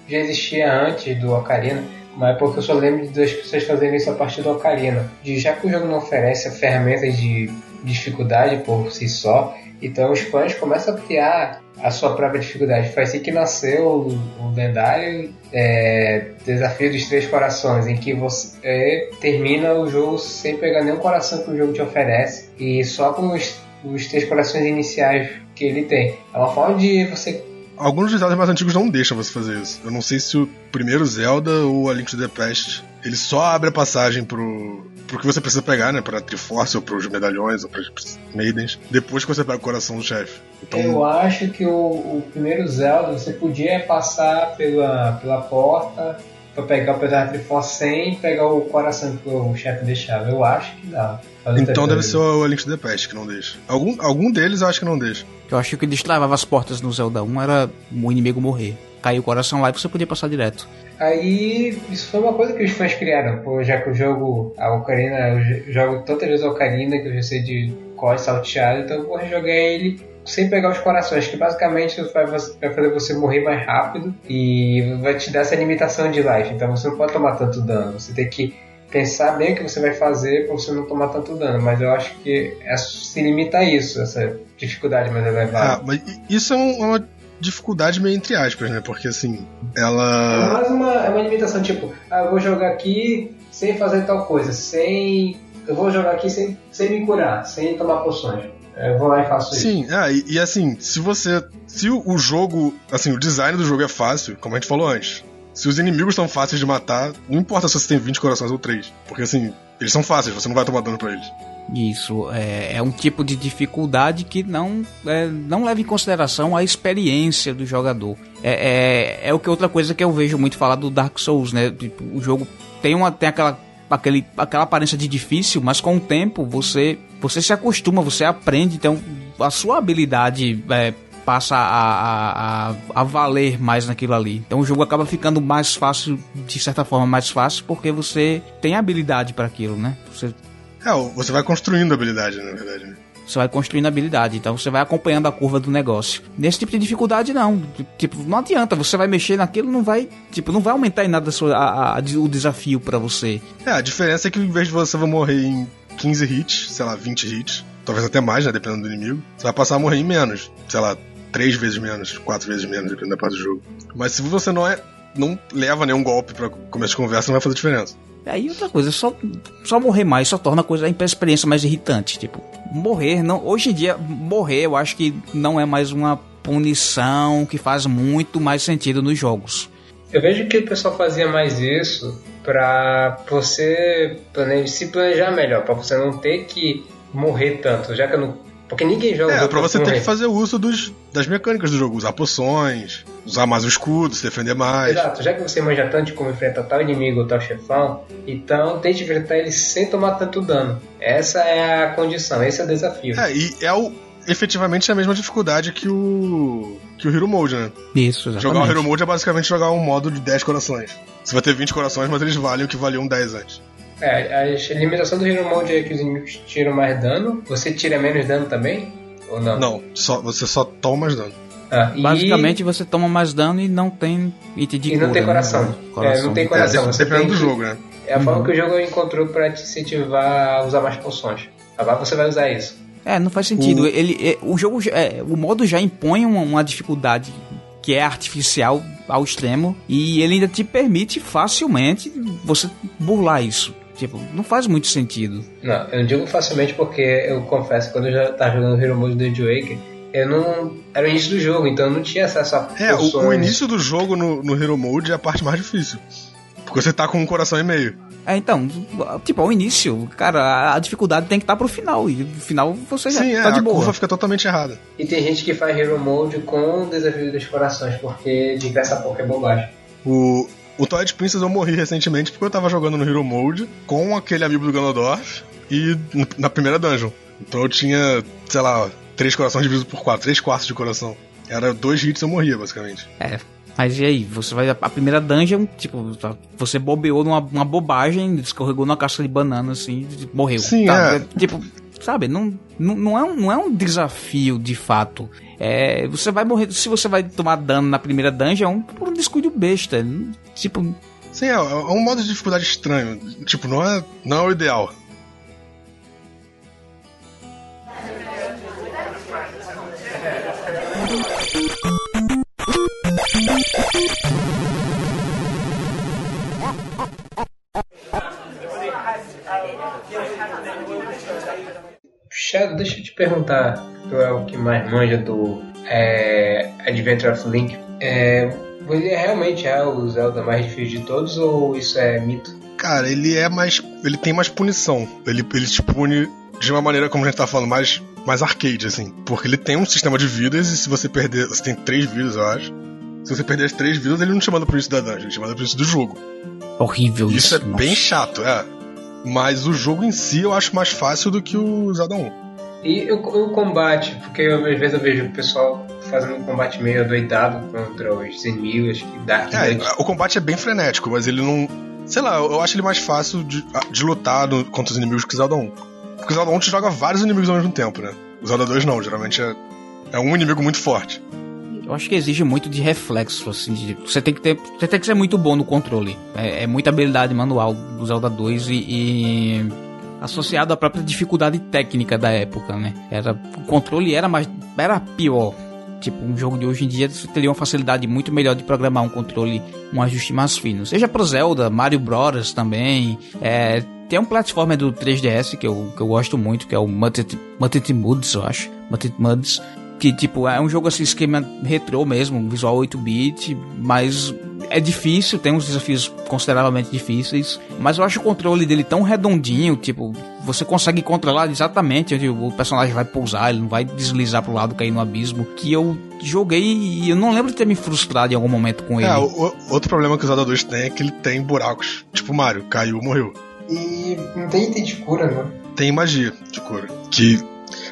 B: já existia antes do Ocarina, mas é porque eu só lembro das pessoas fazerem isso a partir do Ocarina. De, já que o jogo não oferece ferramentas de dificuldade por si só, então os fãs começam a criar a sua própria dificuldade. Foi assim que nasceu o, lendário é, Desafio dos Três Corações, em que você é, termina o jogo sem pegar nenhum coração que o jogo te oferece e só com os, os três corações iniciais que ele tem. É uma forma de você
C: Alguns Zeldas mais antigos não deixam você fazer isso. Eu não sei se o primeiro Zelda ou a Link to the Past ele só abre a passagem pro, pro que você precisa pegar, né? Pra Triforce ou pros medalhões ou pros Maidens, depois que você pega o coração do chefe.
B: Então... Eu acho que o, o, primeiro Zelda você podia passar pela, pela porta pra pegar o pedaço da Triforce sem pegar o coração que o chefe deixava. Eu acho que dá.
C: Então deve ser o Link to the Past que não deixa. Algum, algum deles eu acho que não deixa.
A: Eu acho que destravava as portas no Zelda 1 era o inimigo morrer. Caiu o coração lá e você podia passar direto.
B: Aí, isso foi uma coisa que os fãs criaram, pô, já que o jogo, a Ocarina, eu jogo tantas vezes a Ocarina que eu já sei de qual é salteado, então eu vou jogar ele sem pegar os corações, que basicamente vai, fazer você morrer mais rápido e vai te dar essa limitação de life. Então você não pode tomar tanto dano, você tem que pensar bem o que você vai fazer para você não tomar tanto dano. Mas eu acho que é, se limita a isso, essa dificuldade mais elevada.
C: Ah, mas isso é, é uma dificuldade meio entre aspas, né? Porque assim, ela.
B: É mais uma, é uma limitação, tipo, ah, eu vou jogar aqui sem fazer tal coisa, sem. Eu vou jogar aqui sem, sem me curar, sem tomar poções. Eu vou lá e faço
C: Sim,
B: isso.
C: Sim, é, e, e, assim, se você. Se o jogo. Assim, o design do jogo é fácil, como a gente falou antes. Se os inimigos são fáceis de matar, não importa se você tem 20 corações ou 3. Porque assim, eles são fáceis, você não vai tomar dano pra eles.
A: Isso, é, é um tipo de dificuldade que não, é, não leva em consideração a experiência do jogador. É, é, é o que outra coisa que eu vejo muito falar do Dark Souls, né? Tipo, o jogo tem, uma, tem aquela, aquele, aquela aparência de difícil, mas com o tempo você, você se acostuma, você aprende, então a sua habilidade é, passa a, a, a, valer mais naquilo ali. Então o jogo acaba ficando mais fácil, de certa forma, mais fácil, porque você tem habilidade para aquilo, né? Você...
C: É, você vai construindo habilidade, na verdade. Né?
A: Você vai construindo habilidade, então você vai acompanhando a curva do negócio. Nesse tipo de dificuldade, não. Tipo, não adianta, você vai mexer naquilo, não vai. Tipo, não vai aumentar em nada a sua, a, a, o desafio para você.
C: É, a diferença é que em vez de você vai morrer em 15 hits, sei lá, 20 hits, talvez até mais, né, dependendo do inimigo, você vai passar a morrer em menos, sei lá, três vezes menos, quatro vezes menos, dependendo da parte do jogo. Mas se você não é. não leva nenhum golpe para começo de conversa, não vai fazer diferença.
A: Aí outra coisa, só, só morrer mais só torna a coisa a experiência mais irritante. Tipo, morrer, não. Hoje em dia, morrer eu acho que não é mais uma punição que faz muito mais sentido nos jogos.
B: Eu vejo que o pessoal fazia mais isso para você se planejar melhor, para você não ter que morrer tanto, já que no Porque ninguém joga.
C: É, pra você ter que fazer uso dos, das mecânicas do jogo, usar poções, usar mais o escudo, se defender mais.
B: Exato, já que você manja tanto de como enfrentar tal inimigo ou tal chefão, então tente enfrentar ele sem tomar tanto dano. Essa é a condição, esse é o desafio.
C: É, e é o, efetivamente a mesma dificuldade que o. que o Hero Mode, né?
A: Isso, exatamente.
C: Jogar o Hero Mode é basicamente jogar um modo de 10 corações. Você vai ter 20 corações, mas eles valem o que valiam 10 antes.
B: É, a limitação do Hero Mode é que os inimigos tiram mais dano. Você tira menos dano também? Ou não?
C: Não, só, você só toma mais dano.
A: Ah, Basicamente e... você toma mais dano e não tem
B: item de E não tem coração. Né? coração. É, não tem coração. É,
C: você dependendo do jogo, né?
B: É a uhum. forma que o jogo encontrou para te incentivar a usar mais poções. Agora você vai usar isso.
A: É, não faz sentido. O, ele, é, o jogo, é, o modo já impõe uma, uma dificuldade que é artificial ao extremo e ele ainda te permite facilmente você burlar isso. Tipo, não faz muito sentido.
B: Não, eu não digo facilmente porque eu confesso que quando eu já tava jogando Hero Mode do Age Waker, eu não. Era o início do jogo, então eu não tinha acesso a.
C: É, o, o, início do jogo no, no Hero Mode é a parte mais difícil. Porque você tá com um coração e meio.
A: É, então, tipo, ao início, cara, a dificuldade tem que estar tá pro final. E no final você
C: Sim,
A: já
C: é,
A: tá de
C: a
A: boa.
C: curva fica totalmente errada.
B: E tem gente que faz Hero Mode com o desafio dos corações, porque de graça pouco é bobagem.
C: O, o Twilight Princess eu morri recentemente porque eu tava jogando no Hero Mode com aquele amigo do Ganondorf e na primeira dungeon. Então eu tinha, sei lá, três corações divididos por quatro, três quartos de coração. Era dois hits e eu morria, basicamente.
A: É, mas e aí? Você vai. A primeira dungeon, tipo, tá, você bobeou numa uma bobagem, escorregou numa casca de banana, assim, morreu.
C: Sim, tá,
A: é. Tipo, sabe, não, não, não, é um, não é um desafio de fato. É, você vai morrer. Se você vai tomar dano na primeira dungeon, é por um descuido besta. Tipo.
C: Sim, é, é um modo de dificuldade estranho. Tipo, não é, não é o ideal.
B: Shadow, deixa eu te perguntar, tu é o que mais manja do é, Adventure of Link. É, ele realmente é o Zelda mais difícil de todos ou isso é mito?
C: Cara, ele é mais. Ele tem mais punição. Ele, ele te pune de uma maneira, como a gente tá falando, mais, mais arcade, assim. Porque ele tem um sistema de vidas e se você perder. Você tem três vidas, eu acho. Se você perder as três vidas, ele não te manda pro início da dungeon, ele te manda pro início do jogo.
A: Horrível isso.
C: Isso é nossa. bem chato, é. Mas o jogo em si eu acho mais fácil do que o Zelda 1.
B: E o, combate, porque eu, às vezes eu vejo o pessoal fazendo um combate meio adoidado contra os inimigos que dá.
C: É, o combate é bem frenético, mas ele não. Sei lá, eu acho ele mais fácil de, de lutar no, contra os inimigos que o Zelda 1. Porque o Zelda 1 te joga vários inimigos ao mesmo tempo, né? O Zelda 2 não, geralmente é, é um inimigo muito forte.
A: Eu acho que exige muito de reflexo, assim. De, você tem que ter. Você tem que ser muito bom no controle. É, é muita habilidade manual do Zelda 2 e, e associado à própria dificuldade técnica da época, né? Era, o controle era mais. era pior. Tipo, um jogo de hoje em dia você teria uma facilidade muito melhor de programar um controle, um ajuste mais fino. Seja pro Zelda, Mario Bros. também. É, tem um platformer do 3DS que eu, que eu gosto muito, que é o Mutant, Moods, eu acho. Mutant Moods. Que, tipo, é um jogo assim, esquema retrô mesmo, visual 8-bit, mas é difícil, tem uns desafios consideravelmente difíceis, mas eu acho o controle dele tão redondinho, tipo, você consegue controlar exatamente onde o personagem vai pousar, ele não vai deslizar pro lado, cair no abismo, que eu joguei e eu não lembro de ter me frustrado em algum momento com é, ele. É,
C: o, outro problema que os Zelda tem é que ele tem buracos, tipo Mario, caiu, morreu.
B: E não tem item de cura, não?
C: Tem magia de cura, que,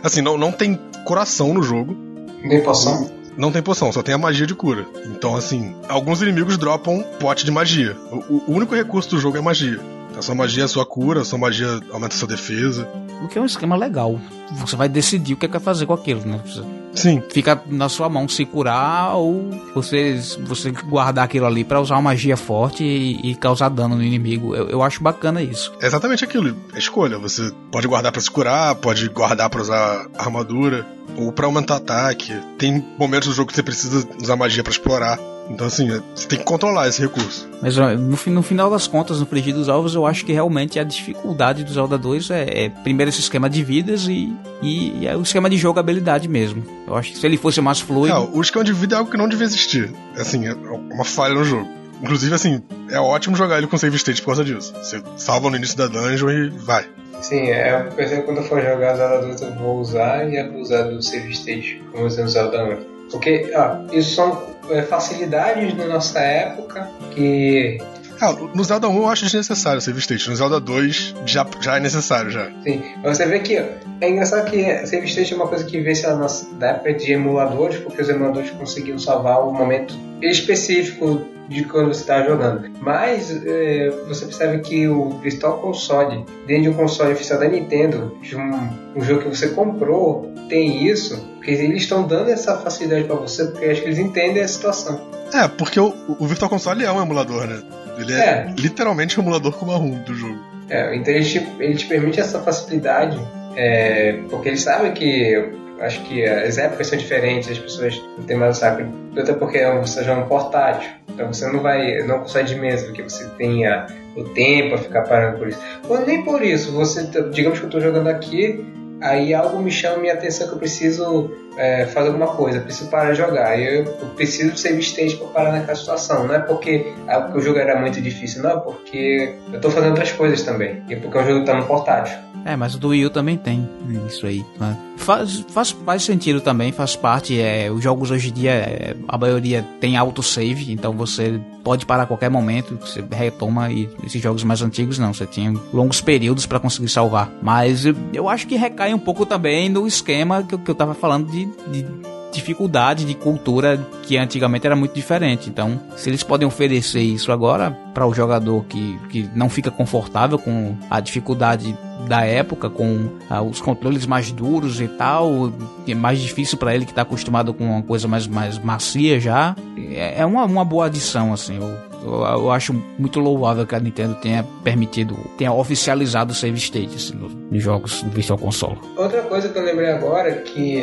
C: assim, não, não tem coração no jogo.
B: Nem poção?
C: não tem poção, só tem a magia de cura. Então, assim, alguns inimigos dropam pote de magia. O, o único recurso do jogo é magia. A sua magia é a sua cura, a sua magia aumenta a sua defesa.
A: O que é um esquema legal. Você vai decidir o que é quer fazer com aquilo, né? Você
C: Sim.
A: Fica na sua mão se curar ou você, você guardar aquilo ali para usar uma magia forte e, e, causar dano no inimigo. Eu, eu acho bacana isso.
C: É exatamente aquilo. É escolha. Você pode guardar para se curar, pode guardar para usar armadura ou para aumentar ataque. Tem momentos do jogo que você precisa usar magia para explorar. Então, assim, é, você tem que controlar esse recurso.
A: Mas no, no final das contas, no Frigir dos Alvos, eu acho que realmente a dificuldade do Zelda 2 é, é primeiro esse esquema de vidas e, e, e, é o esquema de jogabilidade mesmo. Eu acho que se ele fosse mais fluido.
C: Não, o esquema de vida é algo que não devia existir. Assim, é uma falha no jogo. Inclusive, assim, é ótimo jogar ele com save state por causa disso. Você salva no início da dungeon e vai.
B: Sim, é, por exemplo, quando eu for jogar Zelda 2 eu vou usar e eu vou usar do save state, como usei no Zelda 1. Porque, ó, isso são é, facilidades da nossa época que
C: ah, no Zelda 1 eu acho desnecessário o save state. No Zelda 2 já, já é necessário já.
B: Sim. Você vê que é engraçado que save state é uma coisa que vê se na da época de emuladores, porque os emuladores conseguiam salvar o momento específico de quando você está jogando. Mas é, você percebe que o Virtual Console, dentro de um console oficial da Nintendo, de um, um jogo que você comprou, tem isso, porque eles estão dando essa facilidade para você, porque acho que eles entendem a situação.
C: É, porque o, o Virtual Console é um emulador, né? Ele é, é. literalmente o emulador como a ROM do jogo.
B: É, então ele te, ele te permite essa facilidade, é, porque ele sabe que acho que as épocas são diferentes, as pessoas não têm mais o saco. Até porque você joga um portátil, então você não vai, não consegue de mesa, porque você tenha o tempo a ficar parando por isso. Ou nem por isso, você, digamos que eu estou jogando aqui, aí algo me chama minha atenção que eu preciso é, fazer alguma coisa, preciso parar de jogar. Eu, eu preciso save state para parar naquela situação. Não é porque, é porque o jogo era muito difícil, não, porque eu estou fazendo outras coisas também. E porque o jogo está no portátil.
A: É, mas o do Wii U também tem isso aí. Né? Faz, faz, faz sentido também, faz parte. É, os jogos hoje em dia, é, a maioria tem autosave, então você pode parar a qualquer momento, você retoma. E esses jogos mais antigos não, você tinha longos períodos para conseguir salvar. Mas eu, eu, acho que recai um pouco também no esquema que, que eu tava falando de, de dificuldade de cultura que antigamente era muito diferente. Então, se eles podem oferecer isso agora para o jogador que, que não fica confortável com a dificuldade da época, com ah, os controles mais duros e tal, é mais difícil para ele que está acostumado com uma coisa mais, mais macia já, é, é uma, uma boa adição, assim. Eu, eu, eu, acho muito louvável que a Nintendo tenha permitido, tenha oficializado o save state assim, nos jogos do Virtual Console.
B: Outra coisa que eu lembrei agora que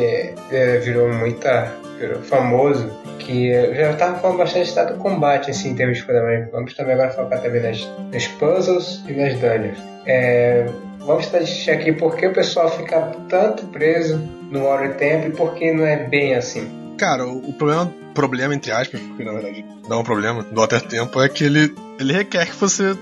B: é, virou muita virou famoso que já estava falando bastante do combate assim, em termos de fundamento. Vamos também agora focar também nas, nas puzzles e nas dungeons. É, vamos discutir aqui por que o pessoal fica tanto preso no Water Tempo e por que não é bem assim.
C: Cara, o, o problema problema, entre aspas, porque na verdade não é um problema, do Water Tempo é que ele, ele requer que você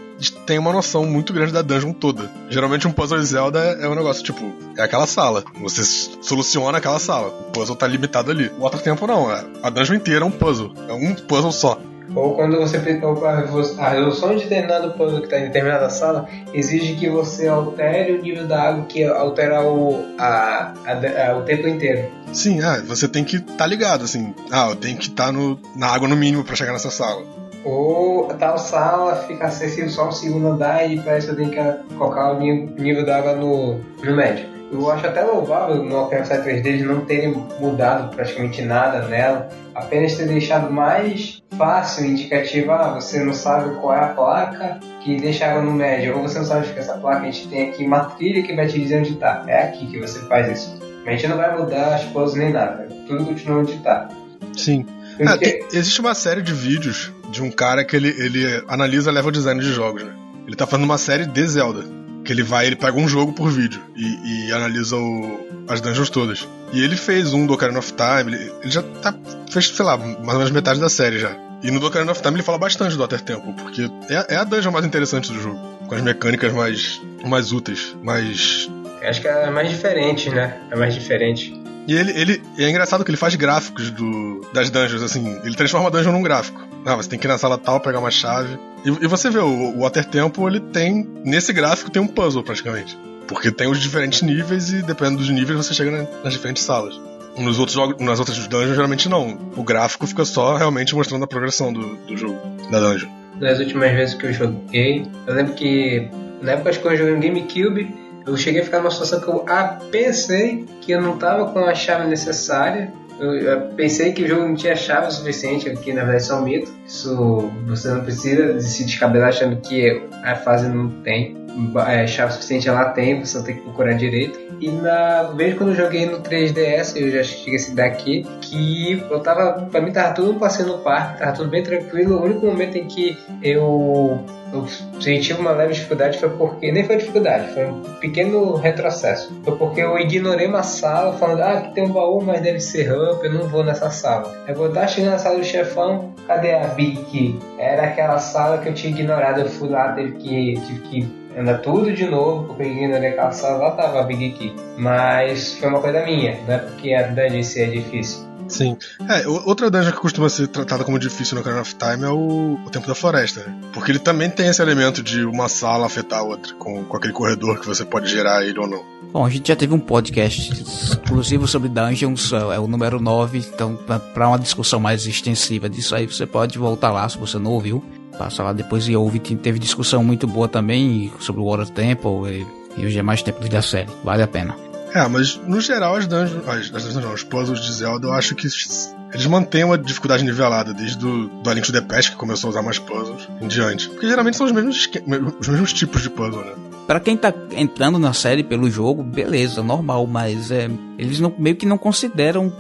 C: tenha uma noção muito grande da dungeon toda. Geralmente um puzzle Zelda é um negócio, tipo, é aquela sala. Você soluciona aquela sala. O puzzle tá limitado ali. O Water Tempo não, é, a dungeon inteira é um puzzle. É um puzzle só.
B: Ou quando você a resolução de determinado puzzle que está em determinada sala exige que você altere o nível da água que altera o, a, a, a, o tempo inteiro.
C: Sim, ah, você tem que estar tá ligado, assim. Ah, eu tenho que estar tá na água no mínimo para chegar nessa sala.
B: Ou tal sala fica acessível só no segundo andar e parece que eu tenho que colocar o nível da água no, no médio. Eu acho até louvável no Ocarina 3D eles não terem mudado praticamente nada nela, apenas ter deixado mais fácil indicativo, ah, você não sabe qual é a placa que deixa água no médio, ou você não sabe que essa placa, a gente tem aqui uma trilha que vai te dizer onde está. É aqui que você faz isso. A gente não vai mudar as poses nem nada, tudo continua onde está.
C: Sim. Ah, tem, existe uma série de vídeos de um cara que ele, ele analisa level design de jogos, né? Ele tá fazendo uma série de Zelda que ele vai, ele pega um jogo por vídeo e, e analisa o, as dungeons todas. E ele fez um do Ocarina of Time, ele, ele, já tá, fez, sei lá, mais ou menos metade da série já. E no Ocarina of Time ele fala bastante do Water Temple, porque é, é a dungeon mais interessante do jogo, com as mecânicas mais, mais úteis, mais...
B: Acho que é mais diferente, né? É mais diferente.
C: E ele, ele é engraçado que ele faz gráficos do, das dungeons, assim, ele transforma a dungeon num gráfico. Ah, você tem que ir na sala tal, pegar uma chave. E, e você vê, o, o Water Temple, ele tem. Nesse gráfico tem um puzzle praticamente. Porque tem os diferentes níveis e dependendo dos níveis você chega na, nas diferentes salas. Nos outros jogos, nas outras dungeons, geralmente não. O gráfico fica só realmente mostrando a progressão do, do jogo, da dungeon.
B: Das últimas vezes que eu joguei, eu lembro que na época que eu joguei no GameCube, eu cheguei a ficar numa situação que eu ah, pensei que eu não tava com a chave necessária. Eu, pensei que o jogo não tinha chave suficiente, que na verdade isso é um mito. Isso você não precisa se descabelar achando que a fase não tem é, chave suficiente, ela tem, você tem que procurar direito. E na vez quando eu joguei no 3DS, eu já cheguei a daqui, que eu tava. Pra mim tava tudo um passeio no parque, tava tudo bem tranquilo. O único momento em que eu eu senti uma leve dificuldade foi porque nem foi dificuldade, foi um pequeno retrocesso. Foi porque eu ignorei uma sala falando, ah, tem um baú, mas deve ser ramp, eu não vou nessa sala. Eu vou estar chegando na sala do chefão, cadê a Big Key? Era aquela sala que eu tinha ignorado, eu fui lá, teve que, tive que andar tudo de novo, porque ignorei aquela sala, lá tava a Big Key. Mas foi uma coisa minha, não é porque a dungeon é difícil.
C: Sim. É, outra dungeon que costuma ser tratada como difícil no Ocarina of Time é o, o Tempo da Floresta, né? Porque ele também tem esse elemento de uma sala afetar a outra, com, com aquele corredor que você pode gerar ele ou não.
A: Bom, a gente já teve um podcast exclusivo sobre dungeons, é o número 9, então para uma discussão mais extensiva disso aí, você pode voltar lá se você não ouviu. Passa lá depois e ouve. Teve discussão muito boa também sobre o Water Temple e, e os demais templos da série. Vale a pena.
C: É, mas no geral as dungeons, as, as dungeons não, os puzzles de Zelda eu acho que eles mantêm uma dificuldade nivelada desde do, do A Link to the Past que começou a usar mais puzzles em diante. Porque geralmente são os mesmos, os mesmos tipos de puzzle, né?
A: Pra quem tá entrando na série pelo jogo, beleza, normal, mas é, eles não, meio que não consideram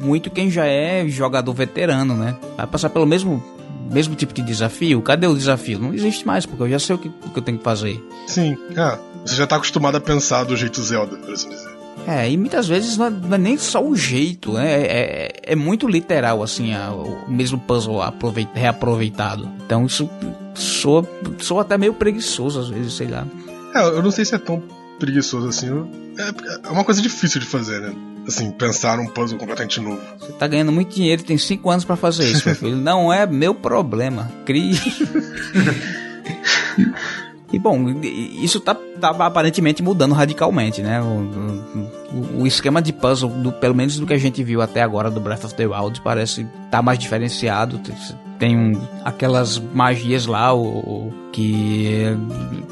A: muito quem já é jogador veterano, né? Vai passar pelo mesmo mesmo tipo de desafio, cadê o desafio? Não existe mais, porque eu já sei o que, o que eu tenho que fazer.
C: Sim, é. Você já tá acostumado a pensar do jeito Zelda, por assim dizer.
A: É, e muitas vezes não é, não é nem só o jeito, né? É, é, é muito literal, assim, a, o mesmo puzzle reaproveitado. Então isso soa, soa até meio preguiçoso às vezes, sei lá.
C: É, eu não sei se é tão preguiçoso assim. É, é uma coisa difícil de fazer, né? Assim, pensar um puzzle completamente novo.
A: Você tá ganhando muito dinheiro e tem 5 anos para fazer isso, meu filho. Não é meu problema. Crie. E bom, isso tá, tá, aparentemente mudando radicalmente, né? O, o, o, esquema de puzzle, do, pelo menos do que a gente viu até agora do Breath of the Wild, parece tá mais diferenciado. Tem um, aquelas magias lá, o, que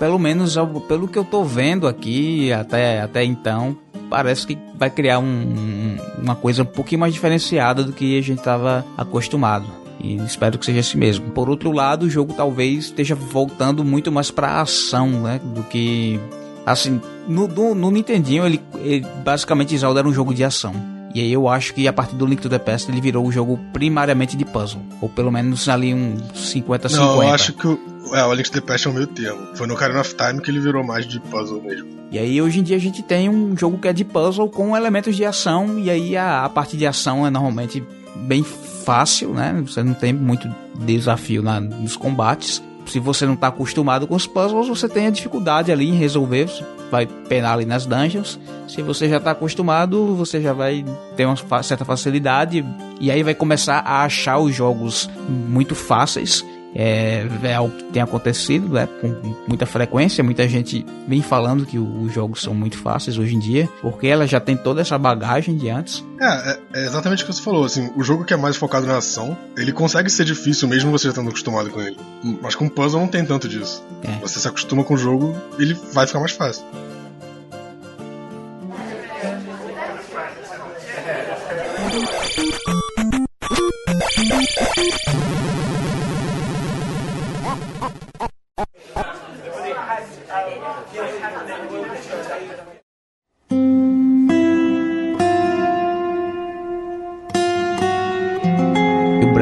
A: pelo menos pelo que eu tô vendo aqui até, até então, parece que vai criar um, uma coisa um pouquinho mais diferenciada do que a gente estava acostumado. E espero que seja assim mesmo. Por outro lado, o jogo talvez esteja voltando muito mais pra ação, né? Do que. Assim, no, no, no Nintendinho, ele, ele basicamente Zelda era um jogo de ação. E aí eu acho que a partir do Link to the Past ele virou um jogo primariamente de puzzle. Ou pelo menos ali um 50-50.
C: Não, eu acho que o, é, o Link to the Past é o meio termo. Foi no Ocarina of Time que ele virou mais de puzzle mesmo.
A: E aí hoje em dia a gente tem um jogo que é de puzzle com elementos de ação. E aí a, a parte de ação é normalmente bem fácil, né? Você não tem muito desafio na, nos combates. Se você não está acostumado com os puzzles, você tem a dificuldade ali em resolver. Você vai penar ali nas dungeons. Se você já está acostumado, você já vai ter uma certa facilidade. E aí vai começar a achar os jogos muito fáceis é, é algo que tem acontecido né, com muita frequência. Muita gente vem falando que os jogos são muito fáceis hoje em dia, porque ela já tem toda essa bagagem de antes.
C: É, é, é exatamente o que você falou. Assim, o jogo que é mais focado na ação, ele consegue ser difícil mesmo você já estando acostumado com ele. Mas com puzzle não tem tanto disso. É. Você se acostuma com o jogo, ele vai ficar mais fácil.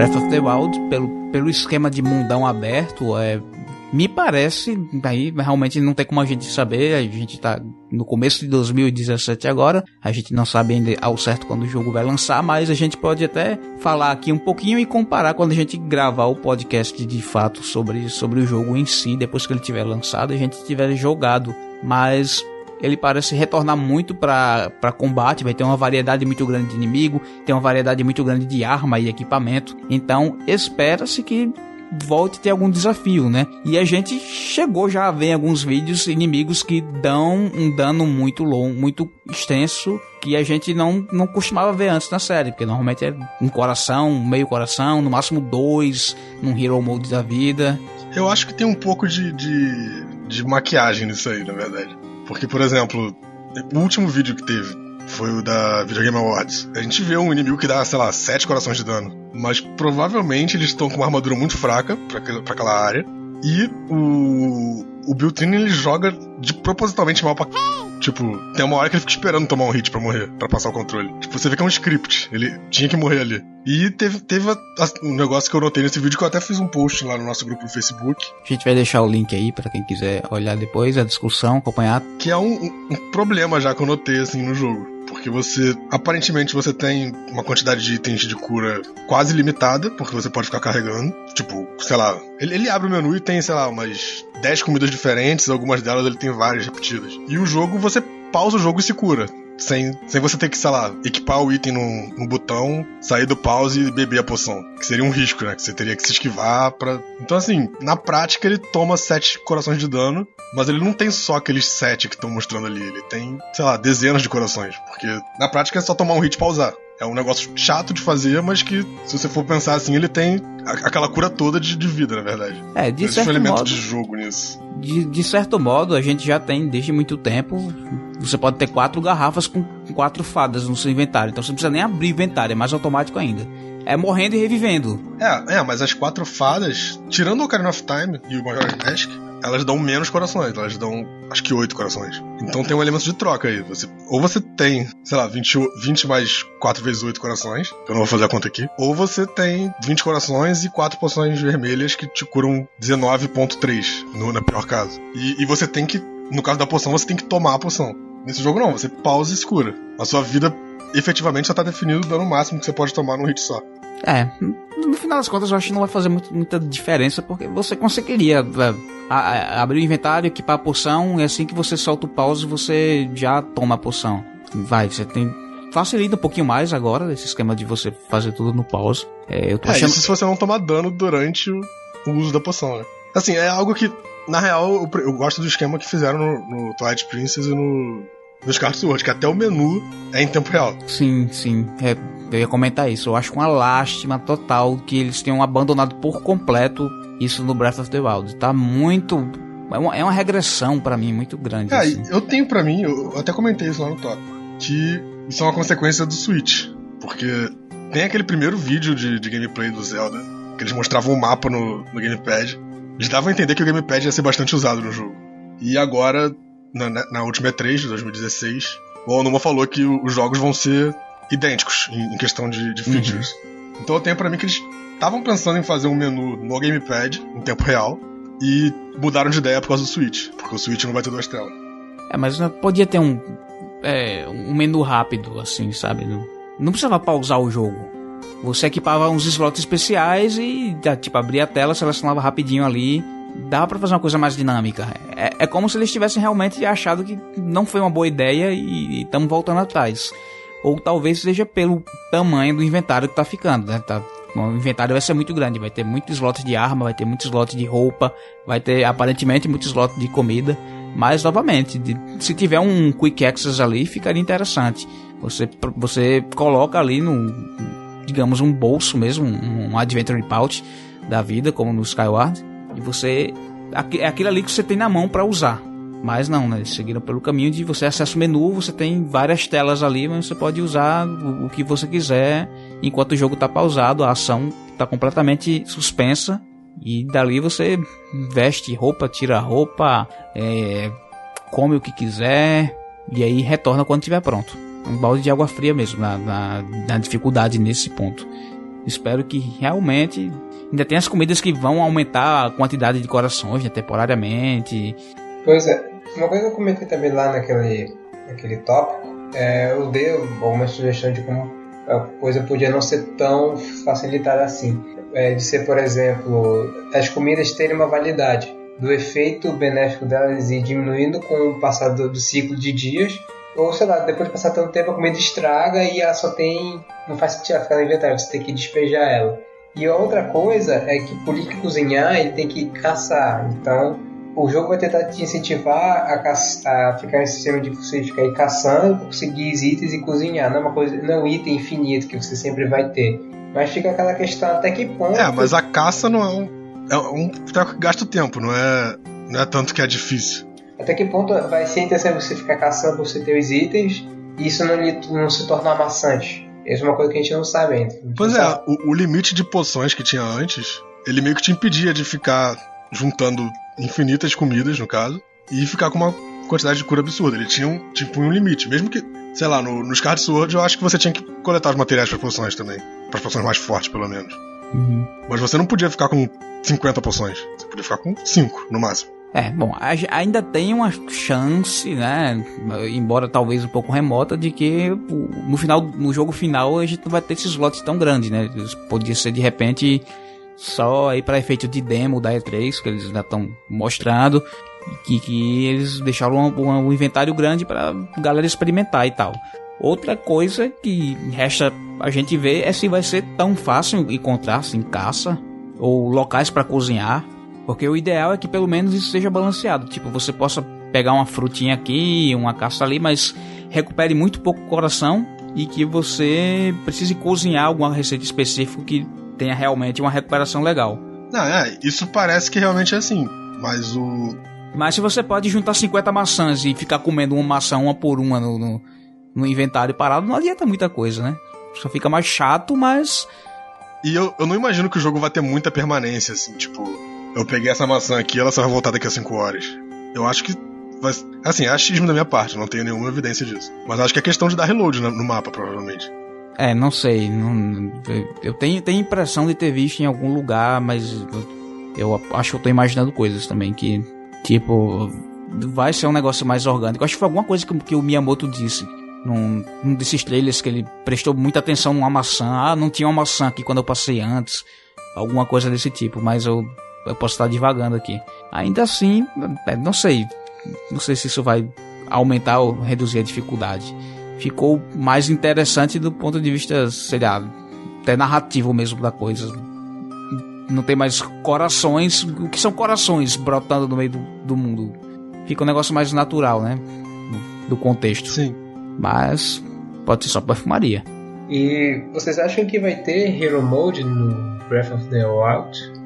A: Breath of the Wild, pelo, pelo esquema de mundão aberto, é, me parece, aí realmente não tem como a gente saber, a gente tá no começo de 2017 agora, a gente não sabe ainda ao certo quando o jogo vai lançar, mas a gente pode até falar aqui um pouquinho e comparar quando a gente gravar o podcast de fato sobre, sobre o jogo em si, depois que ele tiver lançado, a gente tiver jogado. Mas ele parece retornar muito para combate, vai ter uma variedade muito grande de inimigo, tem uma variedade muito grande de arma e equipamento. Então, espera-se que volte a ter algum desafio, né? E a gente chegou já a ver alguns vídeos inimigos que dão um dano muito longo, muito extenso, que a gente não, não costumava ver antes na série, porque normalmente é um coração, meio coração, no máximo dois, num Hero Mode da vida.
C: Eu acho que tem um pouco de, de, de maquiagem nisso aí, na verdade. Porque, por exemplo, o último vídeo que teve foi o da Video Game Awards. A gente vê um inimigo que dá, sei lá, 7 corações de dano. Mas provavelmente eles estão com uma armadura muito fraca para aquela área. E o, o Biltrin ele joga de propositalmente mal pra. Tipo, tem uma hora que ele fica esperando tomar um hit para morrer, para passar o controle. Tipo, você vê que é um script, ele tinha que morrer ali. E teve, teve a, a, um negócio que eu notei nesse vídeo que eu até fiz um post lá no nosso grupo do Facebook.
A: A gente vai deixar o link aí para quem quiser olhar depois a discussão, acompanhar.
C: Que é um, um, um problema já que eu notei assim no jogo porque você aparentemente você tem uma quantidade de itens de cura quase limitada, porque você pode ficar carregando. Tipo, sei lá, ele, ele abre o menu e tem, sei lá, umas 10 comidas diferentes, algumas delas ele tem várias repetidas. E o jogo você pausa o jogo e se cura sem, sem você ter que, sei lá, equipar o item no, no botão, sair do pause e beber a poção. Que seria um risco, né? Que você teria que se esquivar pra. Então, assim, na prática ele toma sete corações de dano, mas ele não tem só aqueles sete que estão mostrando ali. Ele tem, sei lá, dezenas de corações. Porque na prática é só tomar um hit e pausar. É um negócio chato de fazer, mas que, se você for pensar assim, ele tem aquela cura toda de, de vida, na verdade.
A: É, de
C: Existe
A: certo
C: um elemento
A: modo.
C: de jogo nisso.
A: De, de certo modo, a gente já tem desde muito tempo. Você pode ter quatro garrafas com quatro fadas no seu inventário. Então você não precisa nem abrir o inventário, é mais automático ainda. É morrendo e revivendo.
C: É, é, mas as quatro fadas, tirando o Ocarina of Time e o Majora's Mask, elas dão menos corações, elas dão acho que oito corações. Então tem um elemento de troca aí. Você, ou você tem, sei lá, 20, o- 20 mais 4 vezes 8 corações, eu não vou fazer a conta aqui. Ou você tem 20 corações e 4 poções vermelhas que te curam 19.3, no, na pior caso. E, e você tem que, no caso da poção, você tem que tomar a poção. Nesse jogo não, você pausa e cura. A sua vida efetivamente só tá definido o dano máximo que você pode tomar num hit só.
A: É, no final das contas eu acho que não vai fazer muito- muita diferença, porque você conseguiria é, a- a- abrir o inventário, equipar a poção, e assim que você solta o pause, você já toma a poção. Vai, você tem. Facilita um pouquinho mais agora, esse esquema de você fazer tudo no pause. É, eu tô
C: É,
A: achando.
C: isso se você não tomar dano durante o, uso da poção, né? Assim, é algo que, na real, eu, eu gosto do esquema que fizeram no, no Twilight Princess e no, no Skyward Sword, que até o menu é em tempo real.
A: Sim, sim. É, eu ia comentar isso. Eu acho uma lástima total que eles tenham abandonado por completo isso no Breath of the Wild. Tá muito. É uma, é uma regressão pra mim muito grande.
C: É,
A: assim.
C: eu tenho pra mim, eu até comentei isso lá no top, que isso é uma consequência do Switch. Porque tem aquele primeiro vídeo de, de gameplay do Zelda, que eles mostravam o mapa no, no gamepad. Eles davam a entender que o gamepad ia ser bastante usado no jogo. E agora, na, na, última E3 de 2016, o Onuma falou que os jogos vão ser idênticos em, em questão de, de features. Então eu tenho pra mim que eles estavam pensando em fazer um menu no gamepad, em tempo real, e mudaram de ideia por causa do Switch, porque o Switch não vai ter duas telas.
A: É, mas podia ter um, é, um menu rápido, assim, sabe? Não, não precisava pausar o jogo. Você equipava uns slots especiais e, tipo, abria a tela, selecionava rapidinho ali. Dava pra fazer uma coisa mais dinâmica. É, é como se eles tivessem realmente achado que não foi uma boa ideia e estamos voltando atrás. Ou talvez seja pelo tamanho do inventário que tá ficando, né? Tá, o inventário vai ser muito grande, vai ter muitos slots de arma, vai ter muitos slots de roupa, vai ter aparentemente muitos slots de comida. Mas, novamente, de- se tiver um Quick Access ali, ficaria interessante. Você, você coloca ali no, digamos, um bolso mesmo, um, um Adventure Pouch da vida, como no Skyward, e você. É aquilo ali que você tem na mão para usar. Mas não, né? Eles seguiram pelo caminho de você acessa o menu, você tem várias telas ali, mas você pode usar o, o que você quiser enquanto o jogo tá pausado, a ação tá completamente suspensa. E dali você veste roupa, tira roupa, é, come o que quiser e aí retorna quando estiver pronto. Um balde de água fria mesmo, na, na, na dificuldade nesse ponto. Espero que realmente ainda tem as comidas que vão aumentar a quantidade de corações né, temporariamente.
B: Pois é, uma coisa que eu comentei também lá naquele, naquele tópico, é, eu dei alguma sugestão de como a coisa podia não ser tão facilitada assim. É, de ser, por exemplo, as comidas terem uma validade, do efeito benéfico delas ir diminuindo com o passar do, do ciclo de dias, ou sei lá, depois de passar tanto tempo a comida estraga e ela só tem. não faz sentido ela ficar no inventário, você tem que despejar ela. E a outra coisa é que por ir cozinhar ele tem que caçar, então o jogo vai tentar te incentivar a, caça- a ficar nesse sistema de você ficar aí caçando, conseguir itens e cozinhar. Não é uma coisa, não é um item infinito que você sempre vai ter. Mas fica aquela questão até que ponto.
C: É, mas a caça não é um. É um treco que gasta tempo, não é. Não é tanto que é difícil.
B: Até que ponto vai ser interessante você ficar caçando você ter os itens e isso não, lhe, não se tornar maçante. Essa é uma coisa que a gente não sabe ainda.
C: Pois é, o, o limite de poções que tinha antes, ele meio que te impedia de ficar juntando infinitas comidas, no caso, e ficar com uma quantidade de cura absurda. Ele tinha um, tipo, um limite. Mesmo que, sei lá, no, no Skyward Sword eu acho que você tinha que coletar os materiais para poções também. Para poções mais fortes, pelo menos. Mas você não podia ficar com 50 poções. Você podia ficar com 5, no máximo.
A: É, bom, ainda tem uma chance, né? Embora talvez um pouco remota, de que no final, no jogo final, a gente não vai ter esses lotes tão grandes, né? Podia ser de repente só aí para efeito de demo da E3, que eles ainda estão mostrando, que, que eles deixaram um, um inventário grande para galera experimentar e tal. Outra coisa que resta a gente ver é se vai ser tão fácil encontrar assim caça ou locais para cozinhar porque o ideal é que pelo menos isso seja balanceado. Tipo, você possa pegar uma frutinha aqui, uma caça ali, mas recupere muito pouco coração e que você precise cozinhar alguma receita específica que tenha realmente uma recuperação legal.
C: Não, é, isso parece que realmente é assim, mas o.
A: Mas se você pode juntar 50 maçãs e ficar comendo uma maçã uma por uma no, no, no inventário parado, não adianta muita coisa, né? Só fica mais chato, mas.
C: E eu, eu não imagino que o jogo vai ter muita permanência, assim, tipo eu peguei essa maçã aqui ela só vai voltar daqui a 5 horas. Eu acho que. Vai, assim, é achismo da minha parte, não tenho nenhuma evidência disso. Mas acho que é questão de dar reload no, mapa, provavelmente.
A: É, não sei. Eu tenho, tenho impressão de ter visto em algum lugar, mas eu, eu acho que eu tô imaginando coisas também que, tipo, vai ser um negócio mais orgânico. Acho que foi alguma coisa que, que o Miyamoto disse num, num desses trailers que ele prestou muita atenção numa maçã. Ah, não tinha uma maçã aqui quando eu passei antes. Alguma coisa desse tipo, mas eu eu posso estar divagando aqui. Ainda assim, é, não sei. Não sei se isso vai aumentar ou reduzir a dificuldade. Ficou mais interessante do ponto de vista, sei lá, até narrativo mesmo da coisa. Não tem mais corações. O que são corações brotando no meio do, do mundo? Fica um negócio mais natural, né? Do contexto.
C: Sim.
A: Mas pode ser só perfumaria.
B: E vocês acham que vai ter Hero Mode no Breath of the Wild?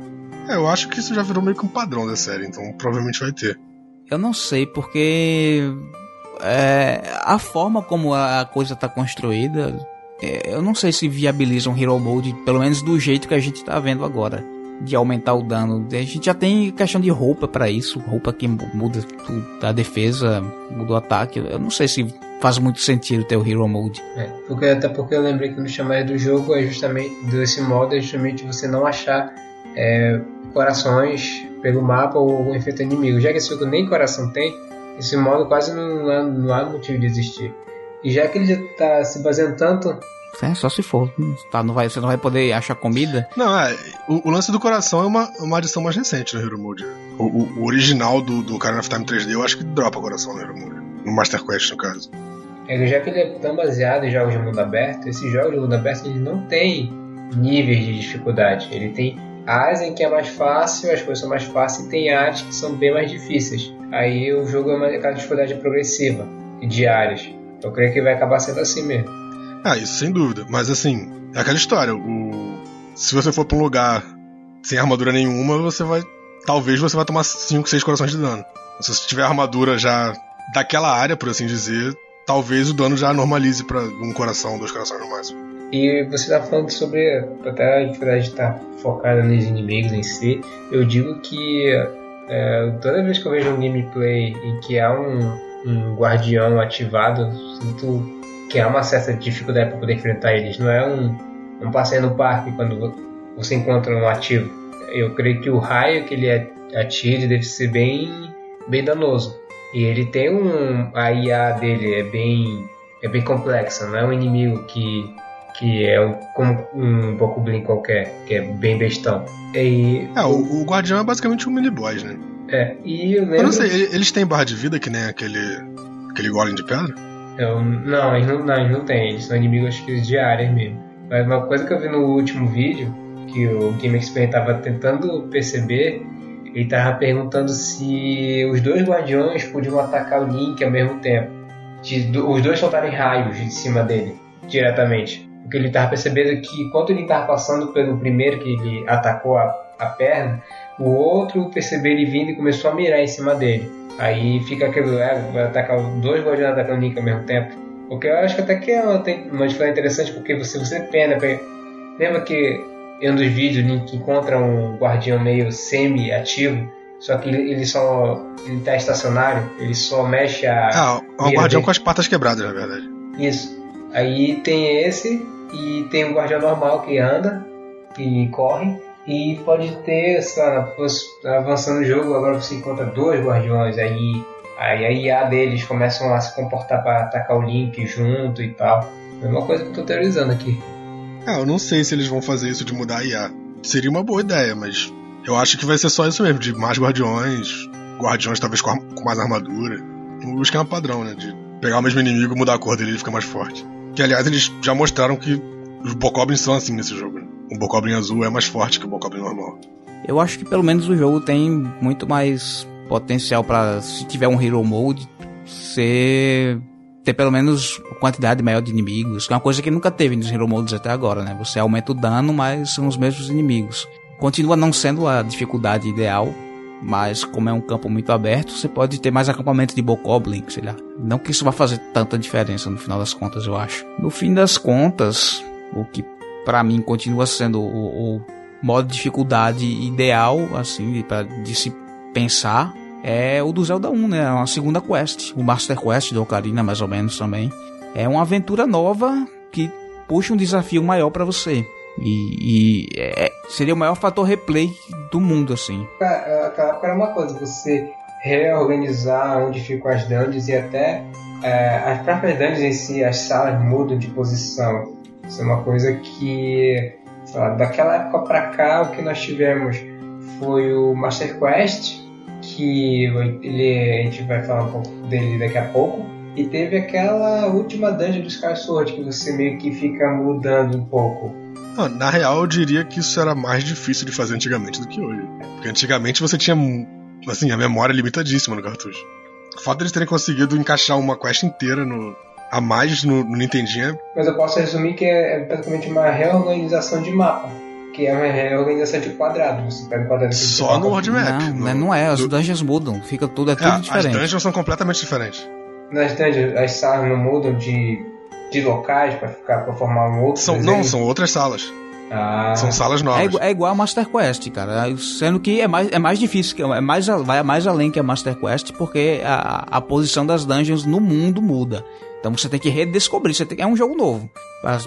C: É, eu acho que isso já virou meio que um padrão da série, então provavelmente vai ter.
A: Eu não sei, porque é, a forma como a coisa está construída, é, eu não sei se viabiliza um Hero Mode, pelo menos do jeito que a gente está vendo agora, de aumentar o dano. A gente já tem questão de roupa para isso, roupa que muda a defesa, muda o ataque. Eu não sei se faz muito sentido ter o Hero Mode.
B: É, porque, até porque eu lembrei que no chamado do jogo é justamente desse modo é justamente você não achar é, corações pelo mapa ou efeito inimigo. Já que esse jogo nem coração tem, esse modo quase não há, não há motivo de existir. E já que ele já está se baseando tanto.
A: É, só se for. Tá, não vai, você não vai poder achar comida.
C: Não, é. O, o lance do coração é uma, uma adição mais recente no Hero Mode. O, o, o original do, do Ocarina of Time 3D eu acho que dropa coração no Hero Mode. No Master Quest, no caso.
B: É, já que ele é tão baseado em jogos de mundo aberto, esses jogos de mundo aberto ele não tem níveis de dificuldade. Ele tem áreas em que é mais fácil, as coisas são mais fáceis, e tem áreas que são bem mais difíceis. Aí o jogo é uma aquela dificuldade progressiva e diárias. Eu creio que vai acabar sendo assim mesmo.
C: Ah, isso sem dúvida. Mas assim, é aquela história. O... Se você for pra um lugar sem armadura nenhuma, você vai. Talvez você vai tomar 5, 6 corações de dano. Se você tiver armadura já daquela área, por assim dizer, talvez o dano já normalize para um coração, dois corações no máximo.
B: E você está falando sobre até a dificuldade de estar focada nos inimigos em si. Eu digo que é, toda vez que eu vejo um gameplay em que há um, um guardião ativado, sinto que há uma certa dificuldade para poder enfrentar eles. Não é um, um passeio no parque quando você encontra um ativo. Eu creio que o raio que ele atira deve ser bem, bem danoso. E ele tem um. A IA dele é bem, é bem complexa, não é um inimigo que que é um, como um Bokublin qualquer, que é bem bestão. E,
C: é, o, o Guardião é basicamente um mini boss, né?
B: É, e eu lembro...
C: Eu não sei, eles têm barra de vida que nem aquele, aquele golem de pedra?
B: Eu, não, eles não, não, eles não têm, eles são inimigos diários mesmo. Mas uma coisa que eu vi no último vídeo, que o Game Expert estava tentando perceber, ele estava perguntando se os dois guardiões podiam atacar o Link ao mesmo tempo. De, os dois soltarem raios de cima dele, diretamente. Porque ele estava percebendo que enquanto ele estava passando pelo primeiro que ele atacou a, a perna, o outro percebeu ele vindo e começou a mirar em cima dele. Aí fica aquele, é, vai atacar dois guardiões atacando o Nick ao mesmo tempo. Porque eu acho que até que é uma, uma diferença interessante, porque você, você pena. Lembra que em um dos vídeos o Link encontra um guardião meio semi-ativo, só que ele, ele só ele tá estacionário, ele só mexe a.
C: Ah, é um guardião dele. com as patas quebradas, na verdade.
B: Isso. Aí tem esse, e tem um guardião normal que anda e corre. E pode ter, lá, avançando o jogo, agora você encontra dois guardiões, aí, aí a IA deles começam a se comportar para atacar o Link junto e tal. Mesma coisa que eu tô teorizando aqui.
C: Ah, eu não sei se eles vão fazer isso de mudar a IA. Seria uma boa ideia, mas eu acho que vai ser só isso mesmo, de mais guardiões, guardiões talvez com, com mais armadura. O esquema padrão, né? De pegar o mesmo inimigo, mudar a cor dele e ele fica mais forte. Que aliás eles já mostraram que os Bokoblins são assim nesse jogo. Né? O Bokoblin azul é mais forte que o Bokoblin normal.
A: Eu acho que pelo menos o jogo tem muito mais potencial para se tiver um Hero Mode ser ter pelo menos quantidade maior de inimigos, que é uma coisa que nunca teve nos Hero Modes até agora, né? Você aumenta o dano, mas são os mesmos inimigos. Continua não sendo a dificuldade ideal, mas como é um campo muito aberto, você pode ter mais acampamento de Bokoblin, sei lá. Não que isso vá fazer tanta diferença no final das contas, eu acho. No fim das contas, o que para mim continua sendo o, o, modo de dificuldade ideal, assim, pra, de se pensar, é o do Zelda 1, né? É uma segunda quest. O Master Quest do Ocarina, mais ou menos também. É uma aventura nova que puxa um desafio maior para você. E, e é, seria o maior fator replay do mundo, assim.
B: Aquela época era uma coisa, você reorganizar onde ficam as dungeons e até é, as próprias dungeons em si, as salas mudam de posição. Isso é uma coisa que, lá, daquela época para cá, o que nós tivemos foi o Master Quest, que ele, a gente vai falar um pouco dele daqui a pouco. E teve aquela última dungeon do Sky Sword que você meio que fica mudando um pouco.
C: Não, na real, eu diria que isso era mais difícil de fazer antigamente do que hoje. Porque antigamente você tinha, assim, a memória limitadíssima no cartucho. O fato deles terem conseguido encaixar uma quest inteira no, a mais no, no Nintendinho.
B: Mas eu posso resumir que é, é praticamente uma reorganização de mapa. Que é uma reorganização de quadrado. Você pega o quadrado
C: Só no World Map.
A: Não, no, não é. As do... dungeons mudam. Fica tudo, é tudo é, diferente.
C: As dungeons são completamente diferentes.
B: Nas dungeons, as salas não mudam de, de locais para ficar para formar um outro.
C: São, não, são outras salas. Ah. São salas novas.
A: É, é, igual a Master Quest, cara. Sendo que é mais, é mais difícil, é mais, vai mais além que a Master Quest, porque a, a posição das dungeons no mundo muda. Então você tem que redescobrir, você tem, é um jogo novo.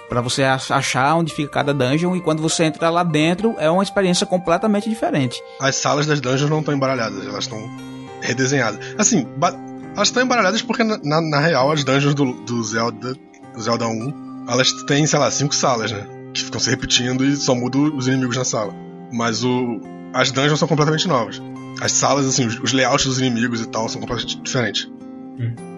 A: para você achar onde fica cada dungeon e quando você entra lá dentro é uma experiência completamente diferente.
C: As salas das dungeons não estão embaralhadas, elas estão redesenhadas. Assim, elas estão embaralhadas porque na, na, na, real as dungeons do, do Zelda, Zelda 1, elas têm, sei lá, cinco salas, né? Que ficam se repetindo e só mudam os inimigos na sala. Mas o, as dungeons são completamente novas. As salas, assim, os, os layouts dos inimigos e tal são completamente diferentes.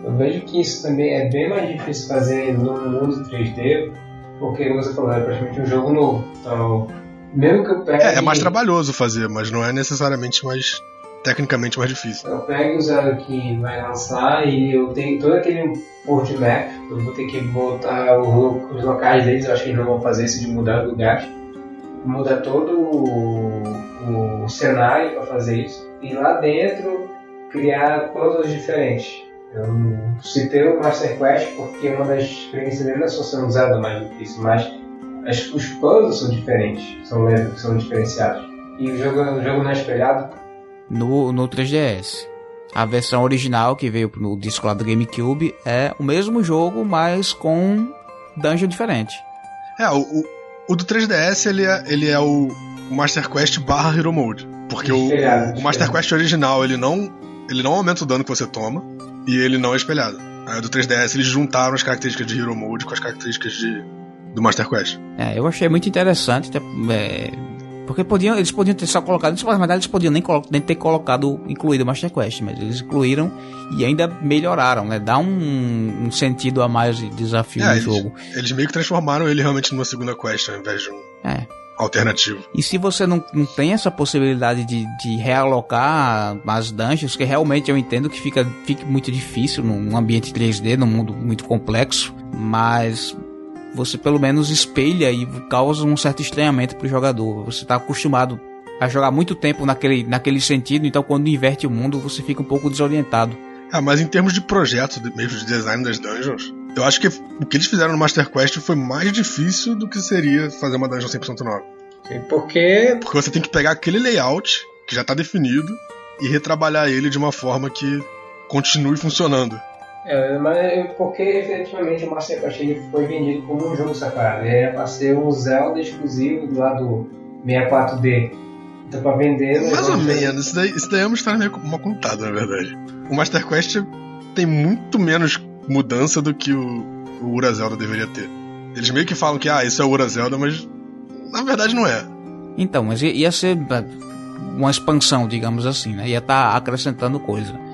B: Eu vejo que isso também é bem mais difícil fazer no mundo 3D, porque, como você falou, é praticamente um jogo novo. Então, mesmo que eu pegue.
C: É, é mais trabalhoso fazer, mas não é necessariamente mais. Tecnicamente mais difícil.
B: Eu pego o Zelda que vai lançar e eu tenho todo aquele world map, eu vou ter que botar o, os locais deles, eu acho que eles não vão fazer isso de mudar o lugar. Mudar todo o, o cenário para fazer isso. E lá dentro criar puzzles diferentes eu citei o Master Quest porque uma das experiências dele não é só ser Zelda mais difícil, mas as, os puzzles são diferentes, são, são diferenciados. E o jogo, o jogo não é espelhado?
A: No, no 3DS. A versão original que veio no disco lá do GameCube é o mesmo jogo, mas com dungeon diferente.
C: É, o, o, o do 3DS ele é, ele é o Master Quest barra Hero Mode. Porque o, o Master Quest original ele não, ele não aumenta o dano que você toma e ele não é espelhado. A do 3DS eles juntaram as características de Hero Mode com as características de, do Master Quest.
A: É, eu achei muito interessante, é, porque podiam, eles podiam ter só colocado, na verdade eles podiam nem, nem ter colocado, incluído o Master Quest, mas eles incluíram e ainda melhoraram, né? Dá um, um sentido a mais de desafio é, no
C: eles,
A: jogo.
C: Eles meio que transformaram ele realmente numa segunda quest ao invés de um. É alternativo.
A: E se você não, não tem essa possibilidade de, de realocar as dungeons, que realmente eu entendo que fica, fica muito difícil num ambiente 3D, num mundo muito complexo, mas você pelo menos espelha e causa um certo estranhamento para o jogador. Você está acostumado a jogar muito tempo naquele, naquele sentido, então quando inverte o mundo você fica um pouco desorientado.
C: Ah, mas em termos de projeto, mesmo de design das dungeons, eu acho que o que eles fizeram no Master Quest foi mais difícil do que seria fazer uma dungeon 100% nova.
B: Sim, porque...
C: Porque você tem que pegar aquele layout que já está definido e retrabalhar ele de uma forma que continue funcionando.
B: É, mas porque efetivamente o Master Quest ele foi vendido como um jogo separado. Ele era para ser um Zelda exclusivo do lado 64D. Então pra vender.
C: Mais ou menos, isso daí, isso daí é uma história meio mal contada, na verdade. O Master Quest tem muito menos mudança do que o, o Ura Zelda deveria ter. Eles meio que falam que, ah, isso é o Ura Zelda, mas na verdade não é.
A: Então, mas ia ser uma expansão, digamos assim, né? Ia estar tá acrescentando coisa.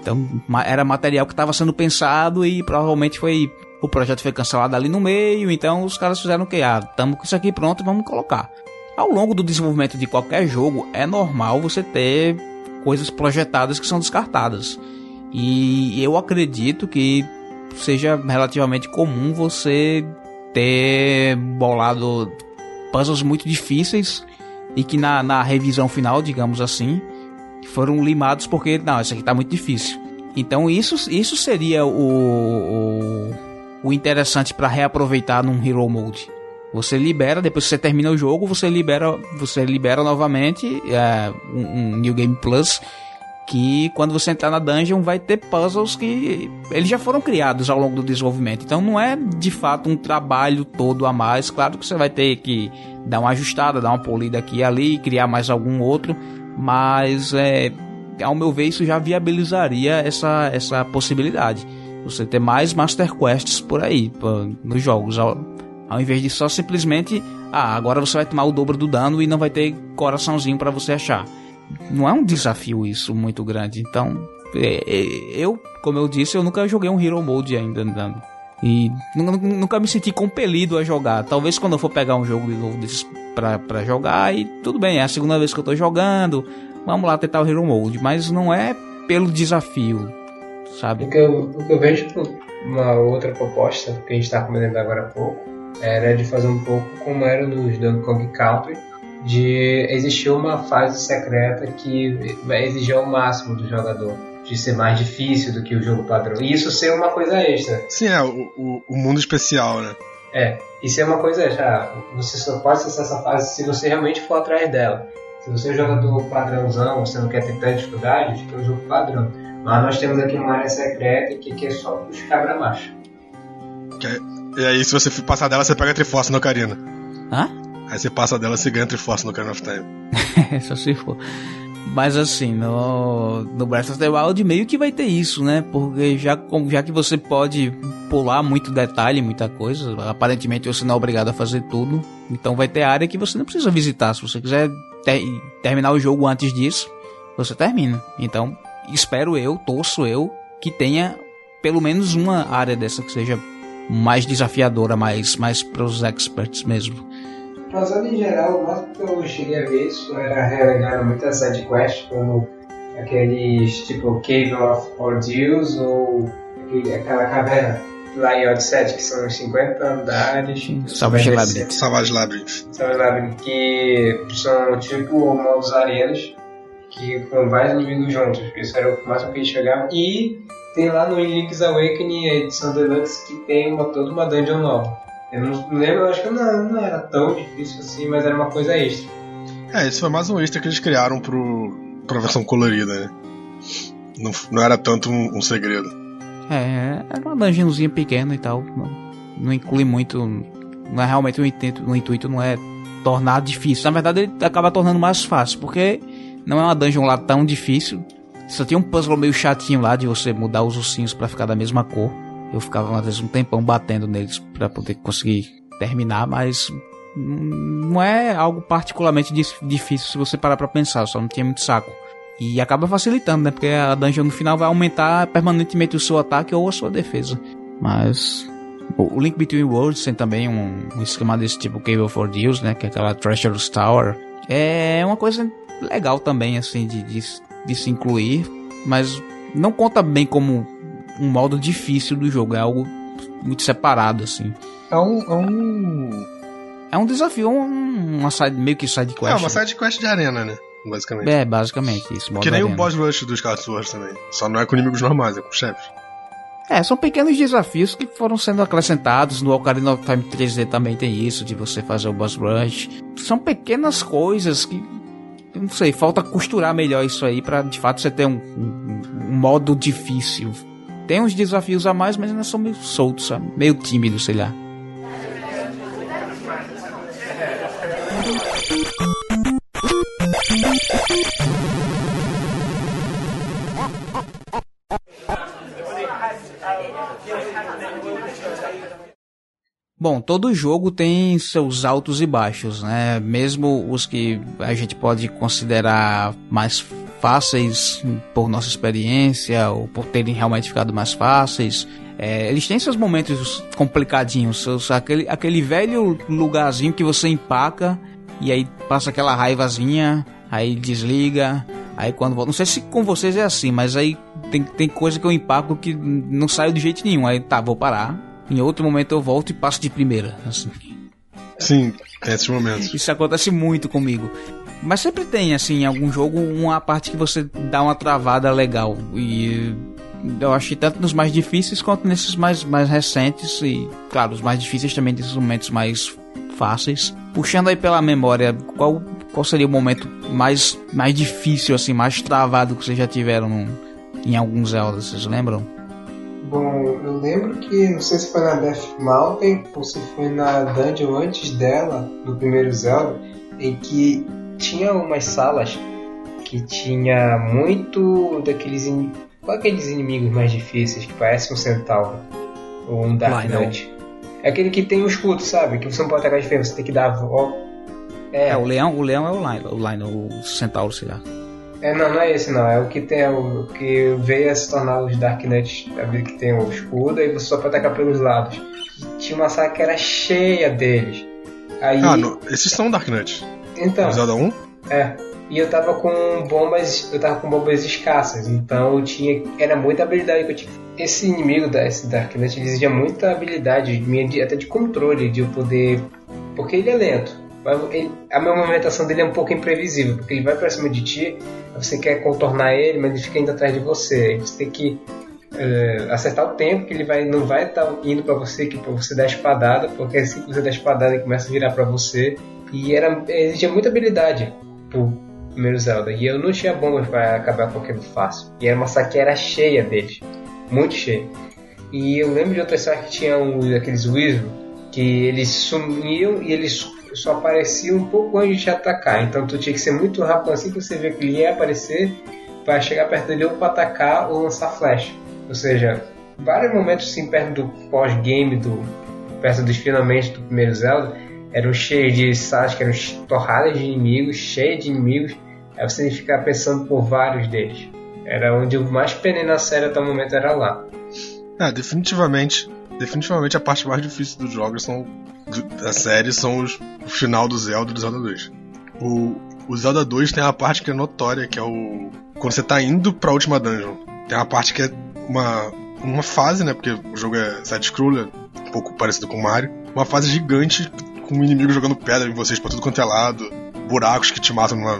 A: Então, era material que estava sendo pensado e provavelmente foi. O projeto foi cancelado ali no meio, então os caras fizeram o que? Ah, estamos com isso aqui pronto, vamos colocar. Ao longo do desenvolvimento de qualquer jogo, é normal você ter coisas projetadas que são descartadas. E eu acredito que seja relativamente comum você ter bolado puzzles muito difíceis e que na, na revisão final, digamos assim, foram limados porque, não, isso aqui tá muito difícil. Então isso, isso seria o, o, o interessante para reaproveitar num Hero Mode. Você libera, depois que você termina o jogo, você libera, você libera novamente é, um, um New Game Plus que quando você entrar na dungeon vai ter puzzles que eles já foram criados ao longo do desenvolvimento. Então não é de fato um trabalho todo a mais. Claro que você vai ter que dar uma ajustada, dar uma polida aqui e ali, criar mais algum outro, mas é, ao meu ver isso já viabilizaria essa, essa possibilidade. Você ter mais Master Quests por aí, nos jogos, ao, ao invés de só simplesmente, ah, agora você vai tomar o dobro do dano e não vai ter coraçãozinho para você achar não é um desafio isso muito grande. Então, é, é, eu, como eu disse, eu nunca joguei um Hero Mode ainda. E nunca me senti compelido a jogar. Talvez quando eu for pegar um jogo de novo desses pra, pra jogar, e tudo bem, é a segunda vez que eu tô jogando. Vamos lá tentar o Hero Mode. Mas não é pelo desafio, sabe?
B: O que eu, o que eu vejo uma outra proposta que a gente tá comentando agora há pouco era de fazer um pouco como era nos Donkey Kong Country de existir uma fase secreta que vai exigir ao máximo do jogador. De ser mais difícil do que o jogo padrão. E isso ser uma coisa extra.
C: Sim, é, o, o, o mundo especial, né?
B: É, isso é uma coisa extra. Você só pode acessar essa fase se você realmente for atrás dela. Se você é um jogador padrãozão, você não quer ter tanta dificuldade, tem um jogo padrão. Mas nós temos aqui uma área secreta que, que é só os cabra-macho.
C: E aí, se você passar dela, você pega a Triforce no Karina.
A: Hã?
C: Aí você passa dela, você ganha Triforce no Kind of Time.
A: Só se for. Mas assim, no, no Breath of the Wild meio que vai ter isso, né? Porque já, já que você pode pular muito detalhe, muita coisa, aparentemente você não é obrigado a fazer tudo. Então vai ter área que você não precisa visitar. Se você quiser ter, terminar o jogo antes disso, você termina. Então, espero eu, torço eu, que tenha pelo menos uma área dessa que seja mais desafiadora, mais, mais para os experts mesmo.
B: Passando em geral, o máximo que eu cheguei a ver isso era relegado muitas sidequests, como aqueles tipo Cave of Ordeals ou aquele, aquela caverna lá em Oddset, que são 50 andares.
A: Savage Labyrinth.
C: Savage Labyrinth.
B: Savage Labyrinth, que são tipo modos arenas, que com vários inimigos juntos, que isso era o máximo que eles chegavam. E tem lá no Link's Awakening, a edição Deluxe, que tem uma, toda uma dungeon nova. Eu não lembro, eu acho que não, não era tão difícil assim, mas era uma coisa extra.
C: É, isso foi mais um extra que eles criaram pro, pra versão colorida, né? Não, não era tanto um, um segredo.
A: É, era uma dungeonzinha pequena e tal. Não, não inclui muito. Não é realmente o intuito, o intuito não é tornar difícil. Na verdade, ele acaba tornando mais fácil, porque não é uma dungeon lá tão difícil. Só tinha um puzzle meio chatinho lá de você mudar os ursinhos para ficar da mesma cor. Eu ficava às vezes um tempão batendo neles para poder conseguir terminar, mas não é algo particularmente difícil se você parar para pensar, só não tinha muito saco. E acaba facilitando, né? Porque a dungeon no final vai aumentar permanentemente o seu ataque ou a sua defesa. Mas o Link Between Worlds tem também um, esquema desse tipo Cable for Deals, né? Que é aquela Treasure Tower. É uma coisa legal também, assim, de, de, de se incluir, mas não conta bem como um modo difícil do jogo, é algo muito separado, assim.
C: É um. É um,
A: é um desafio, um, uma side, meio que side quest.
C: É, uma side quest de arena, né? Basicamente.
A: É, basicamente isso.
C: Que nem arena. o boss rush dos Sword também. Só não é com inimigos normais, é com chefes.
A: É, são pequenos desafios que foram sendo acrescentados. No Ocarina of Time 3D também tem isso, de você fazer o boss rush. São pequenas coisas que. Não sei, falta costurar melhor isso aí para de fato você ter um, um, um modo difícil tem uns desafios a mais, mas ainda são meio soltos, sabe? meio tímidos, sei lá. Bom, todo jogo tem seus altos e baixos, né? Mesmo os que a gente pode considerar mais fáceis por nossa experiência ou por terem realmente ficado mais fáceis, é, eles têm seus momentos complicadinhos, seus, aquele, aquele velho lugarzinho que você empaca e aí passa aquela raivazinha, aí desliga, aí quando volta. Não sei se com vocês é assim, mas aí tem, tem coisa que eu empaco que não sai de jeito nenhum. Aí tá, vou parar em outro momento eu volto e passo de primeira. Assim.
C: Sim, tem esses momentos.
A: Isso acontece muito comigo. Mas sempre tem, assim, em algum jogo, uma parte que você dá uma travada legal. E eu achei tanto nos mais difíceis quanto nesses mais, mais recentes. E, claro, os mais difíceis também nesses momentos mais fáceis. Puxando aí pela memória, qual, qual seria o momento mais, mais difícil, assim, mais travado que vocês já tiveram em alguns Zelda? Vocês lembram?
B: Bom, eu lembro que, não sei se foi na Death Mountain ou se foi na dungeon antes dela, do primeiro Zelda, em que tinha umas salas que tinha muito daqueles in... Qual aqueles inimigos mais difíceis que parecem um centauro ou um Dark Knight? É aquele que tem o um escudo, sabe? Que você não pode atacar de frente, você tem que dar a volta.
A: É. é, o leão, o leão é o Lino, o Lino, o centauro, sei lá.
B: É, não, não é esse não. É o que tem o que veio a se tornar os Dark Knights que tem o escudo e você só pode atacar pelos lados. Tinha uma sala que era cheia deles. Aí...
C: Ah, não. esses são Dark Knights.
B: Então.
C: Zelda 1?
B: É. E eu tava com bombas. Eu tava com bombas escassas. Então eu tinha. Era muita habilidade que eu tinha. Esse inimigo da esse Dark Knight exigia muita habilidade, minha, até de controle, de eu poder. Porque ele é lento. Ele, a minha movimentação dele é um pouco imprevisível, porque ele vai pra cima de ti, você quer contornar ele, mas ele fica indo atrás de você. Aí você tem que uh, acertar o tempo, que ele vai, não vai estar tá indo para você, que para você dar espadada, porque assim que você dá espadada ele começa a virar para você. E era, exigia muita habilidade pro primeiro Zelda. E eu não tinha bombas para acabar com aquilo fácil. E era uma saqueira cheia deles, muito cheia. E eu lembro de outra história que tinha um, aqueles Wizard que eles sumiam e eles só aparecia um pouco antes de te atacar. Então tu tinha que ser muito rápido assim que você vê que ele ia aparecer para chegar perto dele ou para atacar ou lançar flash. Ou seja, vários momentos assim perto do pós-game, do perto dos finalmente do primeiro Zelda, eram cheios de salas que eram torradas de inimigos, cheias de inimigos. Aí você que ficar pensando por vários deles. Era onde eu mais penei na série até o momento era lá.
C: Ah, definitivamente. Definitivamente a parte mais difícil dos jogos são da série são os, o final do Zelda e do Zelda 2. O, o Zelda 2 tem uma parte que é notória, que é o. Quando você tá indo pra última dungeon. Tem uma parte que é uma, uma fase, né? Porque o jogo é side-scroller, um pouco parecido com o Mario. Uma fase gigante com um inimigo jogando pedra em vocês pra tudo quanto é lado. Buracos que te matam numa,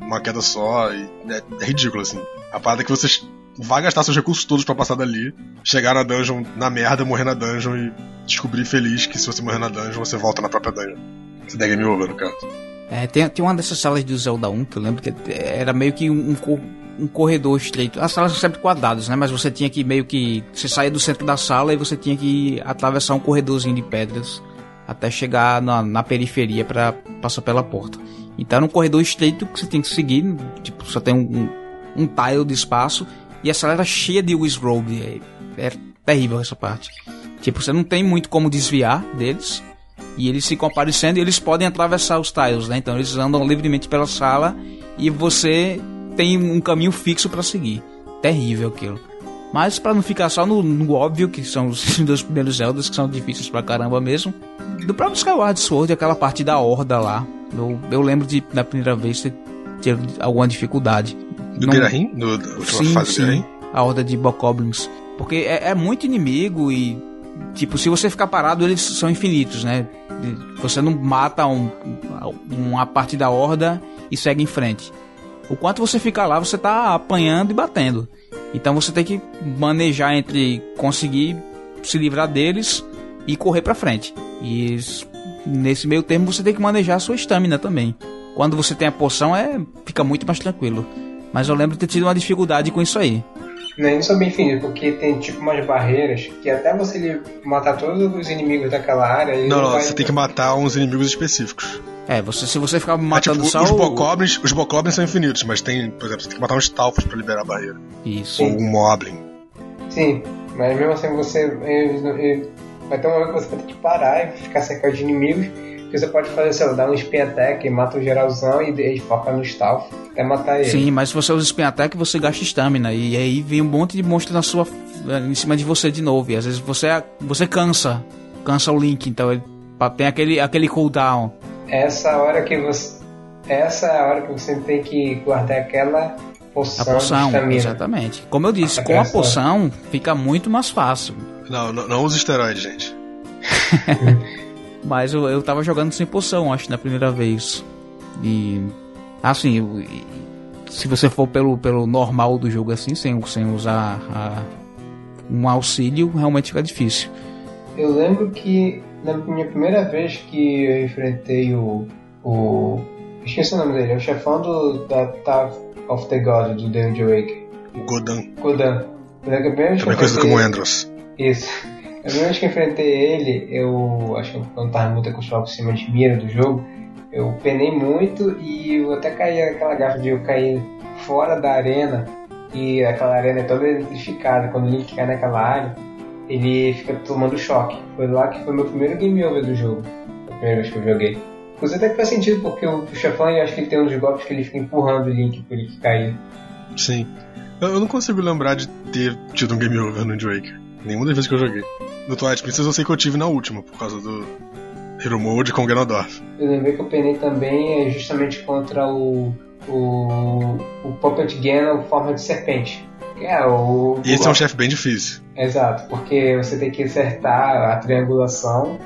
C: numa queda só. E é, é ridículo, assim. A parada é que vocês vai gastar seus recursos todos para passar dali, chegar na dungeon na merda, morrer na dungeon e descobrir feliz que se você morrer na dungeon, você volta na própria dungeon. Você der game over, no caso.
A: É, tem, tem uma dessas salas do Zelda 1 que eu lembro que era meio que um, um corredor estreito. As salas são sempre quadradas, né? Mas você tinha que meio que. Você saía do centro da sala e você tinha que atravessar um corredorzinho de pedras até chegar na, na periferia para passar pela porta. Então era um corredor estreito que você tinha que seguir, tipo, só tem um, um, um tile de espaço e a sala era cheia de Wizrobe. É, é terrível essa parte. Tipo, você não tem muito como desviar deles. E eles ficam aparecendo e eles podem atravessar os tiles, né? Então eles andam livremente pela sala e você tem um caminho fixo para seguir. Terrível aquilo. Mas para não ficar só no, no, óbvio, que são os dois primeiros Zeldas que são difíceis pra caramba mesmo. Do próprio Skyward Sword, aquela parte da horda lá. Eu, eu lembro de, da primeira vez, ter, ter alguma dificuldade.
C: Do não... Guerahim? Do,
A: última sim, sim. do? A horda de Bokoblins. Porque é, é, muito inimigo e, tipo, se você ficar parado, eles são infinitos, né? Você não mata um, uma parte da horda e segue em frente. O quanto você fica lá, você tá apanhando e batendo. Então você tem que manejar entre conseguir se livrar deles e correr para frente. E nesse meio termo você tem que manejar a sua estamina também. Quando você tem a poção, é fica muito mais tranquilo. Mas eu lembro de ter tido uma dificuldade com isso aí.
B: Não, isso é bem infinito, porque tem tipo umas barreiras que até você matar todos os inimigos daquela área.
C: Não, não, vai... você tem que matar uns inimigos específicos.
A: É, você, se você ficar matando é, tipo,
C: só. Os bokoblins, os bokoblins são infinitos, mas tem, por exemplo, você tem que matar uns talfos pra liberar a barreira.
A: Isso.
C: Ou um moblin.
B: Sim. Mas mesmo assim você. Vai ter uma hora que você vai ter que parar e ficar cercado de inimigos. Que você pode fazer, sei lá, dar um spin attack e mata o geralzão e, e foca no stealth até matar ele.
A: Sim, mas se você usa spin attack, você gasta estamina. E aí vem um monte de monstro na sua, em cima de você de novo. E às vezes você, você cansa. Cansa o Link. Então ele tem aquele, aquele cooldown.
B: Essa hora que você. Essa é a hora que você tem que guardar aquela poção. A poção,
A: exatamente. Como eu disse, com a poção fica muito mais fácil.
C: Não, não, não usa esteroide, gente.
A: Mas eu, eu tava jogando sem poção, acho, na primeira vez. E. Assim, se você for pelo, pelo normal do jogo assim, sem, sem usar a, um auxílio, realmente fica difícil.
B: Eu lembro que na minha primeira vez que eu enfrentei o. o esqueci o nome dele, é o chefão do, da Tower of the God do Danger Wake.
C: Godan.
B: Godan.
C: Também conhecido como Andros.
B: Isso. A primeira vez que enfrentei ele, eu acho que eu não tava muito acostumado com o cima de mira do jogo, eu penei muito e eu até caí aquela gafa de eu cair fora da arena e aquela arena é toda eletrificada. Quando o Link cai naquela área, ele fica tomando choque. Foi lá que foi meu primeiro game over do jogo. A primeira vez que eu joguei. Inclusive até que faz sentido, porque o chefão eu acho que ele tem uns golpes que ele fica empurrando o Link pra ele cair.
C: Sim. Eu não consigo lembrar de ter tido um game over no Drake. Nenhuma das vezes que eu joguei. No Twilight Princess eu sei que eu tive na última, por causa do Hero Mode com Ganondorf.
B: Eu lembrei que eu penei também é justamente contra o. o. o Puppet Ganon forma de serpente. É, o,
C: e esse é um chefe bem difícil.
B: Exato, porque você tem que acertar a triangulação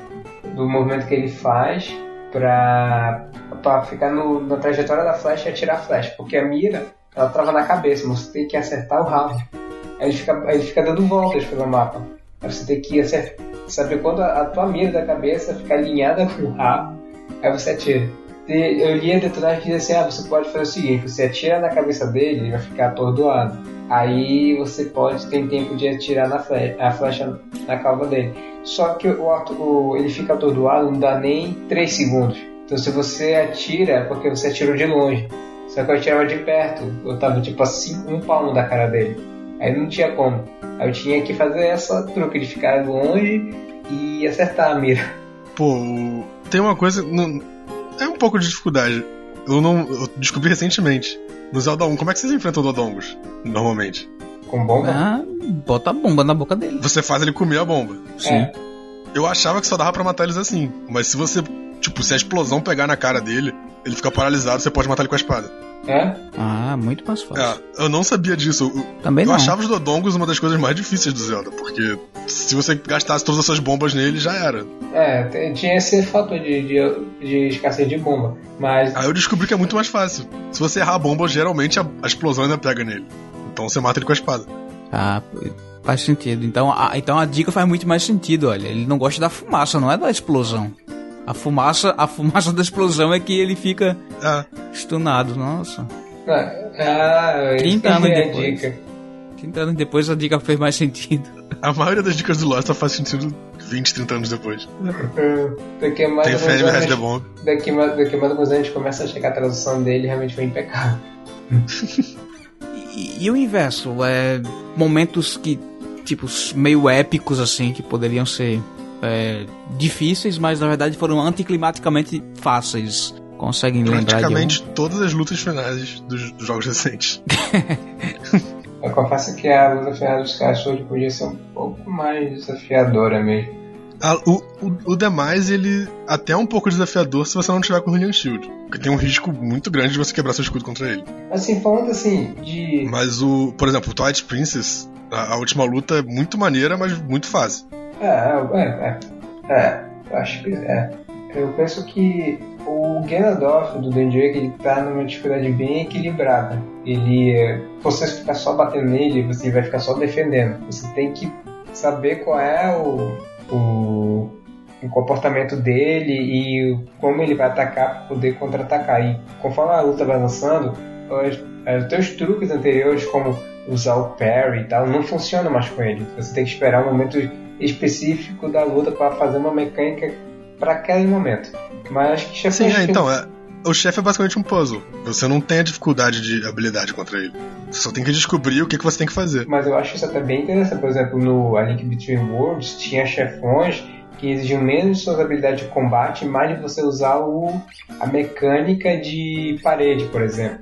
B: do movimento que ele faz pra, pra ficar no, na trajetória da flecha e atirar a flecha. Porque a mira, ela trava na cabeça, você tem que acertar o rabo. Aí ele fica, aí ele fica dando voltas pelo mapa. Aí você tem que acertar, saber quando a, a tua mira da cabeça fica alinhada com o rabo, aí você atira. Eu li a detonagem que dizia assim, ah, você pode fazer o seguinte, você atira na cabeça dele, ele vai ficar atordoado. Aí você pode ter tempo de atirar na flecha, a flecha na calva dele. Só que o, o, ele fica atordoado, não dá nem 3 segundos. Então se você atira, é porque você atirou de longe. Só que eu atirava de perto, eu tava tipo assim, um palmo da cara dele. Aí não tinha como. Aí eu tinha que fazer essa truque de ficar longe e acertar a mira.
C: Pô, tem uma coisa. Não, é um pouco de dificuldade. Eu não. Eu descobri recentemente. No Zelda 1, como é que vocês enfrentam o Dodongos? Normalmente.
B: Com bomba?
A: Ah, bota a bomba na boca dele.
C: Você faz ele comer a bomba.
B: Sim. É.
C: Eu achava que só dava pra matar eles assim. Mas se você. Tipo, se a explosão pegar na cara dele, ele fica paralisado, você pode matar ele com a espada.
B: É?
A: Ah, muito mais fácil.
C: É, eu não sabia disso. Eu,
A: Também
C: eu
A: não.
C: achava os Dodongos uma das coisas mais difíceis do Zelda, porque se você gastasse todas as suas bombas nele, já era.
B: É, tinha esse fator de, de, de escassez de bomba, mas...
C: Aí eu descobri que é muito mais fácil. Se você errar a bomba, geralmente a, a explosão ainda pega nele. Então você mata ele com a espada.
A: Ah, faz sentido. Então a, então a dica faz muito mais sentido, olha. Ele não gosta da fumaça, não é da explosão. A fumaça, a fumaça da explosão é que ele fica
C: é.
A: stunado, nossa.
B: Ah,
A: 30 anos depois. Dica. 30 anos depois a dica fez mais sentido.
C: A maioria das dicas do Lost só faz sentido 20, 30 anos depois.
B: daqui a mais
C: Tem fé
B: anos,
C: de Bomb.
B: Daqui, daqui a mais alguns anos a gente começa a chegar a tradução dele realmente foi impecável.
A: e, e o inverso? É, momentos que, tipo, meio épicos assim, que poderiam ser é, difíceis, mas na verdade foram anticlimaticamente fáceis. Conseguem lembrar de
C: Praticamente todas as lutas finais dos, dos jogos recentes.
B: Eu confesso que a luta final dos caras hoje podia ser um pouco mais desafiadora mesmo.
C: Ah, o, o, o demais, ele até é um pouco desafiador se você não tiver com o Hylian Shield. Porque tem um risco muito grande de você quebrar seu escudo contra ele.
B: Assim, falando assim, de.
C: Mas o. Por exemplo, o Twilight Princess, a, a última luta é muito maneira, mas muito fácil.
B: É, é, é. é acho que é. Eu penso que o Ganondorf do Danger ele tá numa dificuldade bem equilibrada. Ele, você ficar só batendo nele, você vai ficar só defendendo. Você tem que saber qual é o, o, o comportamento dele e como ele vai atacar para poder contra-atacar. E conforme a luta vai avançando, os, os teus truques anteriores, como usar o parry e tal, não funcionam mais com ele. Você tem que esperar um momento específico da luta para fazer uma mecânica para aquele momento. Mas acho que já
C: Sim, é, então, é, o chefe é basicamente um puzzle. Você não tem a dificuldade de habilidade contra ele. Você só tem que descobrir o que, que você tem que fazer.
B: Mas eu acho isso até bem interessante. Por exemplo, no A Link Between Worlds tinha chefões que exigiam menos de suas habilidades de combate, mais de você usar o, a mecânica de parede, por exemplo.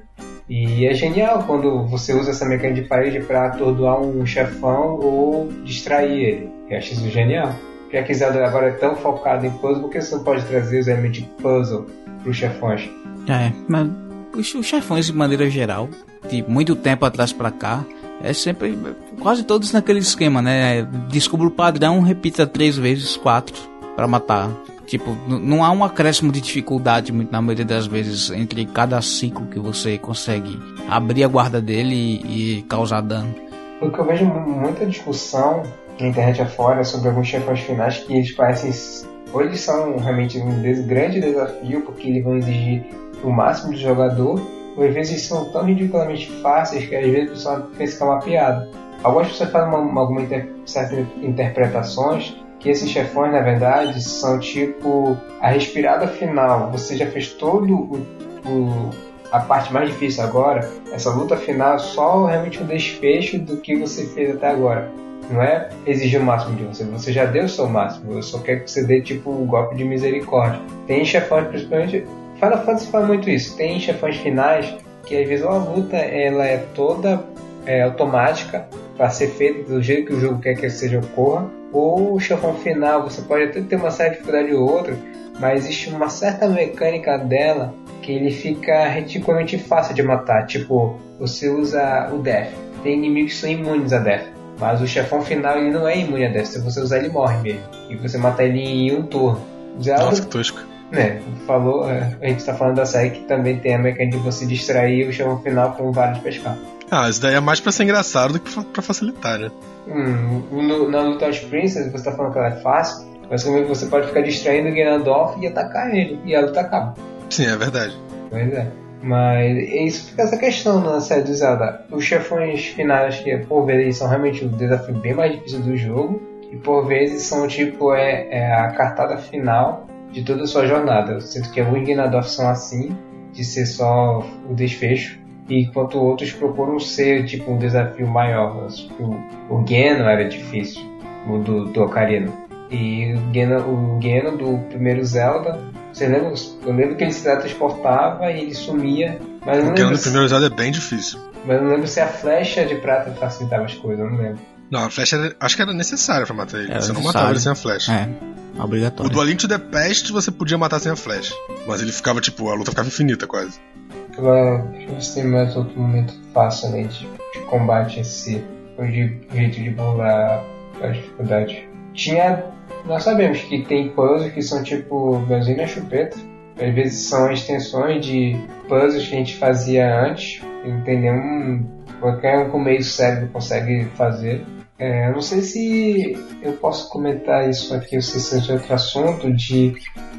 B: E é genial quando você usa essa mecânica de parede para atordoar um chefão ou distrair ele. Eu acho isso genial. Já que Zelda agora é tão focado em puzzle, por que você não pode trazer os elementos de puzzle para os chefões?
A: É, mas os chefões de maneira geral, de muito tempo atrás para cá, é sempre quase todos naquele esquema, né? Descubra o padrão, repita três vezes, quatro para matar. Tipo, não há um acréscimo de dificuldade, na maioria das vezes, entre cada ciclo que você consegue abrir a guarda dele e, e causar dano.
B: O que eu vejo muita discussão na internet afora sobre alguns chefões finais que eles parecem. Ou eles são realmente um grande desafio, porque eles vão exigir o máximo do jogador, ou às vezes são tão ridiculamente fáceis que às vezes o pessoal pensa que é uma piada. Algumas pessoas fazem uma, algumas inter, certas interpretações que esses chefões, na verdade, são tipo a respirada final. Você já fez todo o, o, a parte mais difícil agora, essa luta final é só realmente um desfecho do que você fez até agora. Não é exigir o máximo de você, você já deu o seu máximo, eu só quero que você dê tipo um golpe de misericórdia. Tem chefões, principalmente, Final Fantasy fala muito isso, tem chefões finais que às vezes a luta ela é toda é, automática para ser feita do jeito que o jogo quer que seja ocorra, ou o chefão final, você pode até ter uma certa dificuldade ou outra, mas existe uma certa mecânica dela que ele fica ridiculamente fácil de matar. Tipo, você usa o Death. Tem inimigos que são imunes a Death. Mas o chefão final ele não é imune a Death. Se você usar ele morre mesmo. E você mata ele em um turno.
C: Zelda, Nossa, que tosco.
B: Né, falou, é, a gente está falando da série que também tem a mecânica de você distrair o chefão final com de pescar.
C: Ah, isso daí é mais pra ser engraçado do que pra facilitar, né?
B: Hum, no, na luta aos Princess, você tá falando que ela é fácil, mas você pode ficar distraindo o Ganondorf e atacar ele, e a luta acaba.
C: Sim, é verdade.
B: Pois é. Mas isso fica essa questão na série do Zelda. Os chefões finais, que por vezes são realmente o desafio bem mais difícil do jogo, e por vezes são tipo é, é a cartada final de toda a sua jornada. Eu sinto que alguns Ganondorf são assim, de ser só o desfecho enquanto outros procuram ser tipo um desafio maior. O, o Geno era difícil, o do, do Ocarina. E o Geno, o Geno do primeiro Zelda, você lembra? Eu lembro que ele se transportava e ele sumia. Mas
C: o Geno do primeiro Zelda é bem difícil.
B: Mas eu não lembro se a flecha de prata facilitava as coisas, eu não lembro.
C: Não, a flecha era, acho que era necessária pra matar ele. Era você não matava ele sem a flecha.
A: É, obrigatório.
C: O do Link to the Past você podia matar sem a flecha. Mas ele ficava, tipo, a luta ficava infinita quase.
B: Agora, deixa eu ver se tem mais outro momento fácil né, de, de combate em si. Ou de jeito de burlar a dificuldade. Tinha. Nós sabemos que tem puzzles que são tipo benzinho e chupeta. Às vezes são extensões de puzzles que a gente fazia antes. Tem nenhum. Qualquer um com meio cérebro consegue fazer. É, não sei se eu posso comentar isso aqui, se seja outro assunto, de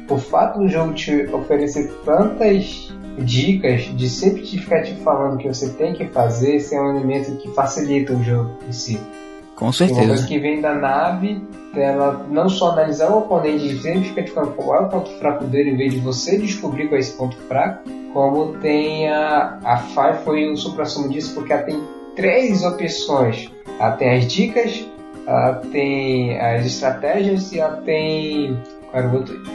B: o fato do jogo te oferecer tantas dicas de sempre te ficar te falando que você tem que fazer, esse é um elemento que facilita o jogo em si.
A: Com certeza. Uma coisa
B: que vem da nave, ela não só analisar o oponente e sempre ficar te falando qual é o ponto fraco dele, em vez de você descobrir qual é esse ponto fraco, como tem a, a Fire foi o supra-sumo disso, porque ela tem três opções. Ela tem as dicas, ela tem as estratégias e ela tem,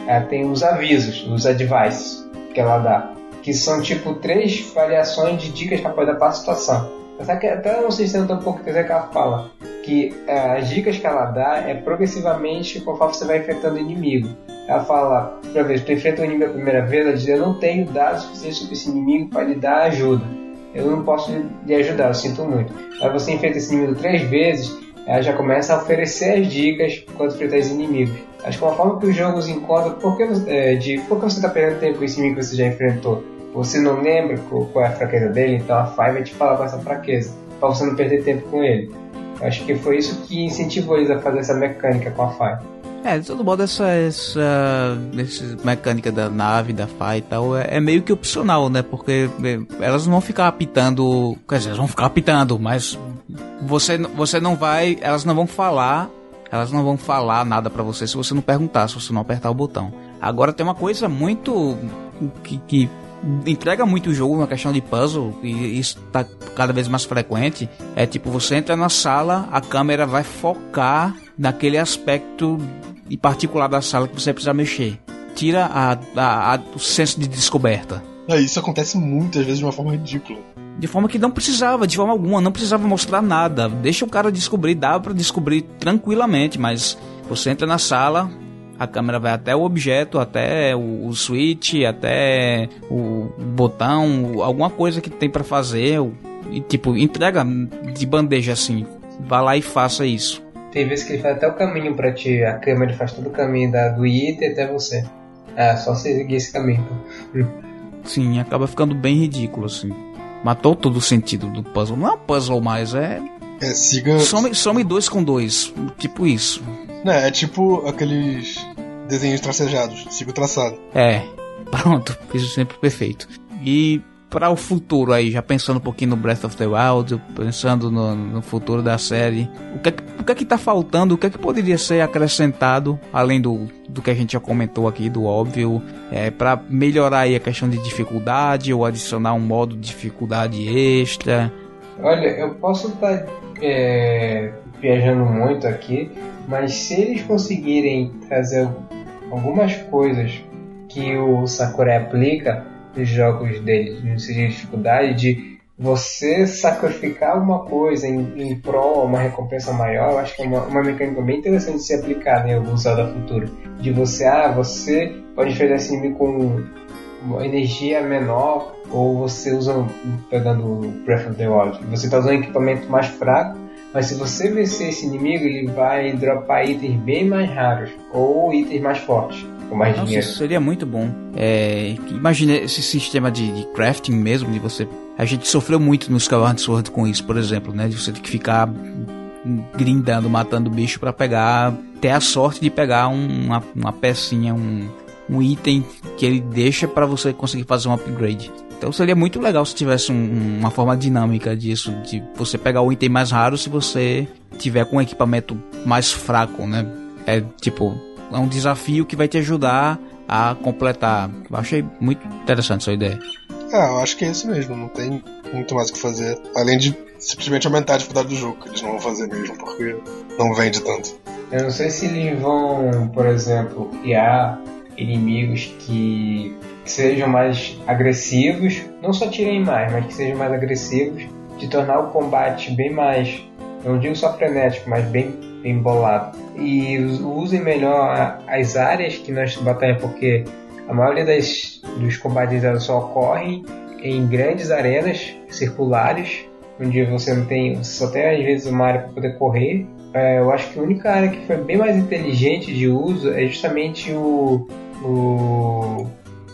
B: ela tem os avisos, os advices que ela dá que são tipo três variações de dicas para poder adaptar a situação. Até, até não sei se tem um pouco que ela fala que é, as dicas que ela dá é progressivamente conforme você vai enfrentando o inimigo. Ela fala, por exemplo, tu enfrenta o inimigo a primeira vez, ela diz, eu não tenho dados suficientes sobre esse inimigo para lhe dar ajuda. Eu não posso lhe ajudar, eu sinto muito. Aí você enfrenta esse inimigo três vezes, ela já começa a oferecer as dicas quando enfrentar os inimigos. Acho que uma forma que os jogos encontram, por que, é, de, por que você está perdendo tempo com esse inimigo que você já enfrentou? você não lembra qual é a fraqueza dele, então a Five vai te falar com essa fraqueza, para você não perder tempo com ele. Acho que foi isso que incentivou eles a fazer essa mecânica com a Five.
A: É, de todo modo, essa, essa, essa mecânica da nave, da Fai e tal, é, é, meio que opcional, né? Porque é, elas vão ficar apitando. Quer dizer, elas vão ficar apitando, mas você, você não vai. Elas não vão falar. Elas não vão falar nada para você se você não perguntar, se você não apertar o botão. Agora tem uma coisa muito. que, que entrega muito o jogo na questão de puzzle, e isso tá cada vez mais frequente, é tipo, você entra na sala, a câmera vai focar naquele aspecto em particular da sala que você precisa mexer. Tira a, a, a, o senso de descoberta.
C: É, isso acontece muitas vezes de uma forma ridícula.
A: De forma que não precisava, de forma alguma, não precisava mostrar nada. Deixa o cara descobrir, dá para descobrir tranquilamente, mas você entra na sala, a câmera vai até o objeto, até o, o switch, até o botão, alguma coisa que tem para fazer, e tipo, entrega de bandeja assim. Vá lá e faça isso.
B: Tem vezes que ele faz até o caminho para ti, a câmera faz todo o caminho da, do item até você. É, só seguir esse caminho.
A: Sim, acaba ficando bem ridículo, assim. Matou todo o sentido do puzzle. Não é um puzzle mais, é.
C: É, siga.
A: Some, some dois com dois. Tipo isso.
C: Não, é tipo aqueles desenhos tracejados. Siga o traçado.
A: É. Pronto, fiz o sempre perfeito. E para o futuro aí, já pensando um pouquinho no Breath of the Wild, pensando no, no futuro da série, o que, é que, o que é que tá faltando, o que é que poderia ser acrescentado, além do, do que a gente já comentou aqui, do óbvio, é, para melhorar aí a questão de dificuldade ou adicionar um modo de dificuldade extra?
B: Olha, eu posso estar tá, é, viajando muito aqui, mas se eles conseguirem trazer algumas coisas que o Sakurai aplica, dos jogos dele, sentido de dificuldade, de você sacrificar uma coisa em, em prol uma recompensa maior, eu acho que é uma, uma mecânica bem interessante de ser aplicada em alguns Zelda futuro. De você, ah, você pode enfrentar esse inimigo com uma energia menor, ou você usa, pegando o Breath of the Wild, você está usando um equipamento mais fraco, mas se você vencer esse inimigo, ele vai dropar itens bem mais raros, ou itens mais fortes com mais Nossa, dinheiro.
A: Isso seria muito bom. É, imagina esse sistema de, de, crafting mesmo, de você. A gente sofreu muito no Skyward Sword com isso, por exemplo, né? De você ter que ficar grindando, matando bicho para pegar, ter a sorte de pegar uma, uma pecinha, um, um item que ele deixa para você conseguir fazer um upgrade. Então seria muito legal se tivesse um, uma forma dinâmica disso, de você pegar o item mais raro se você tiver com um equipamento mais fraco, né? É tipo, é um desafio que vai te ajudar a completar. Eu achei muito interessante essa ideia.
C: Ah, eu acho que é isso mesmo, não tem muito mais o que fazer. Além de simplesmente aumentar a dificuldade do jogo, que eles não vão fazer mesmo, porque não vende tanto.
B: Eu não sei se eles vão, por exemplo, criar inimigos que sejam mais agressivos, não só tirem mais, mas que sejam mais agressivos, de tornar o combate bem mais, não digo só frenético, mas bem bem bolado. E usem melhor as áreas que nós batalhamos, porque a maioria das, dos combates só ocorrem em grandes arenas circulares, onde você não tem, você só tem às vezes uma área para poder correr. É, eu acho que a única área que foi bem mais inteligente de uso é justamente o, o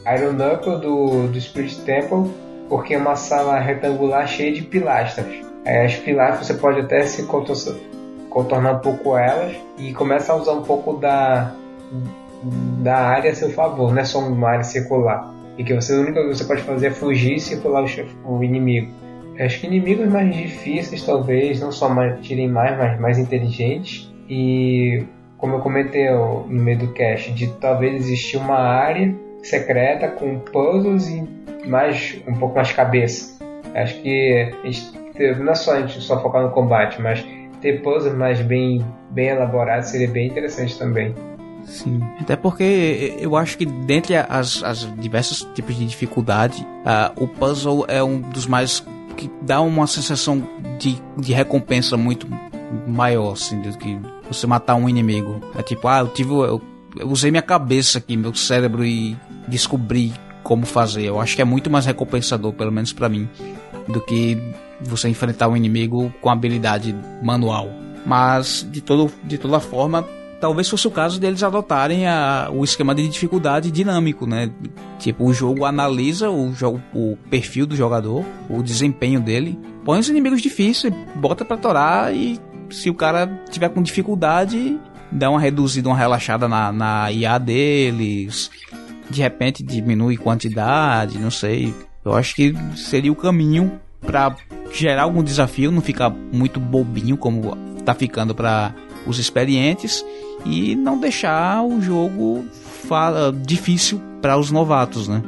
B: Iron Knuckle do, do Spirit Temple, porque é uma sala retangular cheia de pilastras. As pilastras você pode até se contornar um pouco elas e começa a usar um pouco da, da área a seu favor, não é só uma área circular. E que você, a única coisa que você pode fazer é fugir e circular o, o inimigo. Acho que inimigos mais difíceis talvez não só mais, tirem mais, mas mais inteligentes. E como eu comentei no meio do cast, de talvez existir uma área secreta com puzzles e mais um pouco mais cabeça. Acho que a gente, não é só a gente só focar no combate, mas ter puzzles mais bem, bem elaborados seria bem interessante também.
A: Sim, até porque eu acho que dentre as, as diversos tipos de dificuldade, uh, o puzzle é um dos mais que dá uma sensação de, de recompensa muito maior, assim, do que você matar um inimigo. É tipo, ah, eu tive. Eu, eu usei minha cabeça aqui, meu cérebro e descobri como fazer. Eu acho que é muito mais recompensador, pelo menos para mim, do que você enfrentar um inimigo com habilidade manual. Mas, de, todo, de toda forma, talvez fosse o caso deles adotarem a, o esquema de dificuldade dinâmico, né? Tipo, o jogo analisa o, jogo, o perfil do jogador, o desempenho dele, põe os inimigos difíceis, bota pra torar e se o cara tiver com dificuldade, dá uma reduzida, uma relaxada na, na IA deles, de repente diminui quantidade, não sei. Eu acho que seria o caminho para gerar algum desafio, não ficar muito bobinho como tá ficando para os experientes e não deixar o jogo difícil para os novatos, né?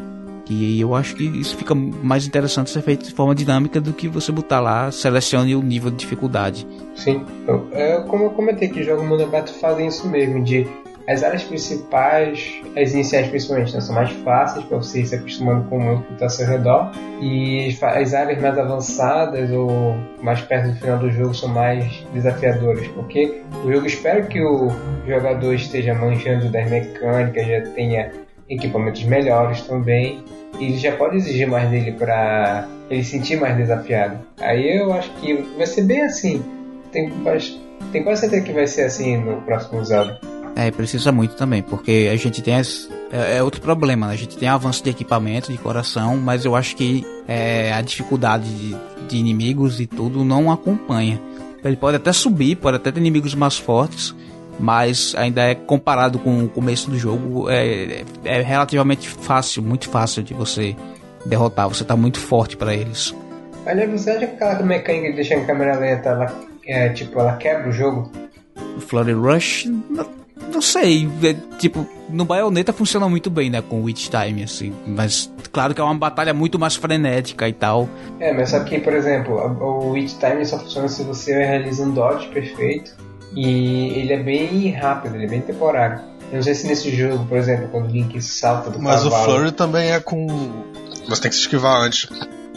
A: E eu acho que isso fica mais interessante ser feito de forma dinâmica do que você botar lá, selecione o nível de dificuldade.
B: Sim, eu, como eu comentei que jogo mundo aberto fazem isso mesmo, de as áreas principais, as iniciais principalmente, né, são mais fáceis para você ir se acostumando com o mundo que está ao seu redor. E as áreas mais avançadas ou mais perto do final do jogo são mais desafiadoras, porque o jogo espera que o jogador esteja manjando das mecânicas, já tenha equipamentos melhores também. E ele já pode exigir mais dele para ele sentir mais desafiado. Aí eu acho que vai ser bem assim. Tem, tem quase certeza que vai ser assim no próximo Zelda.
A: É, precisa muito também, porque a gente tem as, é, é, outro problema, né? A gente tem avanço de equipamento, de coração, mas eu acho que é, a dificuldade de, de, inimigos e tudo não acompanha. Ele pode até subir, pode até ter inimigos mais fortes, mas ainda é comparado com o começo do jogo, é, é relativamente fácil, muito fácil de você derrotar. Você tá muito forte para eles.
B: Olha, você acha que aquela mecânica de deixar em câmera lenta, ela, é, tipo, ela quebra o jogo?
A: Flurry Rush, não sei, é, tipo, no Bayonetta funciona muito bem, né, com o Witch Time, assim, mas claro que é uma batalha muito mais frenética e tal.
B: É, mas só que, por exemplo, o Witch Time só funciona se você realiza um dodge perfeito e ele é bem rápido, ele é bem temporário. Eu não sei se nesse jogo, por exemplo, quando o Link salta do
C: mas
B: cavalo...
C: Mas o Flurry também é com... Você tem que se esquivar antes.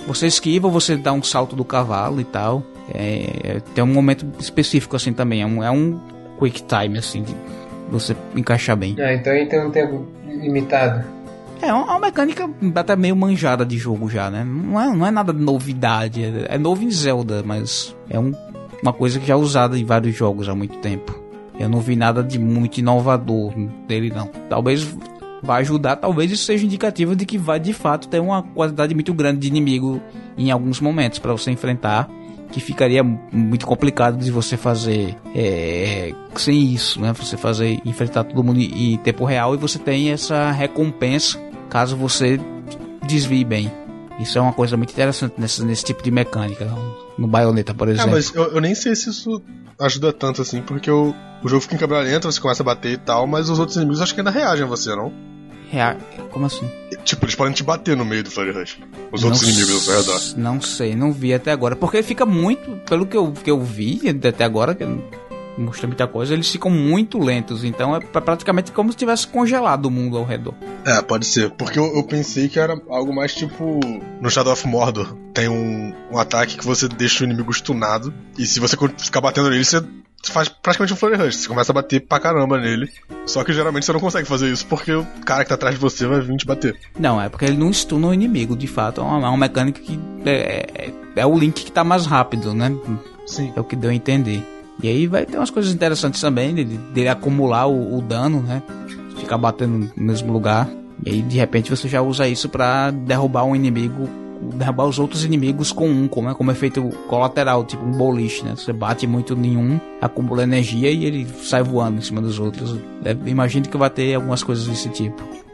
A: Você esquiva, você dá um salto do cavalo e tal. É, tem um momento específico assim também. É um, é um quick time, assim, de você encaixar bem.
B: Ah, então aí tem um tempo limitado.
A: É uma, mecânica até meio manjada de jogo já, né? Não é, não é nada de novidade. É, é novo em Zelda, mas é um, uma coisa que já é usada em vários jogos há muito tempo. Eu não vi nada de muito inovador dele, não. Talvez vai ajudar, talvez isso seja indicativo de que vai de fato ter uma quantidade muito grande de inimigo em alguns momentos para você enfrentar que ficaria muito complicado de você fazer é, sem isso, né? Você fazer enfrentar todo mundo em tempo real e você tem essa recompensa caso você desvie bem. Isso é uma coisa muito interessante nesse, nesse tipo de mecânica, no Bayonetta, por exemplo.
C: É, mas eu, eu, nem sei se isso ajuda tanto assim, porque o, o jogo fica em câmera lenta, você começa a bater e tal, mas os outros inimigos acho que ainda reagem a você, não?
A: Rea... Como assim?
C: Tipo, eles podem te bater no meio do Flare Rush. Os não outros inimigos ao redor.
A: Não sei, não vi até agora. Porque fica muito, pelo que eu, que eu vi até agora, que mostra muita coisa, eles ficam muito lentos. Então é praticamente como se tivesse congelado o mundo ao redor.
C: É, pode ser. Porque eu, eu pensei que era algo mais tipo. No Shadow of Mordor, tem um, um ataque que você deixa o inimigo stunado. E se você ficar batendo nele, você faz praticamente um flurry rush. Você começa a bater pra caramba nele. Só que geralmente você não consegue fazer isso porque o cara que tá atrás de você vai vir te bater.
A: Não, é porque ele não stuna o inimigo, de fato. É uma, é uma mecânica que é, é, é, o link que tá mais rápido, né?
C: Sim.
A: É o que deu a entender. E aí vai ter umas coisas interessantes também, dele, dele acumular o, o dano, né? Ficar batendo no mesmo lugar. E aí de repente você já usa isso para derrubar um inimigo derrubar os outros inimigos com um, como, é, como efeito colateral, tipo um boliche, né? Você bate muito em um, acumula energia e ele sai voando em cima dos outros. É, imagino que vai ter algumas coisas desse tipo.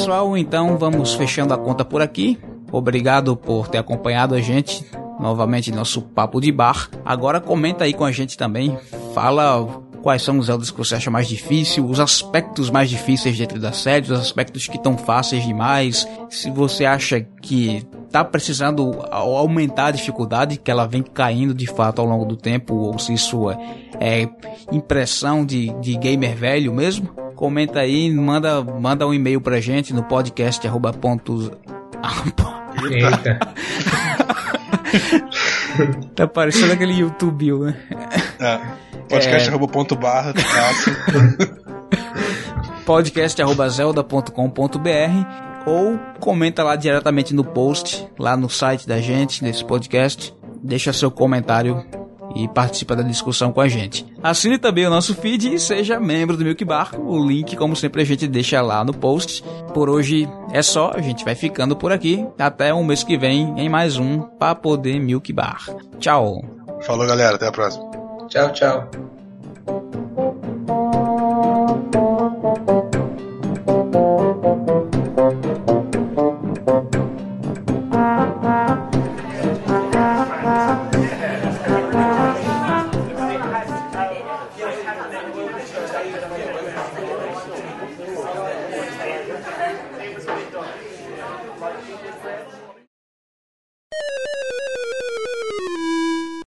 A: Pessoal, então vamos fechando a conta por aqui. Obrigado por ter acompanhado a gente novamente nosso papo de bar. Agora comenta aí com a gente também, fala quais são os Zeldas que você acha mais difícil, os aspectos mais difíceis dentro da série, os aspectos que estão fáceis demais. Se você acha que tá precisando aumentar a dificuldade, que ela vem caindo de fato ao longo do tempo, ou se isso é, é impressão de, de gamer velho mesmo, comenta aí, manda, manda um e-mail pra gente no podcast arroba pontos...
B: Eita.
A: tá parecendo aquele YouTube, né?
C: É. Podcast é... arroba ponto barra,
A: podcast arroba zelda.com.br ou comenta lá diretamente no post, lá no site da gente, desse podcast. Deixa seu comentário e participa da discussão com a gente. Assine também o nosso feed e seja membro do Milk Bar. O link, como sempre, a gente deixa lá no post. Por hoje é só, a gente vai ficando por aqui. Até o mês que vem em mais um Pra Poder Milk Bar. Tchau.
C: Falou, galera. Até a próxima.
B: Tchau, tchau.